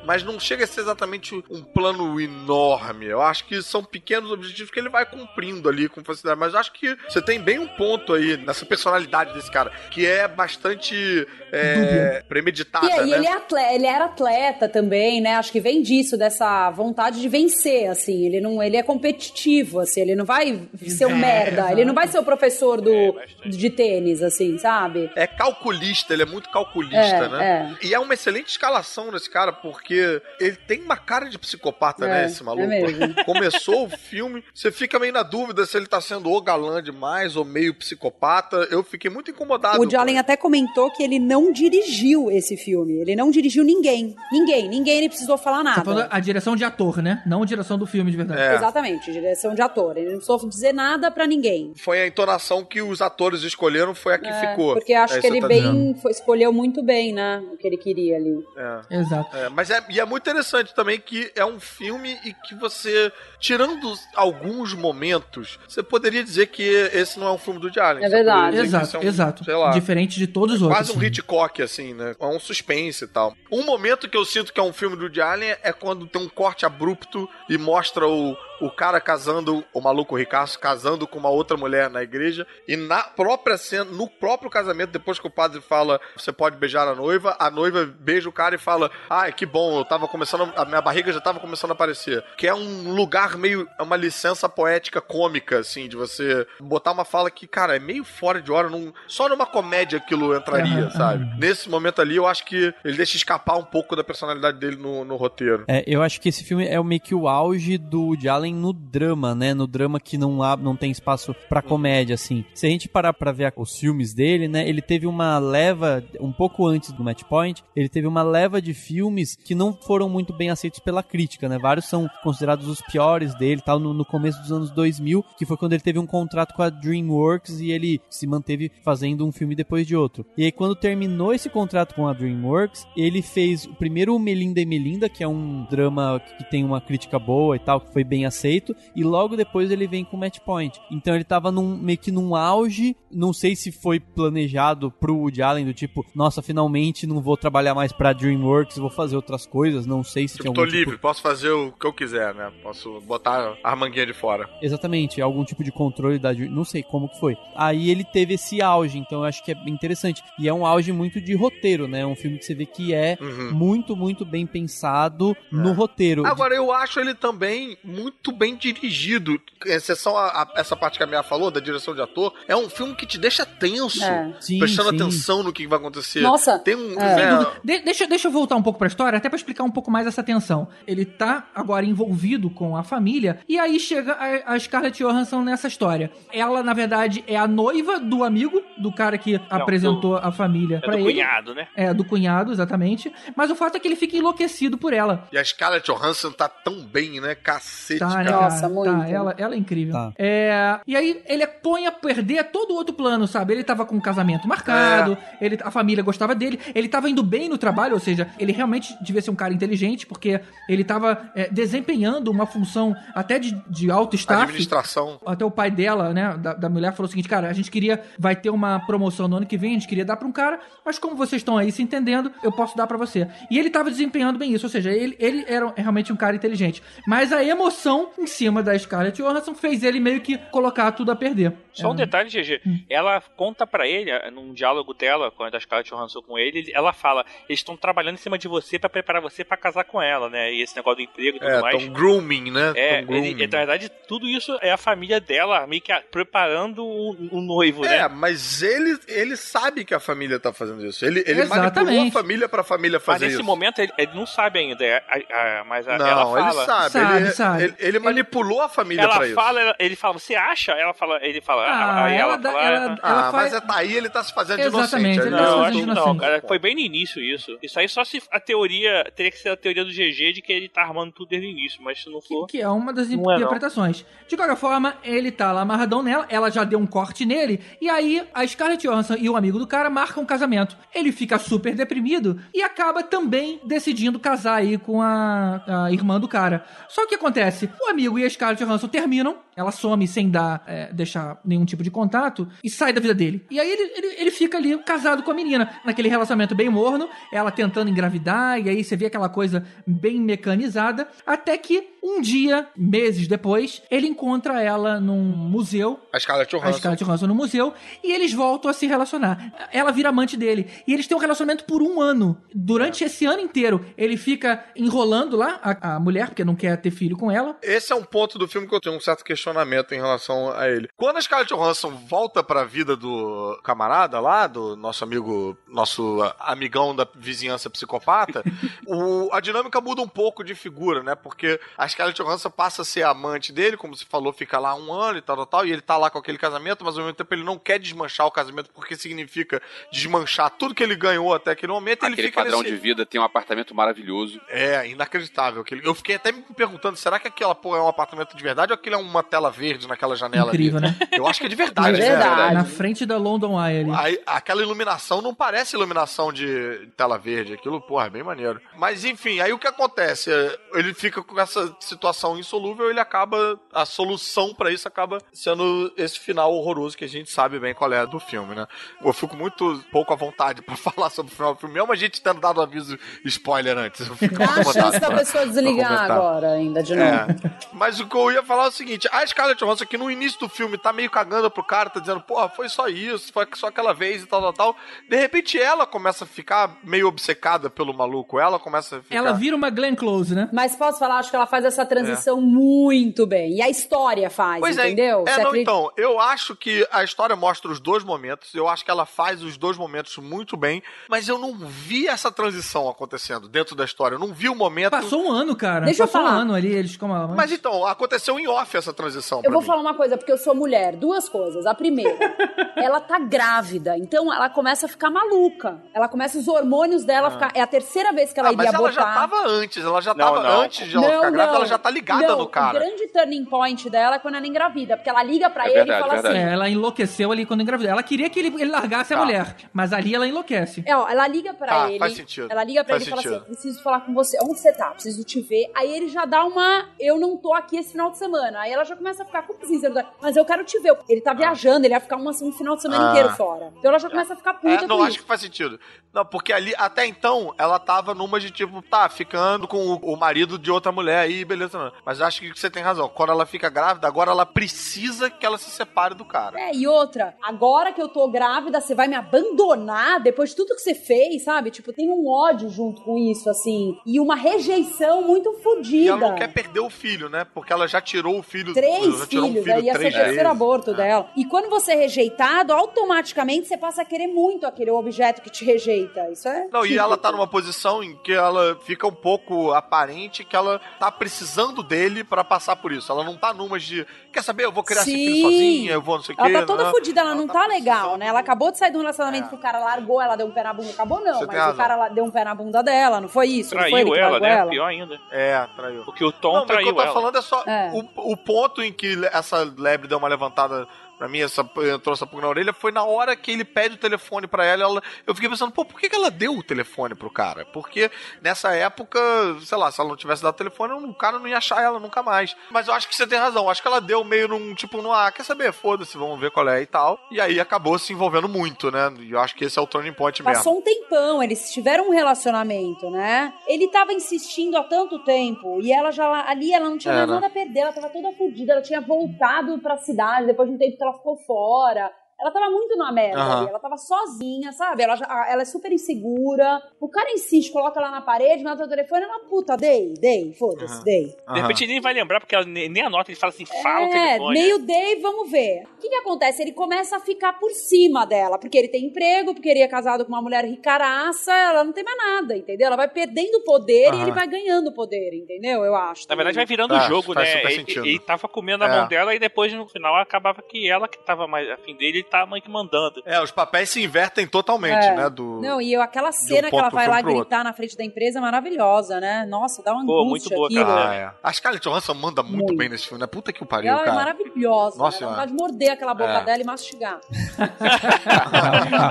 mas não chega a ser exatamente um plano enorme. Eu acho que são pequenos objetivos que ele vai cumprindo ali com facilidade. Mas eu acho que você tem bem um ponto aí nessa personalidade desse cara, que é bastante é, premeditada, E aí, né? ele, é atleta, ele era atleta também, né? Acho que vem disso, dessa vontade de vencer, assim. Ele não, ele é competitivo, assim. Ele não vai ser um É, merda. Ele não vai ser o professor do, de tênis, assim, sabe? é calculista, ele é muito calculista, É, né? E é uma excelente escalação nesse cara, porque ele tem uma cara de psicopata, É, né, esse maluco? é mesmo. Começou o filme, você fica meio na dúvida se ele tá sendo o galã demais ou meio psicopata. Eu fiquei muito incomodado. O ele. até comentou que ele não dirigiu esse filme. Ele não dirigiu ninguém. Ninguém. Ninguém ele precisou falar Tá falando nada. a direção de ator, né? Não a direção do filme de verdade. É. Exatamente, direção de ator. Ele não precisou dizer nada pra ninguém. Foi a entonação que os atores escolheram, foi a que É, ficou. Porque acho É que ele tá bem foi- escolheu muito bem, né? O que ele queria ali. É. Exato. É, mas é, e é muito interessante também que é um filme e que você, tirando alguns momentos, você poderia dizer que esse não é um filme do Allen. É verdade. Exato, é um, exato. Sei lá, Diferente de todos os outros. Quase um Hitchcock, assim, né? É um suspense e tal. Um momento que eu sinto que é um filme do Woody Allen é quando tem um corte abrupto e mostra o, o cara casando, o maluco ricaço, casando com uma outra mulher na igreja. E na própria cena, no próprio casamento, depois que o padre fala, você pode beijar a noiva, a noiva beija o cara e fala, ai, que bom, eu tava começando, a minha barriga já tava começando a aparecer. Que é um lugar meio, é uma licença poética cômica, assim, de você botar uma fala que, cara, é meio fora de hora, num, só numa comédia aquilo entraria, Aham, sabe? Nesse momento ali, eu acho que ele deixa escapar um pouco da personalidade dele no, no roteiro. É, eu acho que esse filme é o meio que o auge do Woody Allen no drama, né? No drama que não, há, não tem espaço pra comédia, assim. Se a gente parar pra ver os filmes dele, né? Ele teve uma leva, um pouco antes do Match Point, ele teve uma leva de filmes que não foram muito bem aceitos pela crítica, né? Vários são considerados os piores dele, tal, no, no começo dos anos 2000, que foi quando ele teve um contrato com a DreamWorks e ele se manteve fazendo um filme depois de outro. E aí, quando terminou esse contrato com a DreamWorks, ele fez o primeiro Melinda e Melinda, que é um drama que tem uma crítica boa e tal, que foi bem aceito aceito, e logo depois ele vem com Match Point. Então ele tava num, meio que num auge, não sei se foi planejado pro Woody Allen, do tipo, nossa, finalmente não vou trabalhar mais pra DreamWorks, vou fazer outras coisas, não sei se Tipo, tinha tô algum tipo- livre, posso fazer o que eu quiser, né? Posso botar a manguinha de fora. Exatamente, algum tipo de controle da não sei como que foi. Aí ele teve esse auge, então eu acho que é bem interessante. E é um auge muito de roteiro, né? Um filme que você vê que é Uhum. muito, muito bem pensado no roteiro. Agora, eu acho ele também muito bem dirigido. Exceção a, a- essa parte que a Mia falou, da direção de ator. É um filme que te deixa tenso. É. Sim, prestando sim. atenção no que vai acontecer. Nossa, Tem um. é. né. De- deixa, deixa eu voltar um pouco pra história, até pra explicar um pouco mais essa tensão. Ele tá agora envolvido com a família, e aí chega a, a Scarlett Johansson nessa história. Ela, na verdade, é a noiva do amigo, do cara que apresentou a família É pra do ele. cunhado, né? É, do cunhado, exatamente. Mas o fato é que ele fica enlouquecido por ela. E a Scarlett Johansson tá tão bem, né? Cacete, Tá, né, cara. Nossa, cara? muito. Tá, ela, ela é incrível. Tá. É, e aí ele põe a perder todo o outro plano, sabe? Ele tava com um casamento marcado, ele, a família gostava dele, ele tava indo bem no trabalho, ou seja, ele realmente devia ser um cara inteligente, porque ele tava é, desempenhando uma função até de, de alto staff. Administração. Até o pai dela, né, da, da mulher, falou o seguinte: cara, a gente queria, vai ter uma promoção no ano que vem, a gente queria dar pra um cara, mas como vocês estão aí se entendendo, eu posso dar pra você. E ele tava desempenhando bem isso, ou seja, ele, ele era realmente um cara inteligente. Mas a emoção em cima da Scarlett Johansson fez ele meio que colocar tudo a perder. Só um É. detalhe, GG. Ela conta pra ele, eh, num diálogo dela, com a da Scarlett Johansson com ele, ela fala: eles estão trabalhando em cima de você pra preparar você pra casar com ela, né? E esse negócio do emprego e tudo É, mais. grooming, né? É, grooming. ele, na verdade, tudo isso é a família dela, meio que a- preparando o, o noivo, É, né? mas ele, ele sabe que a família tá fazendo isso. Ele, ele Exatamente. manipulou a família pra família Mas fazer nesse isso. momento ele, ele não sabe ainda, é, a- a- mas a- Não, ela fala. ele sabe. Sabe, ele, sabe. Ele, ele manipulou a família Ela pra isso. fala, ela- ele fala, você acha? Ela fala, ele fala, Ah, aí ela ela, fala, ela- Ah, ela mas faz- é, aí ele tá se fazendo de Exatamente, inocente. ele tá se Não, não- fazendo acho de que não, cara. Foi bem no início isso. Isso aí só se a teoria teria que ser a teoria do GG de que ele tá armando tudo desde o início, mas se não for. Que é uma das é, interpretações. De qualquer forma, ele tá lá amarradão nela, ela já deu um corte nele, e aí a Scarlett Johansson e o amigo do cara marcam um casamento. Ele fica super deprimido e acaba também decidindo casar aí com a, a irmã do cara. Só que o que acontece? O amigo e a Scarlett Johansson terminam, ela some sem dar, é, deixar nenhum tipo de contato e sai da vida dele. E aí ele, ele, ele fica ali casado com a menina, naquele relacionamento bem morno, ela tentando engravidar, e aí você vê aquela coisa bem mecanizada, até que um dia, meses depois, ele encontra ela num museu, A Scarlett a Johansson. Scarlett Johansson no museu, e eles voltam a se relacionar. Ela vira amante dele. E eles têm um relacionamento por um ano. Durante esse ano inteiro, ele fica enrolando lá a, a mulher, porque não quer ter filho com ela. Esse é um ponto do filme que eu tenho um certo questionamento em relação a ele. Quando a Scarlett Johansson volta pra vida do camarada lá, do nosso amigo, nosso amigão da vizinhança psicopata, o- a dinâmica muda um pouco de figura, né? Porque a Scarlett Johansson passa a ser amante dele, como se falou, fica lá um ano e tal, tal, tal, e ele tá lá com aquele casamento, mas ao mesmo tempo ele não quer desmanchar o casamento, porque significa desmanchar tudo que ele ganhou até aquele momento. e ele Aquele fica padrão nesse... de vida tem um apartamento maravilhoso. É, inacreditável. Aquele- Eu fiquei até me perguntando, será que aquela porra é um apartamento de verdade ou aquilo é uma tela verde naquela janela Incrível, ali? né? Eu acho que é de verdade. É né? verdade. Na frente da London Eye ali. Aí, aquela iluminação não parece iluminação de tela verde. Aquilo, porra, é bem maneiro. Mas enfim, aí o que acontece? É, Ele fica com essa situação insolúvel ele acaba. A solução pra isso acaba sendo esse final horroroso que a gente sabe bem qual é do filme, né? Eu fico muito pouco à vontade pra falar sobre o final do filme, mesmo a gente tendo dado aviso spoiler antes. Eu fico Dá a chance da pessoa desligar agora ainda de novo. É. Mas o que eu ia falar é o seguinte: a Scarlett Johansson, que no início do filme tá meio cagando pro cara, tá dizendo, porra, foi só isso, foi só aquela vez e tal, tal, tal. De repente ela começa a ficar meio obcecada pelo maluco. Ela começa a ficar. Ela vira uma Glenn Close, né? Mas posso falar, acho que ela faz essa transição muito bem. E a história faz, Pois é, entendeu? é Você não, acredita- então, eu acho que a história mostra os dois momentos, eu acho que ela faz os dois momentos muito bem, mas eu não vi essa transição acontecendo dentro da história, eu não vi o momento... Passou um ano, cara. Deixa eu Passou um falar. ano ali, eles como Mas então, aconteceu em off essa transição. Transição Eu vou mim. falar uma coisa, porque eu sou mulher. Duas coisas. A primeira, ela tá grávida, então ela começa a ficar maluca. Ela começa os hormônios dela a ficar. É a terceira vez que ela Ah, iria mas ela botar. já tava antes, ela já Não, tava não. antes de ela ficar grávida, ela já tá ligada não, no cara. O grande turning point dela é quando ela engravida, porque ela liga pra É ele verdade, e fala verdade. assim. É, ela enlouqueceu ali quando engravidou. Ela queria que ele, ele largasse a Tá. mulher, mas ali ela enlouquece. É, ó, ela liga pra Tá, ele. faz sentido. Ela liga pra Faz ele e fala sentido. assim: preciso falar com você. Onde você tá? Preciso te ver. Aí ele já dá uma. Eu não tô aqui esse final de semana. Aí ela já começa a ficar com precisa, mas eu quero te ver. Ele tá viajando, ele vai ficar uma- um final de semana Ah. inteiro fora. Então ela já começa a ficar puta É, não isso. acho que faz sentido. Não, porque ali, até então, ela tava numa de tipo, tá, ficando com o, o marido de outra mulher aí, beleza. Não. Mas acho que você tem razão. Quando ela fica grávida, agora ela precisa que ela se separe do cara. É, e outra, agora que eu tô grávida, você vai me abandonar depois de tudo que você fez, sabe? Tipo, tem um ódio junto com isso, assim. E uma rejeição muito E fodida. ela não quer perder o filho, né? Porque ela já tirou o filho. Três um filhos, filho aí ia ser o três terceiro aborto dela. E quando você é rejeitado, automaticamente você passa a querer muito aquele objeto que te rejeita. Isso é. Não, e típico. ela tá numa posição em que ela fica um pouco aparente que ela tá precisando dele pra passar por isso. Ela não tá numa de, quer saber, eu vou criar esse filho Sim. sozinha, eu vou não sei o quê. Ela tá toda né? fodida, ela, não tá, legal, precisando- né? Ela acabou de sair de um relacionamento que o cara largou, ela deu um pé na bunda. Acabou não, Você mas o cara deu um pé na bunda dela, não foi isso? não foi ele Traiu ela, né? ela? Pior ainda. É, traiu. Porque o Tom Não, mas o que traiu eu tô ela. falando é só É. o, o ponto em que essa lebre deu uma levantada pra mim, essa, entrou essa pulga na orelha, foi na hora que ele pede o telefone pra ela, ela. Eu fiquei pensando, pô, por que, que ela deu o telefone pro cara? Porque nessa época, sei lá, se ela não tivesse dado o telefone, o cara não ia achar ela nunca mais. Mas eu acho que você tem razão, acho que ela deu meio num, tipo, num, ah, quer saber? Foda-se, vamos ver qual é e tal. E aí acabou se envolvendo muito, né? E eu acho que esse é o turning point mesmo. Passou um tempão, eles tiveram um relacionamento, né? Ele tava insistindo há tanto tempo e ela já ali ela não tinha É, mais né? nada a perder, ela tava toda fodida, ela tinha voltado pra cidade depois de um tempo que ela ficou fora. Ela tava muito na merda ali, ela tava sozinha, sabe? Ela, ela é super insegura. O cara insiste, coloca ela na parede, mata o telefone, ela, puta, dei, dei, foda-se, dei. De repente ele nem vai lembrar, porque ela ne- nem anota, ele fala assim, fala o É, telefone. meio dei, vamos ver. O que que acontece? Ele começa a ficar por cima dela, porque ele tem emprego, porque ele é casado com uma mulher ricaraça, ela não tem mais nada, entendeu? Ela vai perdendo poder e ele vai ganhando poder, entendeu? Eu acho. Na verdade vai virando o Faz- jogo, faz né? super Ele, ele tava comendo a É. mão dela e depois no final acabava que ela que tava mais afim dele, tava meio que mandando. É, os papéis se invertem totalmente, É. né? Do... Não, e eu, aquela cena que ponto ela vai lá gritar na frente da empresa é maravilhosa, né? Nossa, dá uma Pô, angústia muito boa, aquilo. cara. Ah, é. A Scarlett Johansson manda muito, Muito. bem nesse filme, né? Puta que o pariu, ela é cara. maravilhosa. Nossa né? Dá Senhora. vontade de morder aquela boca É. dela e mastigar.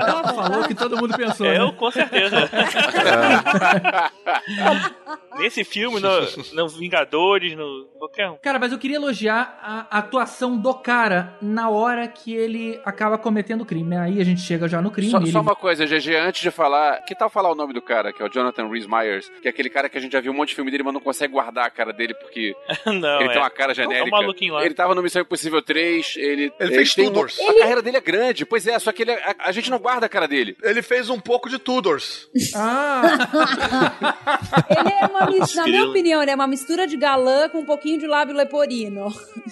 Ela falou que todo mundo pensou. Eu, né? com certeza. Nesse filme, no, no Vingadores, no qualquer um. Cara, mas eu queria elogiar a atuação do cara na hora que ele acaba cometendo o crime? Aí a gente chega já no crime. Só, ele- só uma coisa, GG, antes de falar, que tal falar o nome do cara, que é o Jonathan Rhys Myers, que é aquele cara que a gente já viu um monte de filme dele, mas não consegue guardar a cara dele porque Não, ele é. tem uma cara É genérica. um maluquinho lá. Ele tava no Missão Impossível 3, ele, Ele fez tem um- Tudors. A carreira dele é grande, pois é, só que ele, a, a gente não guarda a cara dele. Ele fez um pouco de Tudors. Ah, Ele é uma na minha opinião, ele é uma mistura de galã com um pouquinho de lábio leporino.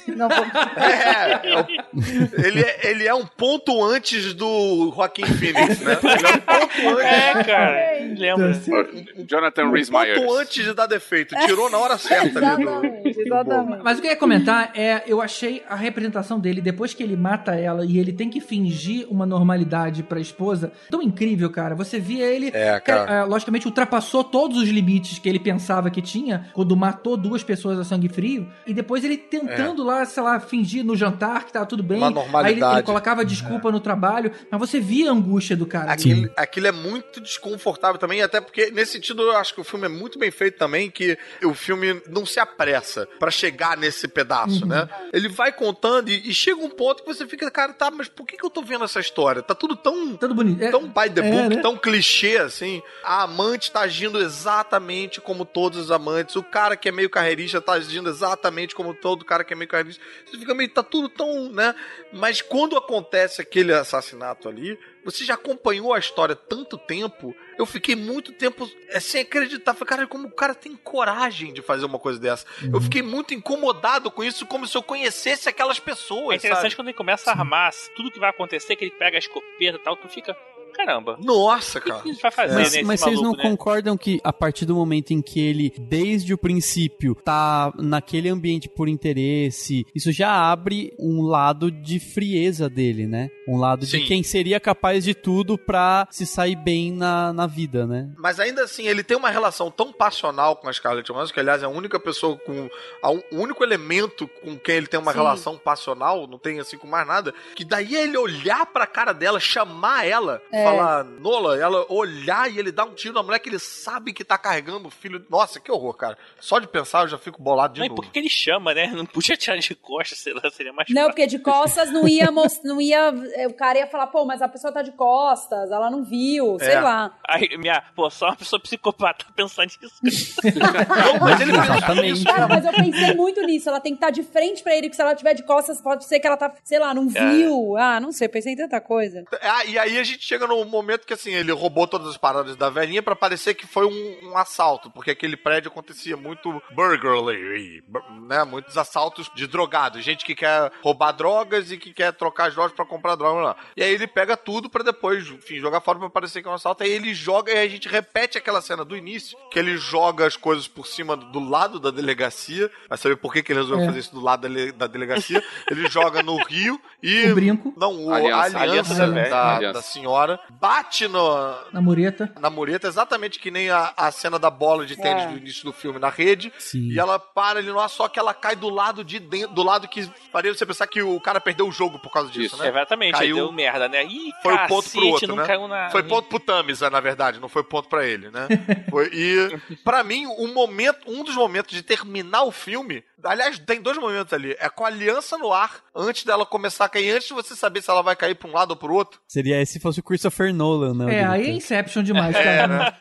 Não, pô- É, é ele, é, ele é um ponto antes do Joaquim Phoenix, né? Ele é um ponto antes. É, cara. Lembra? Jonathan Rhys Um ponto Myers. antes de dar defeito. Tirou na hora certa ali do. exatamente, exatamente. mas o que eu ia comentar é, eu achei a representação dele, depois que ele mata ela e ele tem que fingir uma normalidade pra esposa, tão incrível, cara. Você via ele, É, cara. é, logicamente, ultrapassou todos os limites que ele pensava que tinha quando matou duas pessoas a sangue frio, e depois ele tentando lá, sei lá, fingir no jantar que tava tudo bem. Uma Aí ele, normalidade. ele colocava desculpa no trabalho, mas você via a angústia do cara. Aquilo, aquilo é muito desconfortável também, até porque nesse sentido eu acho que o filme é muito bem feito também, que o filme não se apressa pra chegar nesse pedaço, né? Ele vai contando e, e chega um ponto que você fica, cara, tá, mas por que, que eu tô vendo essa história? Tá tudo tão Tudo bonito. É, tão by the é, book, né? tão clichê assim. A amante tá agindo exatamente como todos os amantes. O cara que é meio carreirista tá agindo exatamente como todo cara que é meio carreirista. Você fica meio, tá tudo tão, né? Mas quando acontece aquele assassinato ali, você já acompanhou a história tanto tempo. Eu fiquei muito tempo é, sem acreditar. Falei, cara, como o cara tem coragem de fazer uma coisa dessa. Uhum. Eu fiquei muito incomodado com isso, como se eu conhecesse aquelas pessoas. É interessante sabe? quando ele começa a armar tudo que vai acontecer, que ele pega a escopeta e tal, tu fica. Caramba. Nossa, O cara. Mas, mas vocês não né? concordam que a partir do momento em que ele, desde o princípio, tá naquele ambiente por interesse, isso já abre um lado de frieza dele, né? Um lado de Sim. quem seria capaz de tudo pra se sair bem na, na vida, né? Mas ainda assim, ele tem uma relação tão passional com a Scarlett Johansson, que aliás é a única pessoa com. a o único elemento com quem ele tem uma Sim. relação passional, não tem assim com mais nada, que daí é ele olhar pra cara dela, chamar ela, É. falar Nola, ela olhar e ele dá um tiro na mulher que ele sabe que tá carregando o filho. Nossa, que horror, cara. Só de pensar eu já fico bolado de Não, novo. por que ele chama, né? Não podia tirar de costas, sei lá, seria mais Não, fácil. porque de costas não ia, não ia. é, O cara ia falar, pô, mas a pessoa tá de costas, ela não viu, sei É. lá. Aí, minha, pô, só uma pessoa psicopata pensando nisso. Não, mas ele Exatamente. nisso. Cara, mas eu pensei muito nisso. Ela tem que estar de frente pra ele, porque se ela tiver de costas, pode ser que ela tá, sei lá, não viu. Ah, não sei, pensei em tanta coisa. Ah, e aí a gente chega no momento que assim, ele roubou todas as paradas da velhinha pra parecer que foi um, um assalto, porque aquele prédio acontecia muito burglary, bur- né? Muitos assaltos de drogados, gente que quer roubar drogas e que quer trocar as drogas pra comprar droga lá. E aí ele pega tudo pra depois, enfim, jogar fora pra parecer que é um assalto. Aí ele joga e a gente repete aquela cena do início, que ele joga as coisas por cima do, do lado da delegacia. Vai saber por que, que ele resolveu É. fazer isso do lado da, le- da delegacia. Ele joga no rio e O brinco. não, o, Aliança. a aliança, Aliança velha. da- Aliança. da senhora bate no, Na mureta. na mureta, exatamente que nem a, a cena da bola de tênis É. do início do filme na rede. Sim. E ela para ali no ar, só que ela cai do lado de dentro, do lado que faria você pensar que o cara perdeu o jogo por causa disso, Isso. né? Exatamente, Caiu- aí deu merda, né? Ih, Foi o ponto pro cacete, outro, não né? caiu na... Foi ponto pro Tamisa, na verdade, não foi ponto pra ele, né? Foi- e pra mim, um momento, um dos momentos de terminar o filme, aliás, tem dois momentos ali, é com a aliança no ar antes dela começar a cair, antes de você saber se ela vai cair pra um lado ou pro outro. Seria se fosse o Christopher Nolan, né? É, aí é. Inception demais, cara.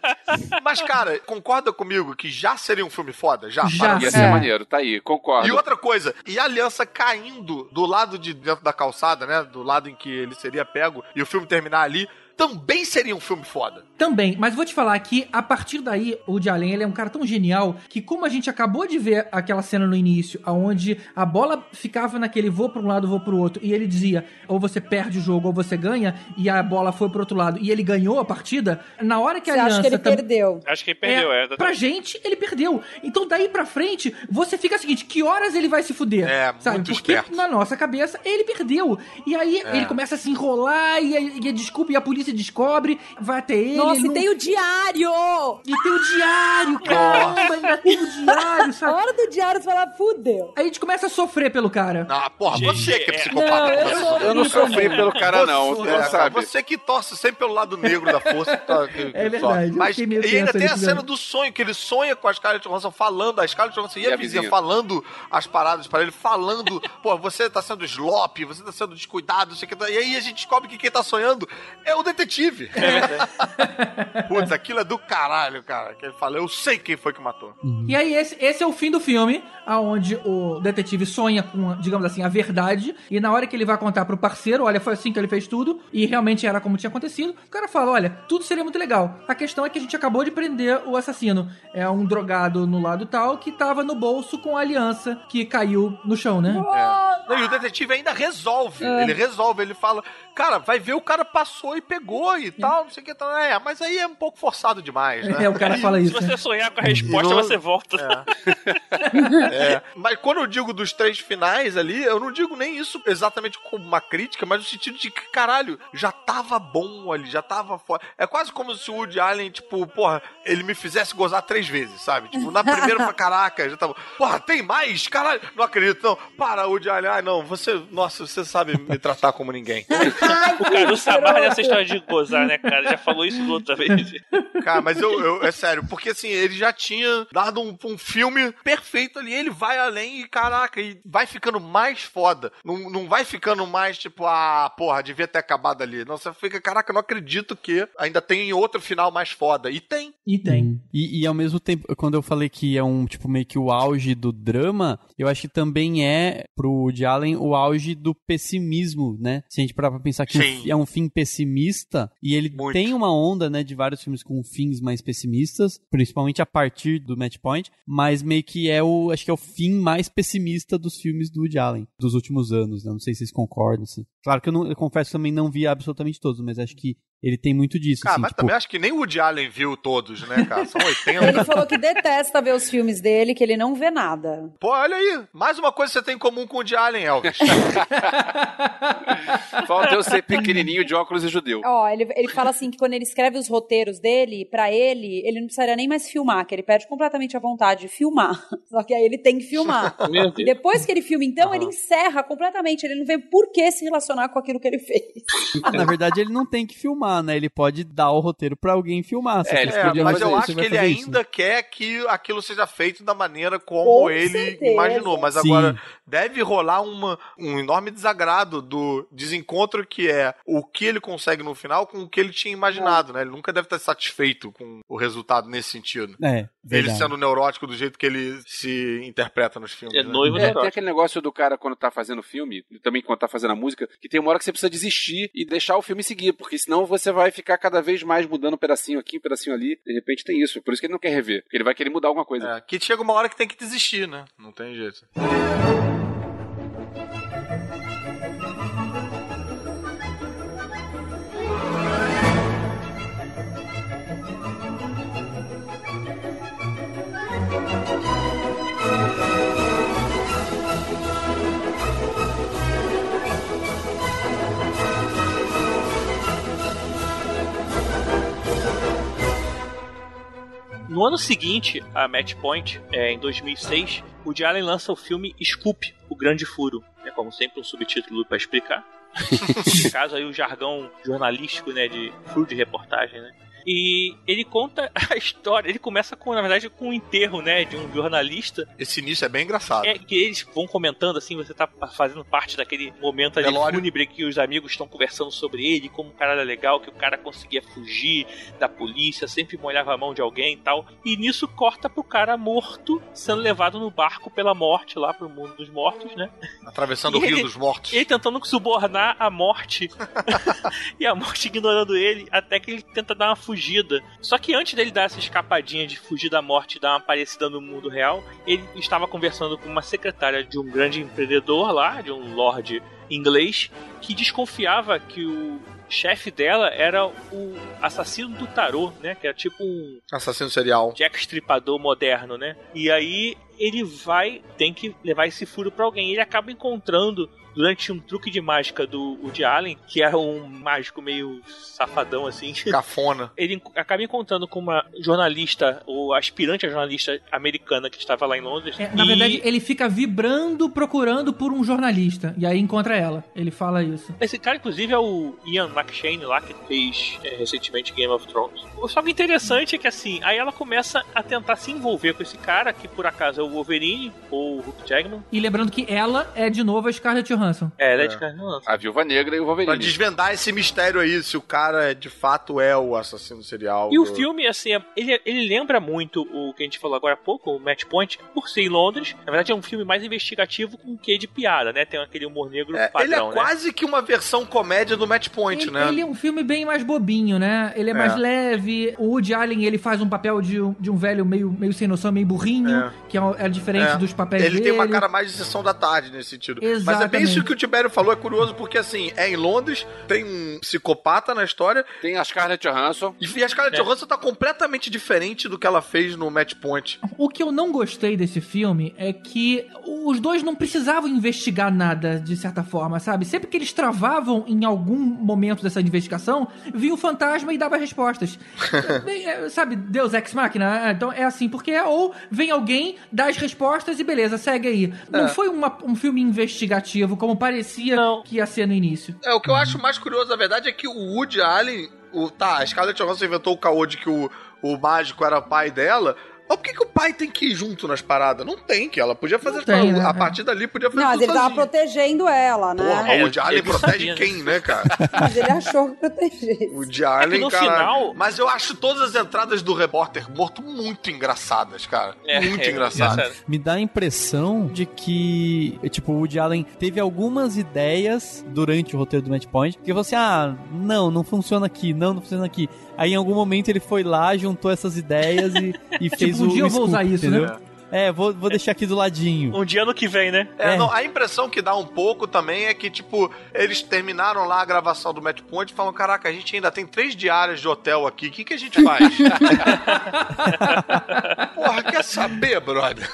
Mas cara, concorda comigo que já seria um filme foda, já? Já. Ia ser É. maneiro, tá aí, concordo. E outra coisa, e a aliança caindo do lado de dentro da calçada, né? Do lado em que ele seria pego, e o filme terminar ali, também seria um filme foda. Também, mas vou te falar que a partir daí, o Woody Allen ele é um cara tão genial que como a gente acabou de ver aquela cena no início, onde a bola ficava naquele vou para um lado, vou para o outro, e ele dizia, ou você perde o jogo ou você ganha, e a bola foi pro outro lado, e ele ganhou a partida, na hora que a Você aliança... acha que ele tam- perdeu? Acho que ele perdeu, é. Pra gente, ele perdeu. Então, daí pra frente, você fica o seguinte: que horas ele vai se fuder? É, sabe? muito Porque esperto. na nossa cabeça, ele perdeu. E aí É. ele começa a se enrolar e, e, desculpa, e a polícia descobre, vai até ele. Nossa, ele e não- tem o diário! E tem o diário, caramba, ainda tem o diário, A sabe? hora do diário você fala, fudeu. Aí a gente começa a sofrer pelo cara. Ah, porra, você que é é. psicopata. Não, eu você- sou- Eu não sofri pelo cara, não, é, sabe. você que torce sempre pelo lado negro da força. que tá- que- É verdade, Mas e ainda tem a cena já- do sonho, que ele sonha com a Scarlett Johansson falando, a Scarlett Johansson e, E a a vizinha vizinha. falando as paradas para ele, falando, pô, você tá sendo slop, você tá sendo descuidado, não sei o que. tá- E aí a gente descobre que quem tá sonhando é o detetive. Putz, aquilo é do caralho, cara. Que ele fala, eu sei quem foi que matou. E aí, esse, esse é o fim do filme, aonde o detetive sonha com, digamos assim, a verdade. E na hora que ele vai contar pro parceiro, olha, foi assim que ele fez tudo, e realmente era como tinha acontecido, o cara fala: olha, tudo seria muito legal. A questão é que a gente acabou de prender o assassino. É um drogado no lado tal que tava no bolso com a aliança que caiu no chão, né? É. E o detetive ainda resolve. É. Ele resolve, ele fala, cara, vai ver o cara passou e pegou e tal, não sei o que. Tal. É, mas aí é um pouco forçado demais, né? É, o cara fala Se isso. você né? sonhar com a resposta, você volta. É. Mas quando eu digo dos três finais ali, eu não digo nem isso exatamente como uma crítica, mas no sentido de que, caralho, já tava bom ali, já tava foda. É quase como se o Woody Allen, tipo, porra, ele me fizesse gozar três vezes, sabe? Tipo, na primeira falei, caraca, já tava. Porra, tem mais? Caralho, não acredito, não. Para, Woody Allen. Ai, não, você, nossa, você sabe me tratar como ninguém. O cara, o Samar nessa história de gozar, né, cara? Já falou isso da outra vez. Cara, mas eu, eu- é sério, porque assim, ele já tinha dado um, um filme perfeito ali, ele vai além e caraca, e vai ficando mais foda. Não, não vai ficando mais tipo, ah, porra, devia ter acabado ali. Não, você fica, caraca, não acredito que ainda tem outro final mais foda. E tem. E tem. E, e ao mesmo tempo, quando eu falei que é um, tipo, meio que o auge do drama, eu acho que também é, pro Woody Allen, o auge do pessimismo, né? Se a gente parar pra pensar que Sim. é um fim pessimista, e ele Muito. tem uma onda, né, de vários filmes com fins mais pessimistas, principalmente a partir do Match Point, mas meio que é o, acho que é o fim mais pessimista dos filmes do Woody Allen, dos últimos anos, né? Não sei se vocês concordam, assim. Claro que eu, não, eu confesso que também não vi absolutamente todos, mas acho que ele tem muito disso. Cara, assim, mas tipo, também acho que nem o Woody Allen viu todos, né, cara? São 80. Ele falou que detesta ver os filmes dele, que ele não vê nada. Pô, olha aí. Mais uma coisa que você tem em comum com o Woody Allen, Elvis. Falta eu ser pequenininho de óculos e judeu. Ó, ele, ele fala assim que quando ele escreve os roteiros dele, pra ele, ele não precisaria nem mais filmar, que ele perde completamente a vontade de filmar. Só que aí ele tem que filmar. E depois que ele filma, então, ele encerra completamente. Ele não vê por que se relacionar com aquilo que ele fez. Na verdade, ele não tem que filmar, né? Ele pode dar o roteiro pra alguém filmar. É, É, mas eu acho que ele fazer isso. ainda quer que aquilo seja feito da maneira como Com ele certeza. imaginou. Mas Sim. agora deve rolar uma, um enorme desagrado do desencontro que é o que ele consegue no final com o que ele tinha imaginado, né? Ele nunca deve estar satisfeito com o resultado nesse sentido. É, Ele sendo neurótico do jeito que ele se interpreta nos filmes. É né? noivo É, do tem aquele negócio do cara quando tá fazendo filme, e também quando tá fazendo a música, que tem uma hora que você precisa desistir e deixar o filme seguir, porque senão você vai ficar cada vez mais mudando um pedacinho aqui, um pedacinho ali. De repente tem isso. Por isso que ele não quer rever, porque ele vai querer mudar alguma coisa. É, que chega uma hora que tem que desistir, né? Não tem jeito. No ano seguinte, a Match Point, é, em 2006, o Woody Allen lança o filme Scoop, O Grande Furo. É como sempre um subtítulo para explicar. no caso aí o jargão jornalístico, né, de furo de reportagem, né? E ele conta a história, ele começa com, na verdade, com o enterro, né, de um jornalista Esse início é bem engraçado. é que eles vão comentando assim, você tá fazendo parte daquele momento ali Velório. fúnebre que os amigos estão conversando sobre ele, como o cara era legal, que o cara conseguia fugir da polícia, sempre molhava a mão de alguém e tal. E nisso corta pro cara morto, sendo levado no barco pela morte lá pro mundo dos mortos, né? Atravessando o E Rio ele- dos Mortos. Ele tentando subornar a morte e a morte ignorando ele até que ele tenta dar uma fugida. Só que antes dele dar essa escapadinha de fugir da morte e dar uma aparecida no mundo real, ele estava conversando com uma secretária de um grande empreendedor lá, de um lord inglês, que desconfiava que o chefe dela era o assassino do tarô, né? Que era tipo um Assassino serial. Jack Stripador moderno, né? E aí ele vai, tem que levar esse furo pra alguém. Ele acaba encontrando durante um truque de mágica do Woody Allen, que era um mágico meio safadão assim. Cafona. Ele acaba encontrando com uma jornalista, ou aspirante a jornalista americana que estava lá em Londres. É, na e- verdade, ele fica vibrando procurando por um jornalista. E aí encontra ela. Ele fala isso. Esse cara, inclusive, é o Ian McShane lá, que fez é, recentemente Game of Thrones. Só que o interessante é que, assim, aí ela começa a tentar se envolver com esse cara, que por acaso é o Wolverine, ou o Hugh Jackman. E lembrando que ela é de novo a Scarlett Johansson. É, ela é É. de Carlos A Viúva Negra e o Pra Wolverine. desvendar esse mistério aí, se o cara de fato é o assassino serial. E o do- filme, assim, é- ele, ele lembra muito o que a gente falou agora há pouco, o Match Point, por ser em Londres. Na verdade, é um filme mais investigativo com um quê de piada, né? Tem aquele humor negro É, padrão, ele é né? quase que uma versão comédia do Match Point, Ele, né? ele é um filme bem mais bobinho, né? Ele é, É. mais leve. O Woody Allen, ele faz um papel de um, de um velho meio, meio sem noção, meio burrinho, É. que é, é diferente É. dos papéis Ele dele. tem uma cara mais de sessão da tarde nesse sentido. Mas é bem Exatamente. Isso que o Tibério falou, é curioso, porque assim, é em Londres, tem um psicopata na história, Tem a Scarlett Johansson. e a Scarlett É. Johansson tá completamente diferente do que ela fez no Match Point. O que eu não gostei desse filme é que os dois não precisavam investigar nada, de certa forma, sabe? Sempre que eles travavam em algum momento dessa investigação, vinha o fantasma e dava respostas. Bem, é, sabe, Deus Ex Machina? É, Então é assim, porque é ou vem alguém, dá as respostas e beleza, segue aí. Não É. foi uma- um filme investigativo, como parecia Não. que ia ser no início. É, o que eu acho mais curioso, na verdade, é que o Woody Allen, o, tá, a Scarlett Johansson inventou o caô de que o, o mágico era pai dela, mas por que, que o pai tem que ir junto nas paradas? Não tem, que ela podia fazer, tem, né, a partir dali podia fazer Não, mas tudo ele tava sozinho. protegendo ela, né? Porra, É, o Woody protege sabia, quem, né, cara? Mas ele achou que protegesse. O Woody Allen, no cara... final- Mas eu acho todas as entradas do repórter morto muito engraçadas, cara. É, muito é, engraçadas. Me dá a impressão de que, tipo, o Woody Allen teve algumas ideias durante o roteiro do Match Point, que falou assim, ah, não, não funciona aqui, não, não funciona aqui. Aí em algum momento ele foi lá, juntou essas ideias e, e fez Tipo, um o dia eu vou scoop, usar isso, entendeu? né? É, vou, vou deixar aqui do ladinho. Um dia ano que vem, né? É, É. não, a impressão que dá um pouco também é que, tipo, eles terminaram lá a gravação do Match Point e falam: caraca, a gente ainda tem três diárias de hotel aqui, o que, que a gente faz? Porra, quer saber, brother?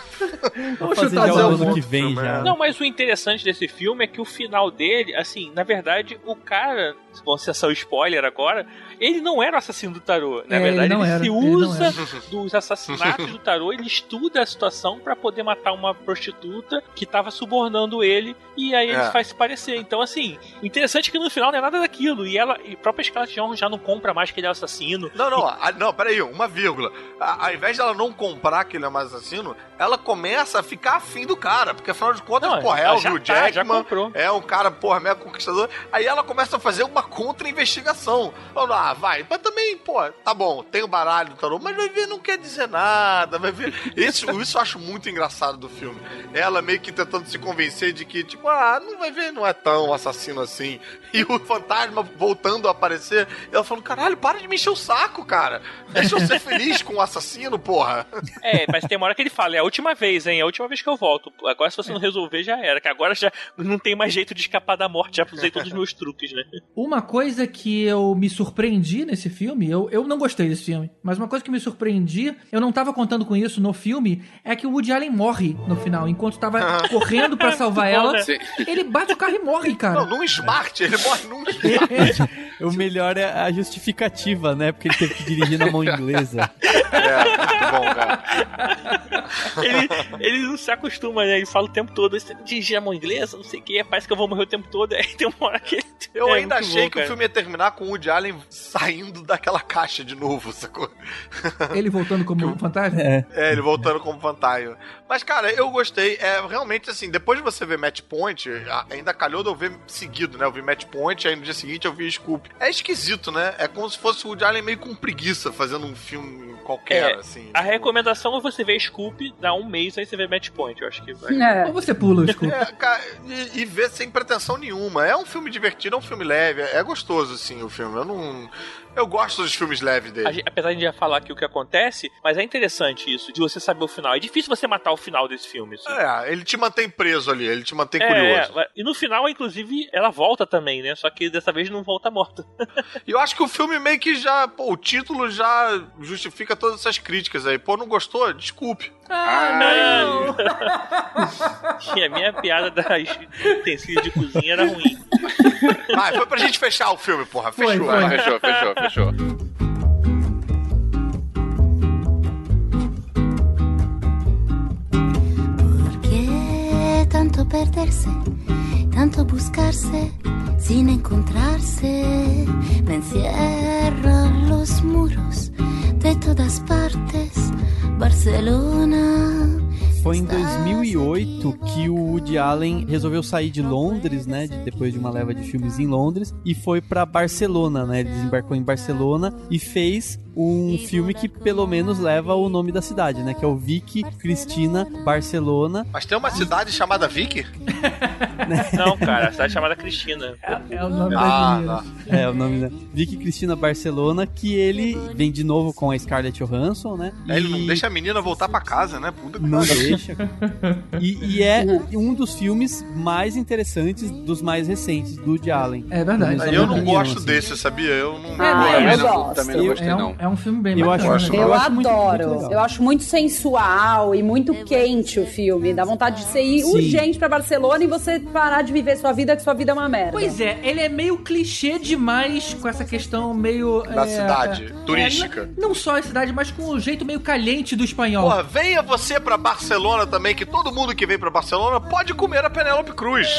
Vamos Fazer já o ano que vem já. Não, mas o interessante desse filme é que o final dele, assim, na verdade, o cara, vamos ser o spoiler agora, ele não era o assassino do tarô. Na É, ele verdade, não ele, era, se ele não usa era. dos assassinatos do tarô, ele estuda a situação pra poder matar uma prostituta que tava subornando ele e aí ele É. faz se parecer. Então, assim, o interessante é que no final não é nada daquilo. E ela, e a própria Scarlett Johansson já não compra mais que ele é o assassino. Não, não, a- não, peraí, uma vírgula. A- ao invés dela não comprar que ele é mais assassino, ela começa a ficar afim do cara, porque afinal de contas, Não, porra, é o já Hugh tá, Jackman, comprou. é um cara, porra, mega conquistador. Aí ela começa a fazer uma contra-investigação. Falando, ah, vai, mas também, pô, tá bom, tem o baralho do tarô, mas vai ver, não quer dizer nada, vai ver. Isso, isso eu acho muito engraçado do filme. Ela meio que tentando se convencer de que, tipo, ah, não vai ver, não é tão assassino assim. E o fantasma voltando a aparecer, ela falando, caralho, para de me encher o saco, cara. Deixa eu ser feliz com o assassino, porra. É, mas tem uma hora que ele fala, é a última vez, hein? É a última vez que eu volto. Agora, se você não resolver, já era. Que agora já não tem mais jeito de escapar da morte. Já usei todos os meus truques, né? Uma coisa que eu me surpreendi nesse filme, eu, eu não gostei desse filme, mas uma coisa que me surpreendi, eu não tava contando com isso no filme, é que o Woody Allen morre no final, enquanto tava correndo pra salvar bom, ela. né? Sim. Ele bate o carro e morre, cara. Não, num smart, ele morre num smart. O melhor é a justificativa, né? Porque ele teve que dirigir na mão inglesa. É, muito bom, cara. Ele, ele não se acostuma, né? Ele fala o tempo todo, "Você dirigir a mão inglesa, não sei o que, parece que eu vou morrer o tempo todo. Aí tem uma hora que ele... Eu É ainda achei bom, que o cara. filme ia terminar com o Woody Allen saindo daquela caixa de novo, sacou? Ele voltando como fantasma? É. É, ele voltando como fantasma. Mas, cara, eu gostei. É realmente assim, depois de você ver Match Point, ainda calhou de eu ver seguido, né? Eu vi Match Point, aí no dia seguinte eu vi Scoop. É esquisito, né? É como se fosse o Woody Allen meio com preguiça fazendo um filme qualquer, É, assim. A tipo- recomendação é você ver Scoop, dá um mês, aí você vê Match Point. Eu acho que vai. É. Ou você pula, desculpa. É, cara, e, e ver sem pretensão nenhuma. É um filme divertido, é um filme leve, é gostoso, assim, o filme. Eu não. Eu gosto dos filmes leves dele. gente- apesar de a gente já falar aqui o que acontece, mas é interessante isso, de você saber o final. É difícil você matar o final desse filme. assim. É, ele te mantém preso ali, ele te mantém É, curioso. é, e no final, inclusive, ela volta também, né? Só que dessa vez não volta morta. E eu acho que o filme meio que já. Pô, o título já justifica todas essas críticas aí. Pô, não gostou? Desculpe. Ah, não! E a minha piada das utensílios de cozinha era ruim. Vai, foi pra gente fechar o filme, porra. Foi, Fechou. foi. vai. Fechou, fechou, fechou. ¿Por qué tanto perderse, tanto buscarse sin encontrarse? Me encierro los muros de todas partes, Barcelona. Foi em 2008 que o Woody Allen resolveu sair de Londres, né? de- depois de uma leva de filmes em Londres, e foi pra Barcelona, né? Ele desembarcou em Barcelona e fez um filme que pelo menos leva o nome da cidade, né? Que é o Vicky Cristina Barcelona. Mas tem uma cidade chamada Vicky? Não, cara, a cidade é chamada Cristina. É o nome Ah, da tá. É o nome da Vicky Cristina Barcelona, que ele vem de novo com a Scarlett Johansson, né? É, Ele não deixa a menina voltar pra casa, né? Puta que Não deixa. E, e é um dos filmes mais interessantes dos mais recentes do Woody Allen. É verdade. Eu não opinião, gosto assim. desse, sabia? Eu não. Ah, Também eu não- gosto. Também não gostei, É não. É um filme bem Eu bacana. acho- né? Eu, acho muito- adoro. muito legal. eu acho muito sensual e muito quente o filme. Dá vontade de você ir Sim. urgente pra Barcelona e você parar de viver sua vida, que sua vida é uma merda. Pois é, ele é meio clichê demais com essa questão meio. Da é, cidade, é, turística. não, não só a cidade, mas com o jeito meio caliente do espanhol. Porra, venha você pra Barcelona também, que todo mundo que vem pra Barcelona pode comer a Penélope Cruz.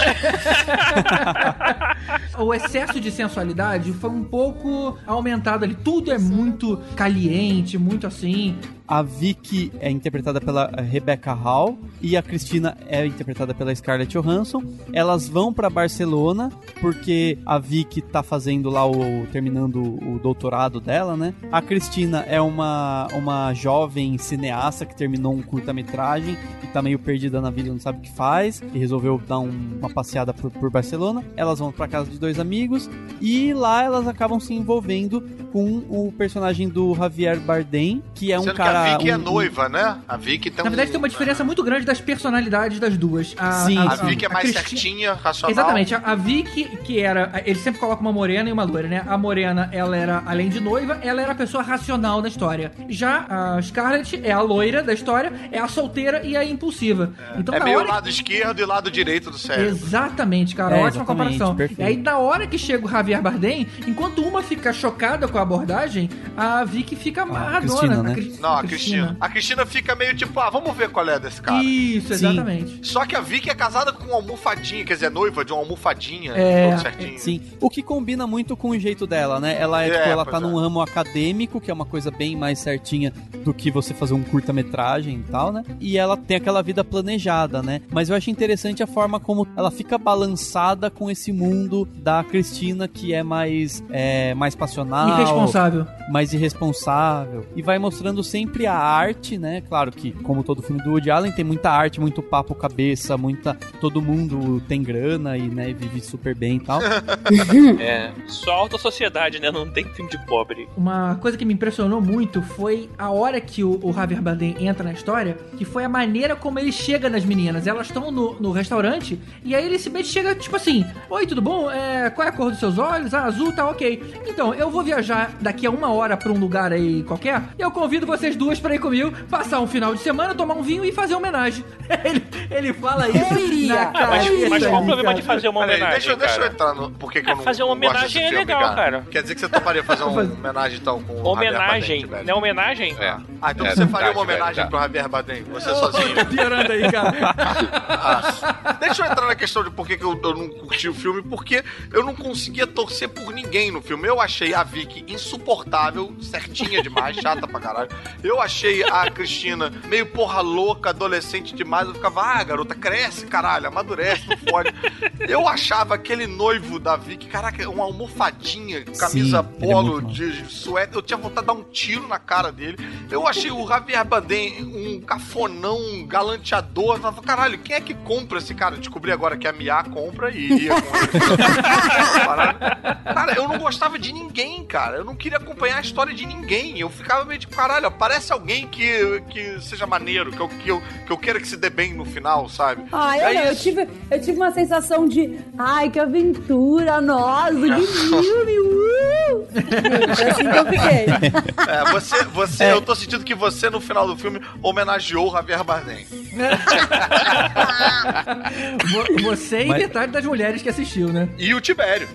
O excesso de sensualidade foi um pouco aumentado ali. Tudo é muito caliente, muito assim. A Vicky é interpretada pela Rebecca Hall e a Cristina é interpretada pela Scarlett Johansson. Elas vão pra Barcelona porque a Vicky tá fazendo lá o terminando o doutorado dela, né? A Cristina é uma uma jovem cineasta que terminou um curta-metragem e tá meio perdida na vida, não sabe o que faz e resolveu dar um- uma passeada por, por Barcelona. Elas vão pra casa de dois amigos e lá elas acabam se envolvendo com o personagem do Javier Bardem, que é um Sendo cara era a Vicky é um- noiva, né? A Vicky tem Na verdade, um... tem uma diferença muito grande das personalidades das duas. A, Sim, A Vicky é mais Cristi- certinha, racional. Exatamente, a, a Vicky, que era. Ele sempre coloca uma morena e uma loira, né? A morena, ela era, além de noiva, ela era a pessoa racional da história. Já a Scarlett é a loira da história, é a solteira e a impulsiva. Então, É meio hora. lado esquerdo e lado direito do cérebro. Exatamente, cara. É, ótima exatamente, comparação. perfeito. E aí, na hora que chega o Javier Bardem, enquanto uma fica chocada com a abordagem, a Vicky fica amarradona. Cristina, né? Não, a Cristina. A Cristina fica meio tipo, ah, vamos ver qual é desse cara. Isso, Sim. exatamente. Só que a Vicky é casada com uma almofadinha, quer dizer, noiva de uma almofadinha, É. todo certinho. Sim, o que combina muito com o jeito dela, né? Ela é, É, tipo, ela tá é. num ramo acadêmico, que é uma coisa bem mais certinha do que você fazer um curta-metragem e tal, né? E ela tem aquela vida planejada, né? Mas eu acho interessante a forma como ela fica balançada com esse mundo da Cristina, que é mais, é, mais passional. Irresponsável. mais irresponsável e vai mostrando sempre a arte, né? Claro que como todo filme do Woody Allen tem muita arte, muito papo cabeça, muita todo mundo tem grana e né, vive super bem e tal. É, só alta sociedade, né? Não tem filme de pobre. Uma coisa que me impressionou muito foi a hora que o, o Javier Bardem entra na história, que foi a maneira como ele chega nas meninas. Elas estão no, no restaurante e aí ele simplesmente chega tipo assim: Oi, tudo bom? É, qual é a cor dos seus olhos? Ah, azul, tá ok. Então, eu vou viajar daqui a uma hora pra um lugar aí qualquer. E eu convido vocês duas pra ir comigo, passar um final de semana, tomar um vinho e fazer homenagem. ele, ele fala isso. Eu iria. cara Mas, mas qual o problema cara. de fazer uma homenagem, deixa, eu- deixa eu cara? entrar no. Por que, que É, eu não fazer uma homenagem é filme, legal, cara. Quer dizer que você toparia fazer uma homenagem então com o Homenagem, velho? não é homenagem? É. Ah, então É, você faria uma homenagem verdade. pro Javier Bardem? Você sozinho? Tá piorando aí, cara. Ah, deixa eu entrar na questão de por que, que eu, eu não curti o filme, porque eu não conseguia torcer por ninguém no filme. Eu achei a Vicky insuportável, certinha demais, chata pra caralho. Eu achei a Cristina meio porra louca, adolescente demais. Eu ficava, ah, garota, cresce, caralho, amadurece, não fode. Eu achava aquele noivo da Vicky, caraca, uma almofadinha, camisa Sim, é polo muito de suéter. Eu tinha vontade de dar um tiro na cara dele. Eu achei o Javier Bardem um cafonão, um galanteador. Eu falava, caralho, quem é que compra esse cara? Eu descobri agora que a Mia compra e iria com ele. Cara, eu não gostava de ninguém, cara. Eu não queria acompanhar a história de ninguém. Eu ficava meio tipo, caralho, aparece alguém que, que seja maneiro, que eu, que, eu, que eu queira que se dê bem no final, sabe? Ah, eu, não, eu, tive, eu tive uma sensação de ai, que aventura, nossa, que filme, uh! Gente, assim que eu fiquei. É, você, você eu tô sentindo que você, no final do filme, homenageou o Javier Bardem. Vo- Você e Mas- metade das mulheres que assistiu, né? E o Tibério.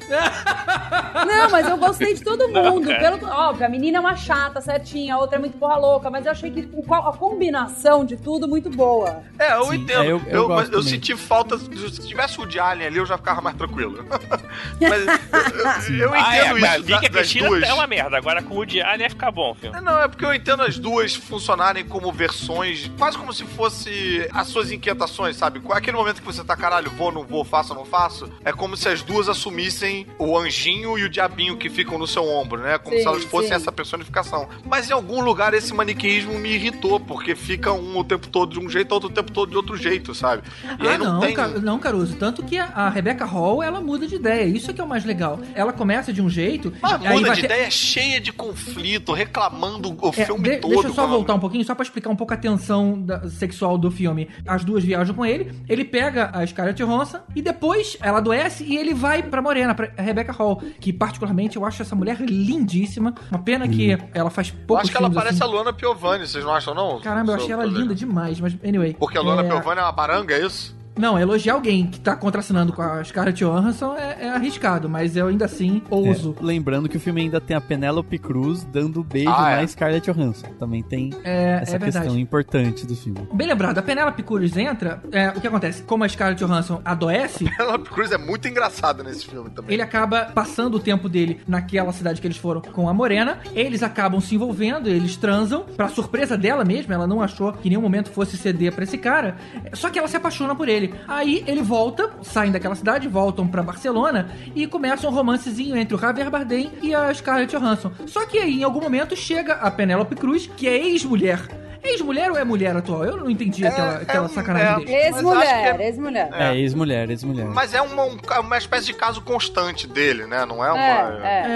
Não, mas eu gostei de todo mundo. cara. Pelo, óbvio, a menina é uma chata, certinha, a outra é muito porra louca, mas eu achei que a combinação de tudo muito boa. É, eu Sim, entendo. é, eu- eu, eu eu senti falta. Se tivesse o de Alien ali, eu já ficava mais tranquilo. mas eu, eu- Ah, é, entendo mas isso vi da, que a das Cristina duas. é uma merda. Agora com o Woody Allen ia ficar bom, filho. É, Não, é porque eu entendo as duas funcionarem como versões, quase como se fosse as suas inquietações, sabe? É aquele momento que você tá, caralho, vou, não vou, faço, não faço? É como se as duas assumissem o anjinho e o diabinho que ficam no seu ombro, né? Como Sim, se elas fossem sim. essa personificação. Mas em algum lugar esse maniqueísmo me irritou, porque fica um o tempo todo de um jeito, outro o tempo todo de outro jeito, sabe? E ah, aí não, não, tem. Ca- não, Caruso. Tanto que a, a Rebecca Hall, ela muda de ideia. Isso é que é o mais legal. Ela começa de um jeito... Mas aí muda de ter- ideia cheia de conflito, reclamando o É, filme de- todo. deixa eu só voltar um pouquinho, só pra explicar um pouco a tensão da- sexual do filme. As duas viajam com ele, ele pega a Scarlett Johansson e depois ela adoece e ele vai pra Morena, pra Rebecca Hall, que particularmente eu acho essa mulher lindíssima. Uma pena que ela faz Eu poucos acho que ela parece assim. a Luana Piovani, vocês não acham, não? Caramba, eu achei ela linda demais, mas anyway. Porque a Luana É, Piovani é uma baranga, é isso? Não, elogiar alguém que tá contracenando com a Scarlett Johansson é, é arriscado, mas eu ainda assim ouso. É, lembrando que o filme ainda tem a Penélope Cruz dando beijo Ah, é. na Scarlett Johansson. Também tem É, essa é questão verdade. importante do filme. Bem lembrado, a Penélope Cruz entra, é, o que acontece? Como a Scarlett Johansson adoece, Penelope Cruz é muito engraçada nesse filme também. ele acaba passando o tempo dele naquela cidade que eles foram com a Morena. Eles acabam se envolvendo, eles transam. Pra surpresa dela mesma, ela não achou que em nenhum momento fosse ceder pra esse cara. Só que ela se apaixona por ele. Aí ele volta, saem daquela cidade, voltam pra Barcelona e começa um romancezinho entre o Javier Bardem e a Scarlett Johansson. Só que aí, em algum momento, chega a Penélope Cruz, que é ex-mulher ex-mulher ou é mulher atual? Eu não entendi aquela, aquela sacanagem dele. Ex-mulher, ex-mulher. É, ex-mulher, ex-mulher. Mas é uma, um- uma espécie de caso constante dele, né? Não é uma É.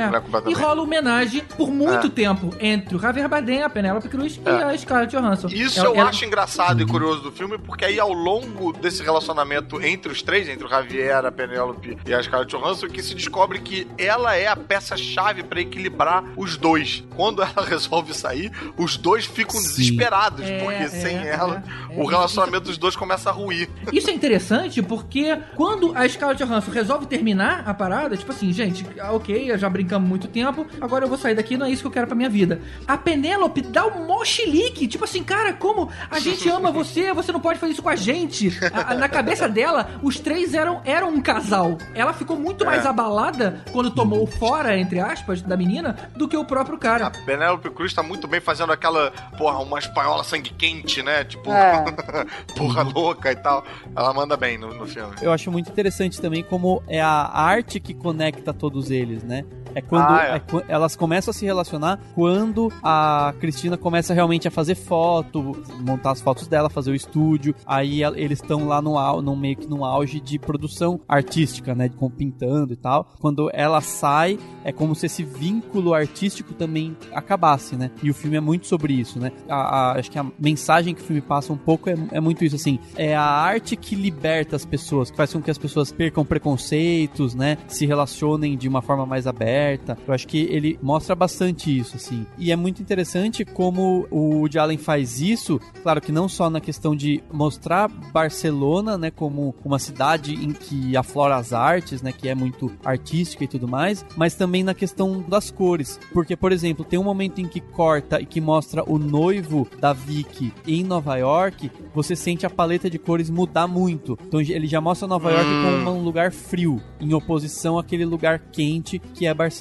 mulher E completamente. rola homenagem por muito É. tempo entre o Javier Bardem, a Penélope Cruz e É. a Scarlett Johansson. Isso Ela- eu ela- acho engraçado e curioso do filme, porque aí ao longo desse relacionamento entre os três, entre o Javier, a Penélope e a Scarlett Johansson, que se descobre que ela é a peça-chave pra equilibrar os dois. Quando ela resolve sair, os dois ficam desesperados, É, porque é, sem é, ela, é. o relacionamento dos dois começa a ruir. Isso é interessante porque quando a Scarlett Johansson resolve terminar a parada, tipo assim, gente, ah, ok, já brincamos muito tempo, agora eu vou sair daqui, não é isso que eu quero pra minha vida. A Penélope dá um mó chilique, tipo assim, cara, como a gente ama você, você não pode fazer isso com a gente. A- a- na cabeça dela, os três eram, eram um casal. Ela ficou muito É. mais abalada quando tomou o fora, entre aspas, da menina, do que o próprio cara. Penélope Cruz tá muito bem fazendo aquela, porra, uma espanhola sangue quente, né? Tipo, É. porra louca e tal. Ela manda bem no, no filme. Eu acho muito interessante também como é a arte que conecta todos eles, né? É quando Ah, é. é elas começam a se relacionar quando a Cristina começa realmente a fazer foto, montar as fotos dela, fazer o estúdio. Aí el- eles estão lá no, no meio que no auge de produção artística, né? Com pintando e tal. Quando ela sai, é como se esse vínculo artístico também acabasse, né? E o filme é muito sobre isso, né? A- a- acho que a mensagem que o filme passa um pouco é, é muito isso, assim. É a arte que liberta as pessoas, que faz com que as pessoas percam preconceitos, né? Se relacionem de uma forma mais aberta. Eu acho que ele mostra bastante isso, assim. E é muito interessante como o Woody Allen faz isso, claro que não só na questão de mostrar Barcelona, né, como uma cidade em que aflora as artes, né, que é muito artística e tudo mais, mas também na questão das cores. Porque, por exemplo, tem um momento em que corta e que mostra o noivo da Vicky em Nova York, você sente a paleta de cores mudar muito. Então ele já mostra Nova York Hum. como um lugar frio, em oposição àquele lugar quente que é Barcelona.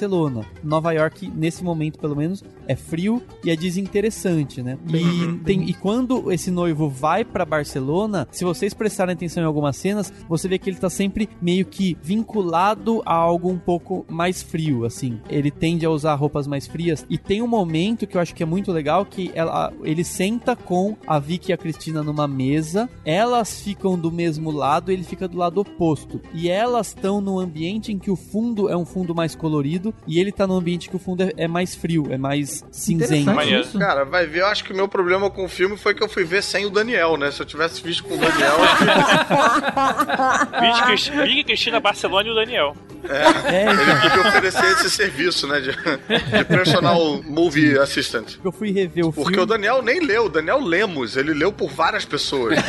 Nova York, nesse momento, pelo menos, é frio e é desinteressante, né? E, tem- e quando esse noivo vai pra Barcelona, se vocês prestarem atenção em algumas cenas, você vê que ele tá sempre meio que vinculado a algo um pouco mais frio, assim. Ele tende a usar roupas mais frias. E tem um momento que eu acho que é muito legal que ela, ele senta com a Vicky e a Cristina numa mesa, elas ficam do mesmo lado, ele fica do lado oposto. E elas estão num ambiente em que o fundo é um fundo mais colorido e ele tá num ambiente que o fundo é, é mais frio, é mais cinzento. Cara, vai ver, eu acho que o meu problema com o filme foi que eu fui ver sem o Daniel, né? Se eu tivesse visto com o Daniel. Cris- Vicky Cristina Barcelona e o Daniel. É, ele podia oferecer esse serviço, né? De, de personal movie assistant. Eu fui rever o Porque filme. o Daniel nem leu, o Daniel Lemos, ele leu por várias pessoas.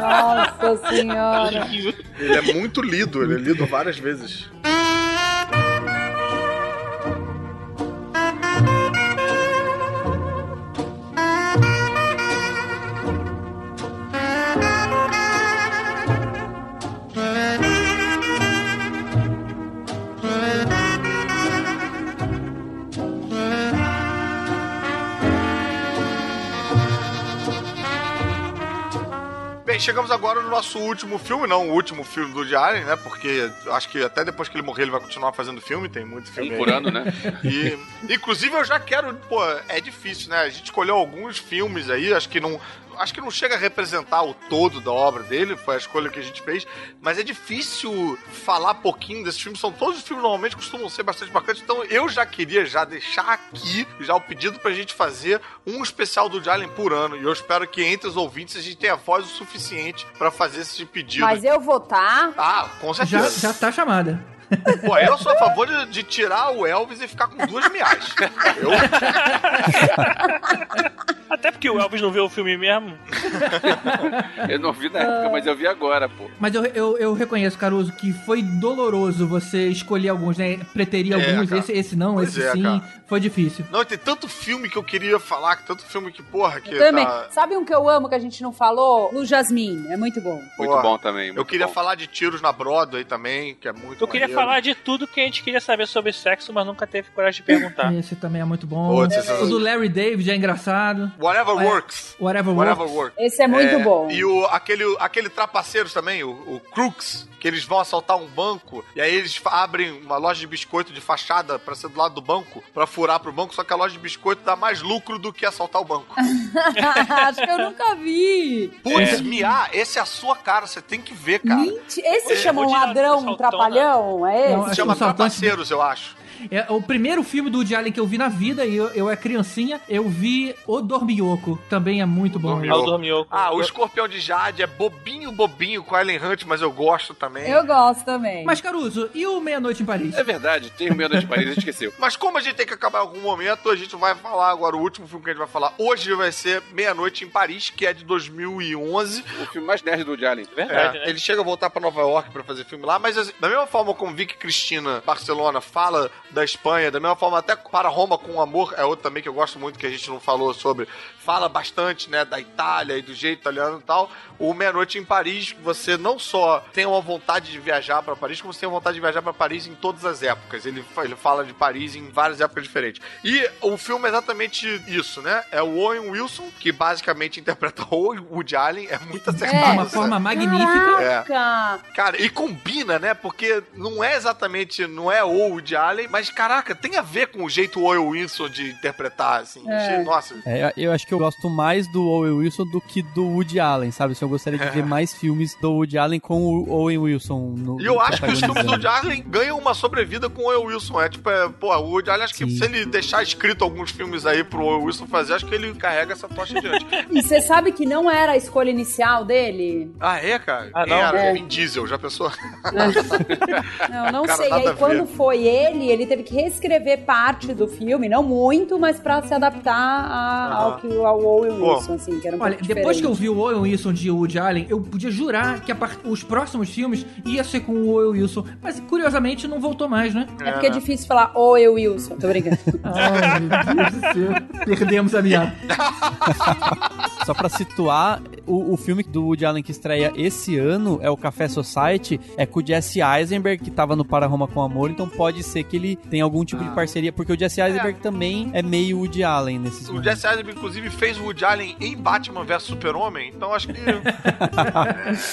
Nossa senhora. Ele é muito lido, ele é lido várias vezes. Chegamos agora no nosso último filme, não o último filme do Allen, né? Porque acho que até depois que ele morrer ele vai continuar fazendo filme, tem muito filme Um aí. por ano, né? E, inclusive eu já quero, pô, é difícil, né? A gente escolheu alguns filmes aí, acho que não, acho que não chega a representar o todo da obra dele, foi a escolha que a gente fez, mas é difícil falar pouquinho desses filmes, são todos os filmes normalmente costumam ser bastante bacanas, então eu já queria já deixar aqui já o pedido pra gente fazer um especial do Allen por ano, e eu espero que entre os ouvintes a gente tenha voz o suficiente pra fazer esse pedido. Mas eu vou tá. Ah, com Já, certeza. já tá chamada. Pô, eu sou a favor de, de tirar o Elvis e ficar com duas miais. Eu, Até porque o Elvis não vê o filme mesmo. Eu não vi na época, mas eu vi agora, pô. Mas eu, eu, eu reconheço, Caruso, que foi doloroso você escolher alguns, né? Preterir É, alguns, cara. esse, esse não, Pois esse é, sim. cara. Foi difícil. Não, tem tanto filme que eu queria falar, tanto filme que, porra, que Também. tá... Sabe um que eu amo que a gente não falou? Lu Jasmine. É muito bom. Muito Porra. bom também. Eu muito queria bom. falar de tiros na Broadway também, que é muito Eu queria maneiro. falar de tudo que a gente queria saber sobre sexo, mas nunca teve coragem de perguntar. Esse também é muito bom. Putz, esse- O do Larry David é engraçado. Whatever É, Works. Whatever Whatever Works. Works. Esse é muito bom. E o, aquele, aquele trapaceiros também, o, o Crooks, que eles vão assaltar um banco e aí eles abrem uma loja de biscoito de fachada pra ser do lado do banco, pra furar pro banco, só que a loja de biscoito dá mais lucro do que assaltar o banco. Acho que eu nunca vi. Putz, Mia, esse é a sua cara, você tem que ver, cara. Gente, esse É, chama um ladrão, um saltão, trapalhão? É Não, esse? acho Chama Trapaceiros, eu acho. É o primeiro filme do Woody Allen que eu vi na vida, e eu, eu é criancinha, eu vi O Dormioco. Também é muito bom. Dormioco. Ah, o Dormioco. Ah, o Escorpião de Jade é bobinho, bobinho com a Ellen Hunt, mas eu gosto também. Eu gosto também. Mas, Caruso, e o Meia-Noite em Paris? É verdade, tem o Meia de Paris, a gente esqueceu. Mas como a gente tem que acabar em algum momento, a gente vai falar agora o último filme que a gente vai falar. Hoje vai ser Meia-Noite em Paris, que é de 2011. O filme mais nerd do Woody Allen. Verdade, É, né? Ele chega a voltar pra Nova York pra fazer filme lá, mas assim, da mesma forma como Vicky Cristina Barcelona fala da Espanha, da mesma forma até para Roma com Amor, é outro também que eu gosto muito que a gente não falou sobre, fala bastante, né, da Itália e do jeito italiano e tal. O Meia Noite em Paris, você não só tem uma vontade de viajar pra Paris, como você tem uma vontade de viajar pra Paris em todas as épocas. Ele, ele fala de Paris em várias épocas diferentes. E o filme é exatamente isso, né? É o Owen Wilson, que basicamente interpreta o Woody Allen, é muito De acertado. uma essa- forma magnífica. É. Cara, e combina, né? Porque não é exatamente, não é o Woody Allen, mas caraca, tem a ver com o jeito Owen Wilson de interpretar, assim. É. Nossa. É, eu acho que eu gosto mais do Owen Wilson do que do Woody Allen, sabe? Se eu gostaria de ver mais filmes do Woody Allen com o Owen Wilson no E eu acho que os filmes do. Woody Allen ganham uma sobrevida com o Owen Wilson. É tipo, é, pô, o Woody Allen, acho que Sim. se ele deixar escrito alguns filmes aí pro Owen Wilson fazer, acho que ele carrega essa tocha adiante. E você sabe que não era a escolha inicial dele? ah, é, cara? Ah, não? era? É. Vin Diesel, já pensou? Não, não Cara, sei. nada Aí quando foi ele, ele teve que reescrever parte do filme, não muito, mas pra se adaptar a- ao que ao Owen Pô. Wilson, assim, que era um Olha, pouco depois que eu vi o Owen Wilson de Woody Allen, eu podia jurar que a par- os próximos filmes ia ser com o Owen Wilson. Mas, curiosamente, não voltou mais, né? É porque é difícil falar Owen Wilson, tô brincando. Ai, meu Deus do céu. Perdemos a minha. Só pra situar, o, o filme do Woody Allen que estreia esse ano é o Café Society, é com o Jesse Eisenberg, que tava no Para Roma com Amor, então pode ser que ele tenha algum tipo de parceria, porque o Jesse Eisenberg também é meio Woody Allen nesses O. Jesse Eisenberg, inclusive, fez o Woody Allen em Batman vs Super-Homem, então acho que...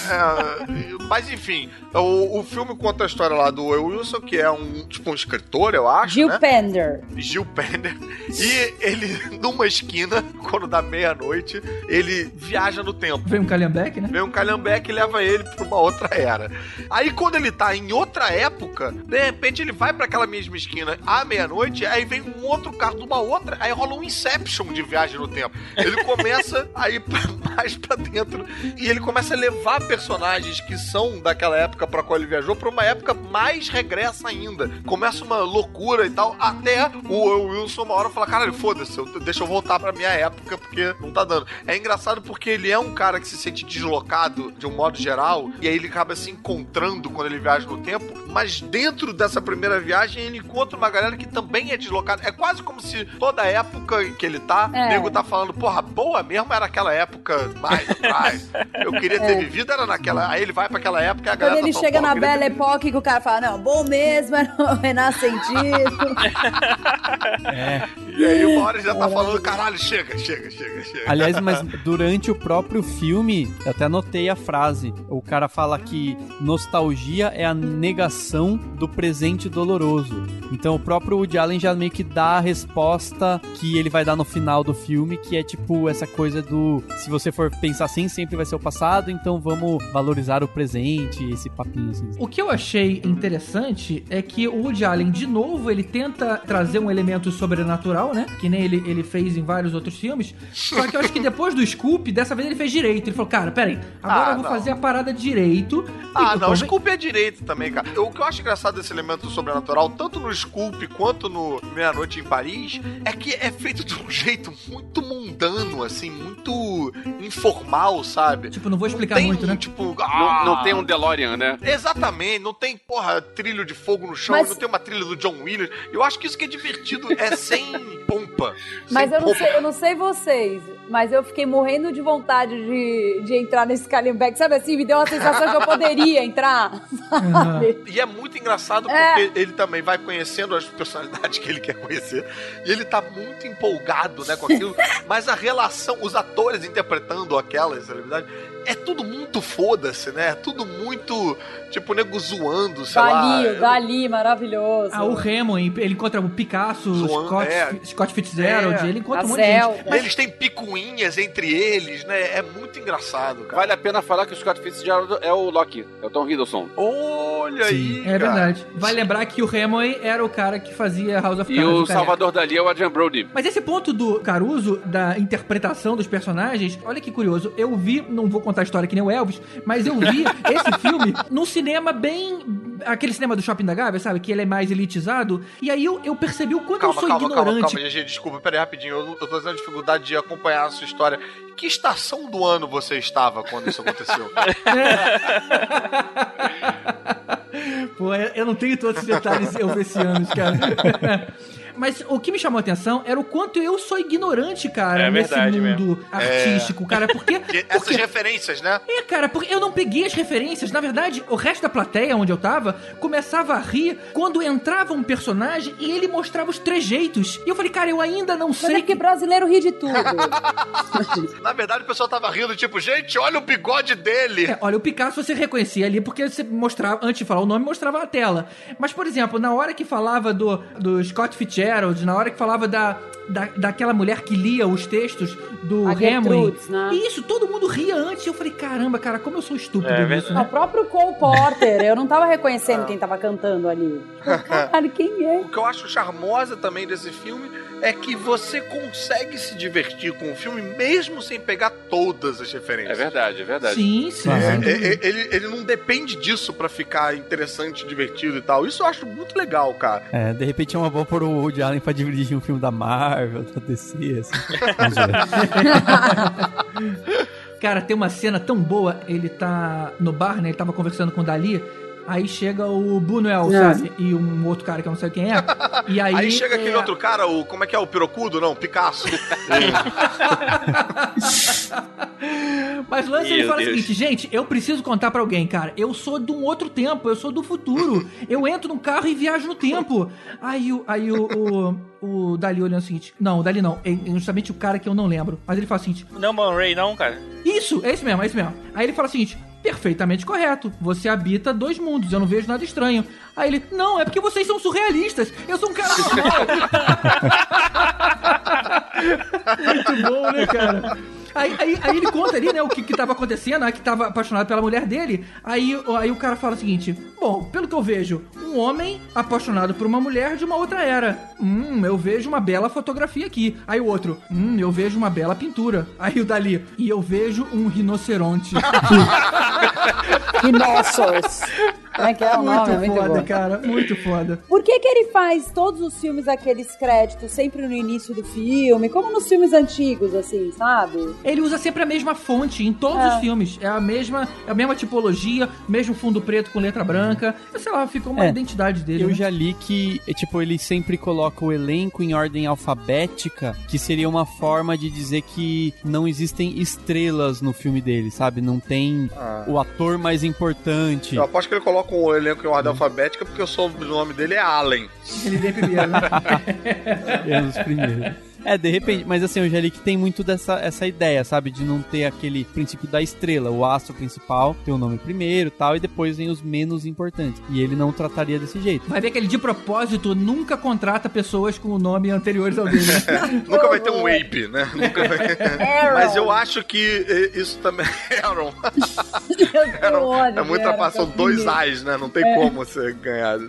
É, mas, enfim, o, o filme conta a história lá do Owen Wilson, que é um, tipo, um escritor, eu acho, Gil né? Pender. Gil Pender. E ele, numa esquina, quando dá meia-noite, ele viaja no tempo. Veio um Calhambeck, né? Vem um calhambeque e leva ele pra uma outra era. Aí quando ele tá em outra época, de repente ele vai pra aquela mesma esquina à meia-noite, aí vem um outro carro de uma outra, aí rola um Inception de viagem no tempo. Ele começa a ir pra- mais pra dentro e ele começa a levar personagens que são daquela época pra qual ele viajou pra uma época mais regressa ainda. Começa uma loucura e tal, até o Wilson uma hora fala, caralho, foda-se, deixa eu voltar pra minha época porque não tá dando. É engraçado porque ele é um cara que se sente deslocado de um modo geral, e aí ele acaba se encontrando quando ele viaja no tempo, mas dentro dessa primeira viagem ele encontra uma galera que também é deslocada. É quase como se toda a época que ele tá, É. nego tá falando, porra, boa mesmo era aquela época mais atrás. Eu queria ter É. vivido, era naquela. Aí ele vai pra aquela época e a Quando galera ele tá chega na "Pô, eu queria Belle Époque, que o cara fala, não, bom mesmo era o Renascentista. E aí uma hora ele já tá falando, caralho, chega, chega, chega, chega. Aliás, mas durante o próprio filme, eu até anotei a frase. O cara fala que nostalgia é a negação do presente doloroso. Então o próprio Woody Allen já meio que dá a resposta que ele vai dar no final do filme, que é tipo essa coisa do se você for pensar assim, sempre vai ser o passado, então vamos valorizar o presente, esse papinho assim. O que eu achei interessante é que o Woody Allen, de novo, ele tenta trazer um elemento sobrenatural, né? Que nem ele, ele fez em vários outros filmes. Só que eu acho que depois do Scoop, dessa vez ele fez direito. Ele falou, cara, peraí, agora Ah, eu vou não. fazer a parada direito. Ah, não, o Scoop é direito também, cara. O que eu acho engraçado desse elemento sobrenatural, tanto no Scoop quanto no Meia-Noite em Paris, é que é feito de um jeito muito mundano, assim, muito informal, sabe? Tipo, não vou explicar tem, muito, né? Tipo, Não, ah, não tem um DeLorean, né? Exatamente, não tem, porra, trilho de fogo no chão, Mas- não tem uma trilha do John Williams. Eu acho que isso que é divertido é sem pompa. Mas sem eu não, pompa. sei, eu não sei vocês, mas eu fiquei morrendo de vontade de, de entrar nesse Kalimbeck. Sabe assim, me deu uma sensação que eu poderia entrar. Sabe? E é muito engraçado É. porque ele também vai conhecendo as personalidades que ele quer conhecer. E ele tá muito empolgado, né, com aquilo. mas a relação, os atores interpretando aquelas celebridades, é tudo muito foda-se, né? É tudo muito, tipo, nego zoando, sei Dali, lá. o Dali, maravilhoso. Ah, o Remo, ele encontra o Picasso, o Scott, é. Scott Fitzgerald, É. ele encontra um A monte de gente. E eles têm picuinhas entre eles, né? É muito engraçado, cara. Vale a pena falar que o Scott Fitzgerald é o Loki, é o Tom Hiddleston. Olha aí, É cara. verdade. Vai lembrar que o Remoy era o cara que fazia House of E Cards. o careca. Salvador Dali é o Adrian Brody. Mas esse ponto do Caruso, da interpretação dos personagens, olha que curioso. Eu vi, não vou contar a história que nem o Elvis, mas eu vi esse filme num cinema bem. aquele cinema do Shopping da Gávea, sabe? Que ele é mais elitizado. E aí eu, eu percebi o quanto Calma, eu sou calma, calma, ignorante. calma, GG, desculpa, peraí rapidinho. Eu, eu tô tendo dificuldade de acompanhar a sua história. Que estação do ano você estava quando isso aconteceu? Pô, eu eu não tenho todos os detalhes elvesianos, cara. Mas o que me chamou a atenção era o quanto eu sou ignorante, cara, É nesse mundo artístico, cara. Porque, Que- Essas porque referências, né? É, cara, porque eu não peguei as referências. Na verdade, o resto da plateia onde eu tava começava a rir quando entrava um personagem e ele mostrava os trejeitos. E eu falei, cara, eu ainda não Mas sei. é que brasileiro ri de tudo. Na verdade, o pessoal tava rindo, tipo, gente, olha o bigode dele. É, olha, o Picasso você reconhecia ali porque você mostrava, antes de falar o nome, mostrava a tela. Mas, por exemplo, na hora que falava do, do Scott Fitzgerald, na hora que falava da, da, daquela mulher que lia os textos do. Gertrudes, né? Isso, todo mundo ria antes. E eu falei, caramba, cara, como eu sou estúpido É nisso, O né? próprio Cole Porter, eu não tava reconhecendo quem tava cantando ali. Tipo, Cara, quem é? O que eu acho charmosa também desse filme é que você consegue se divertir com o filme mesmo sem pegar todas as É verdade. verdade, é verdade. Sim, sim. Claro. sem É, é, ele, ele não depende disso pra ficar interessante, divertido e tal. Isso eu acho muito legal, cara. É, de repente é uma boa pôr o Woody Allen pra dirigir um filme da Marvel, da DC, assim. Cara, tem uma cena tão boa, ele tá no bar, né? Ele tava conversando com o Dali. Aí chega o Bunuel, É. sabe? E um outro cara que eu não sei quem é. E aí, Aí, chega aquele é, outro cara, o. Como é que é? O Pirocudo? Não, Picasso. Mas o lance ele Meu fala Deus. o seguinte, gente, eu preciso contar pra alguém, cara. Eu sou de um outro tempo, eu sou do futuro. Eu entro num carro e viajo no tempo. Aí, o, aí o, o, o Dali olhando o seguinte. Não, o Dali não. É justamente o cara que eu não lembro. Mas ele fala o seguinte: Não, Man Ray, não, cara. Isso, é esse mesmo, é esse mesmo. Aí ele fala o seguinte: perfeitamente correto. Você habita dois mundos, eu não vejo nada estranho. Aí ele, não, é porque vocês são surrealistas. Eu sou um cara normal. Muito bom, né, cara? Aí, aí, aí ele conta ali, né, o que, que tava acontecendo, que tava apaixonado pela mulher dele. Aí, aí o cara fala o seguinte: Bom, pelo que eu vejo, um homem apaixonado por uma mulher de uma outra era. Hum, eu vejo uma bela fotografia aqui. Aí o outro, hum, eu vejo uma bela pintura. Aí o Dali, e eu vejo um rinoceronte. Rhinoceros. Como é que é o muito nome? É muito foda, bom. cara, muito foda. Por que que ele faz todos os filmes aqueles créditos sempre no início do filme? Como nos filmes antigos, assim, sabe? Ele usa sempre a mesma fonte em todos É. os filmes. É a mesma, é a mesma tipologia, mesmo fundo preto com letra branca. Sei lá, ficou uma É. identidade dele. Eu né? já li que, é, tipo, ele sempre coloca o elenco em ordem alfabética, que seria uma forma de dizer que não existem estrelas no filme dele, sabe? Não tem Ah. o ator mais importante. Eu aposto que ele coloca o elenco em ordem alfabética porque o sobrenome dele é Allen. Ele vem primeiro, né? É um dos primeiros. É, de repente, mas assim, eu já li que tem muito dessa essa ideia, sabe? De não ter aquele princípio da estrela, o astro principal tem o nome primeiro tal, e depois vem os menos importantes. E ele não trataria desse jeito. Vai ver que ele de propósito nunca contrata pessoas com o nome anteriores ao dele. né? Nunca vai ter um Ape, né? Nunca vai... Aaron. Mas eu acho que eh, isso também. Aaron. Eu É muito passam que dois. A's, né? Não tem como você ganhar.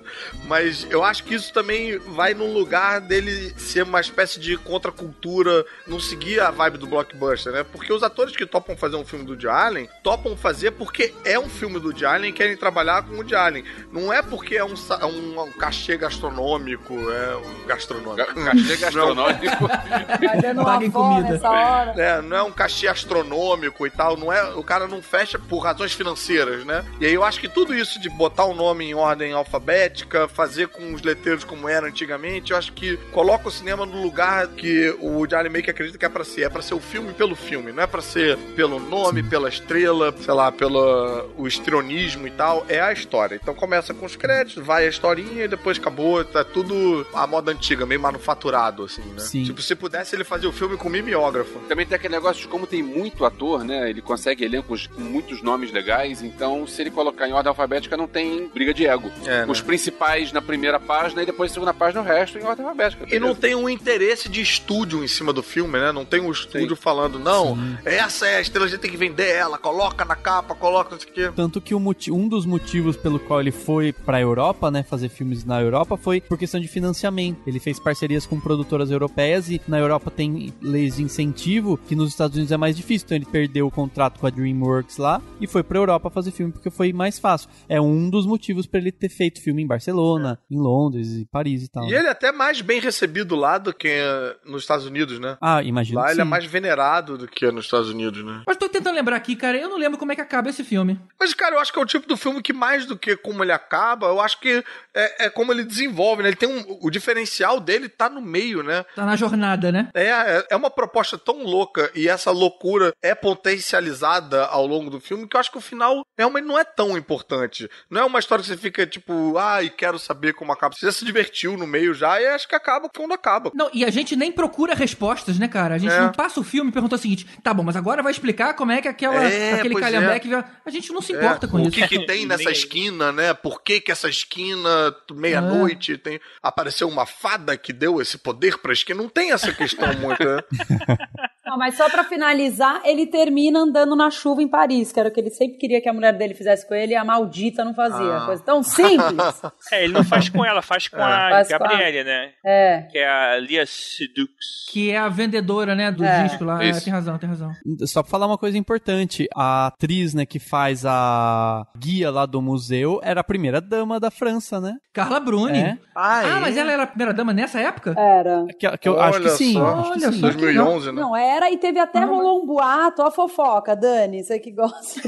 Mas eu acho que isso também vai num lugar dele ser uma espécie de contracultura, não seguir a vibe do blockbuster, né? Porque os atores que topam fazer um filme do Woody Allen, topam fazer porque é um filme do Woody Allen e querem trabalhar com o Woody Allen. Não é porque é um, sa- um, um cachê gastronômico, é um gastronômico. Cachê gastronômico. Vai dando Paga em uma fome comida. nessa hora. É, não é um cachê astronômico e tal, não é, o cara não fecha por razões financeiras, né? E aí eu acho que tudo isso de botar o nome em ordem alfabética, fazer com os letreiros como era antigamente, eu acho que coloca o cinema no lugar que que o Charlie Maker acredita que é pra ser. É pra ser o filme pelo filme, não é pra ser pelo nome, pela estrela, sei lá, pelo o estrionismo e tal. É a história. Então começa com os créditos, vai a historinha e depois acabou. Tá tudo a moda antiga, meio manufaturado, assim, né? Sim. Tipo, se pudesse, ele fazia o filme com mimeógrafo. Também tem aquele negócio de como tem muito ator, né? Ele consegue elencos com muitos nomes legais, então se ele colocar em ordem alfabética não tem briga de ego. É, né? Os principais na primeira página e depois na segunda página o resto em ordem alfabética. E não tem um interesse de estúdio em cima do filme, né? Não tem um estúdio falando, não, essa é a estrela, a gente tem que vender ela, coloca na capa, coloca não sei o quê. Tanto que moti- um dos motivos pelo qual ele foi pra Europa, né, fazer filmes na Europa, foi por questão de financiamento. Ele fez parcerias com produtoras europeias e na Europa tem leis de incentivo que nos Estados Unidos é mais difícil. Então ele perdeu o contrato com a DreamWorks lá e foi pra Europa fazer filme porque foi mais fácil. É um dos motivos pra ele ter feito filme em Barcelona, em Londres e Paris e tal. E ele é até mais bem recebido lá do que eh, nos Estados Unidos, né? Ah, imagino Lá que ele é mais venerado do que nos Estados Unidos, né? Mas tô tentando lembrar aqui, cara, eu não lembro como é que acaba esse filme. Mas, cara, eu acho que é o tipo do filme que mais do que como ele acaba, eu acho que é, é como ele desenvolve, né? Ele tem um. O diferencial dele tá no meio, né? Tá na jornada, né? É, é- é uma proposta tão louca e essa loucura é potencializada ao longo do filme que eu acho que o final realmente não é tão importante. Não é uma história que você fica tipo, ai, quero saber como acaba. Você já se divertiu no meio já e acho que acaba quando acaba. Não, e a gente nem procura respostas, né, cara? A gente É. não passa o filme e pergunta o seguinte: tá bom, mas agora vai explicar como é que aquela, É, aquele calhambeque. vai- A gente não se É, importa com o isso. que, que tem nessa esquina, né? Por que, que essa esquina, meia-noite, tem. Apareceu uma fada que deu esse poder pra esquina? Não tem essa questão muito, né? Não, mas só pra finalizar, ele termina andando na chuva em Paris, que era o que ele sempre queria que a mulher dele fizesse com ele e a maldita não fazia. Ah. Coisa tão simples. É, ele não faz com ela, faz com a Faz com a- Gabriele, né? É. Que é a Lia Sedux. Que é a vendedora, né, do É. disco lá. É, tem razão, tem razão. Só pra falar uma coisa importante, a atriz, né, que faz a guia lá do museu era a primeira dama da França, né? Carla Bruni. É. Ah, mas ela era a primeira dama nessa época? Era. Que, que eu acho que sim. só. acho que Olha sim. só que 2011, né? Não, era e teve até rolou um boato, ó a fofoca, Dani, você que gosta.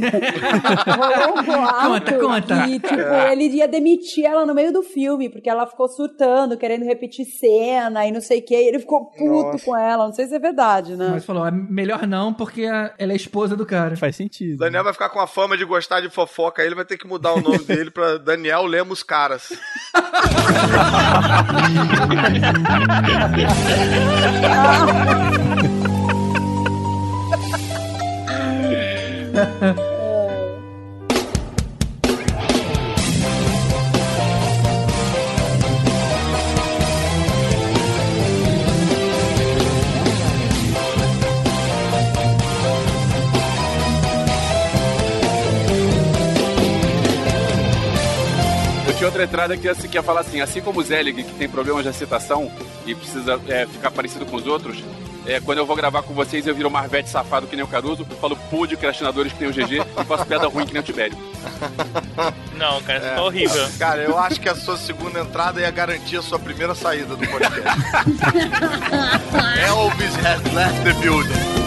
rolou um boato Conta, conta. que, tipo, É. ele iria demitir ela no meio do filme, porque ela ficou surtando, querendo repetir cena e não sei o que, e ele ficou puto Nossa. com ela, não sei se é verdade, né? Mas falou, é melhor não, porque ela é esposa do cara. Faz sentido. Daniel vai ficar com a fama de gostar de fofoca, aí ele vai ter que mudar o nome dele pra Daniel Lemos Caras. Outra entrada que assim, que ia falar assim, assim como o Zelig, que tem problemas de aceitação e precisa é, ficar parecido com os outros, é, quando eu vou gravar com vocês eu viro Marvete safado que nem o Caruso, eu falo pô de crastinadores que nem o GG e faço piada ruim que nem o Tibério. Não, cara, isso É. tá horrível. Cara, eu acho que a sua segunda entrada ia garantir a sua primeira saída do podcast. Elvis has left the building.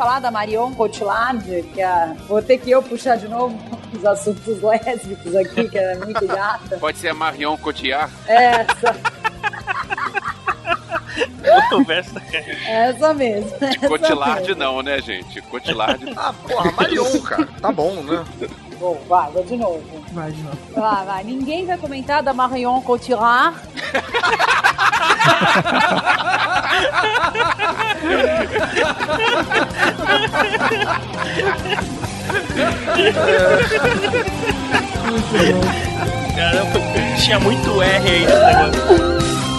Falar da Marion Cotillard, que é... vou ter que eu puxar de novo os assuntos lésbicos aqui, que é muito gata. Pode ser a Marion Cotillard. Essa, Conversa. essa mesmo. essa Cotillard mesmo. não, né, gente? Cotillard. Ah, porra, Marion, cara. Tá bom, né? Bom, vai, vou de novo. Vai de novo. Vai, vai. Ninguém vai comentar da Marion Cotillard. Caramba, tinha muito R aí nesse negócio.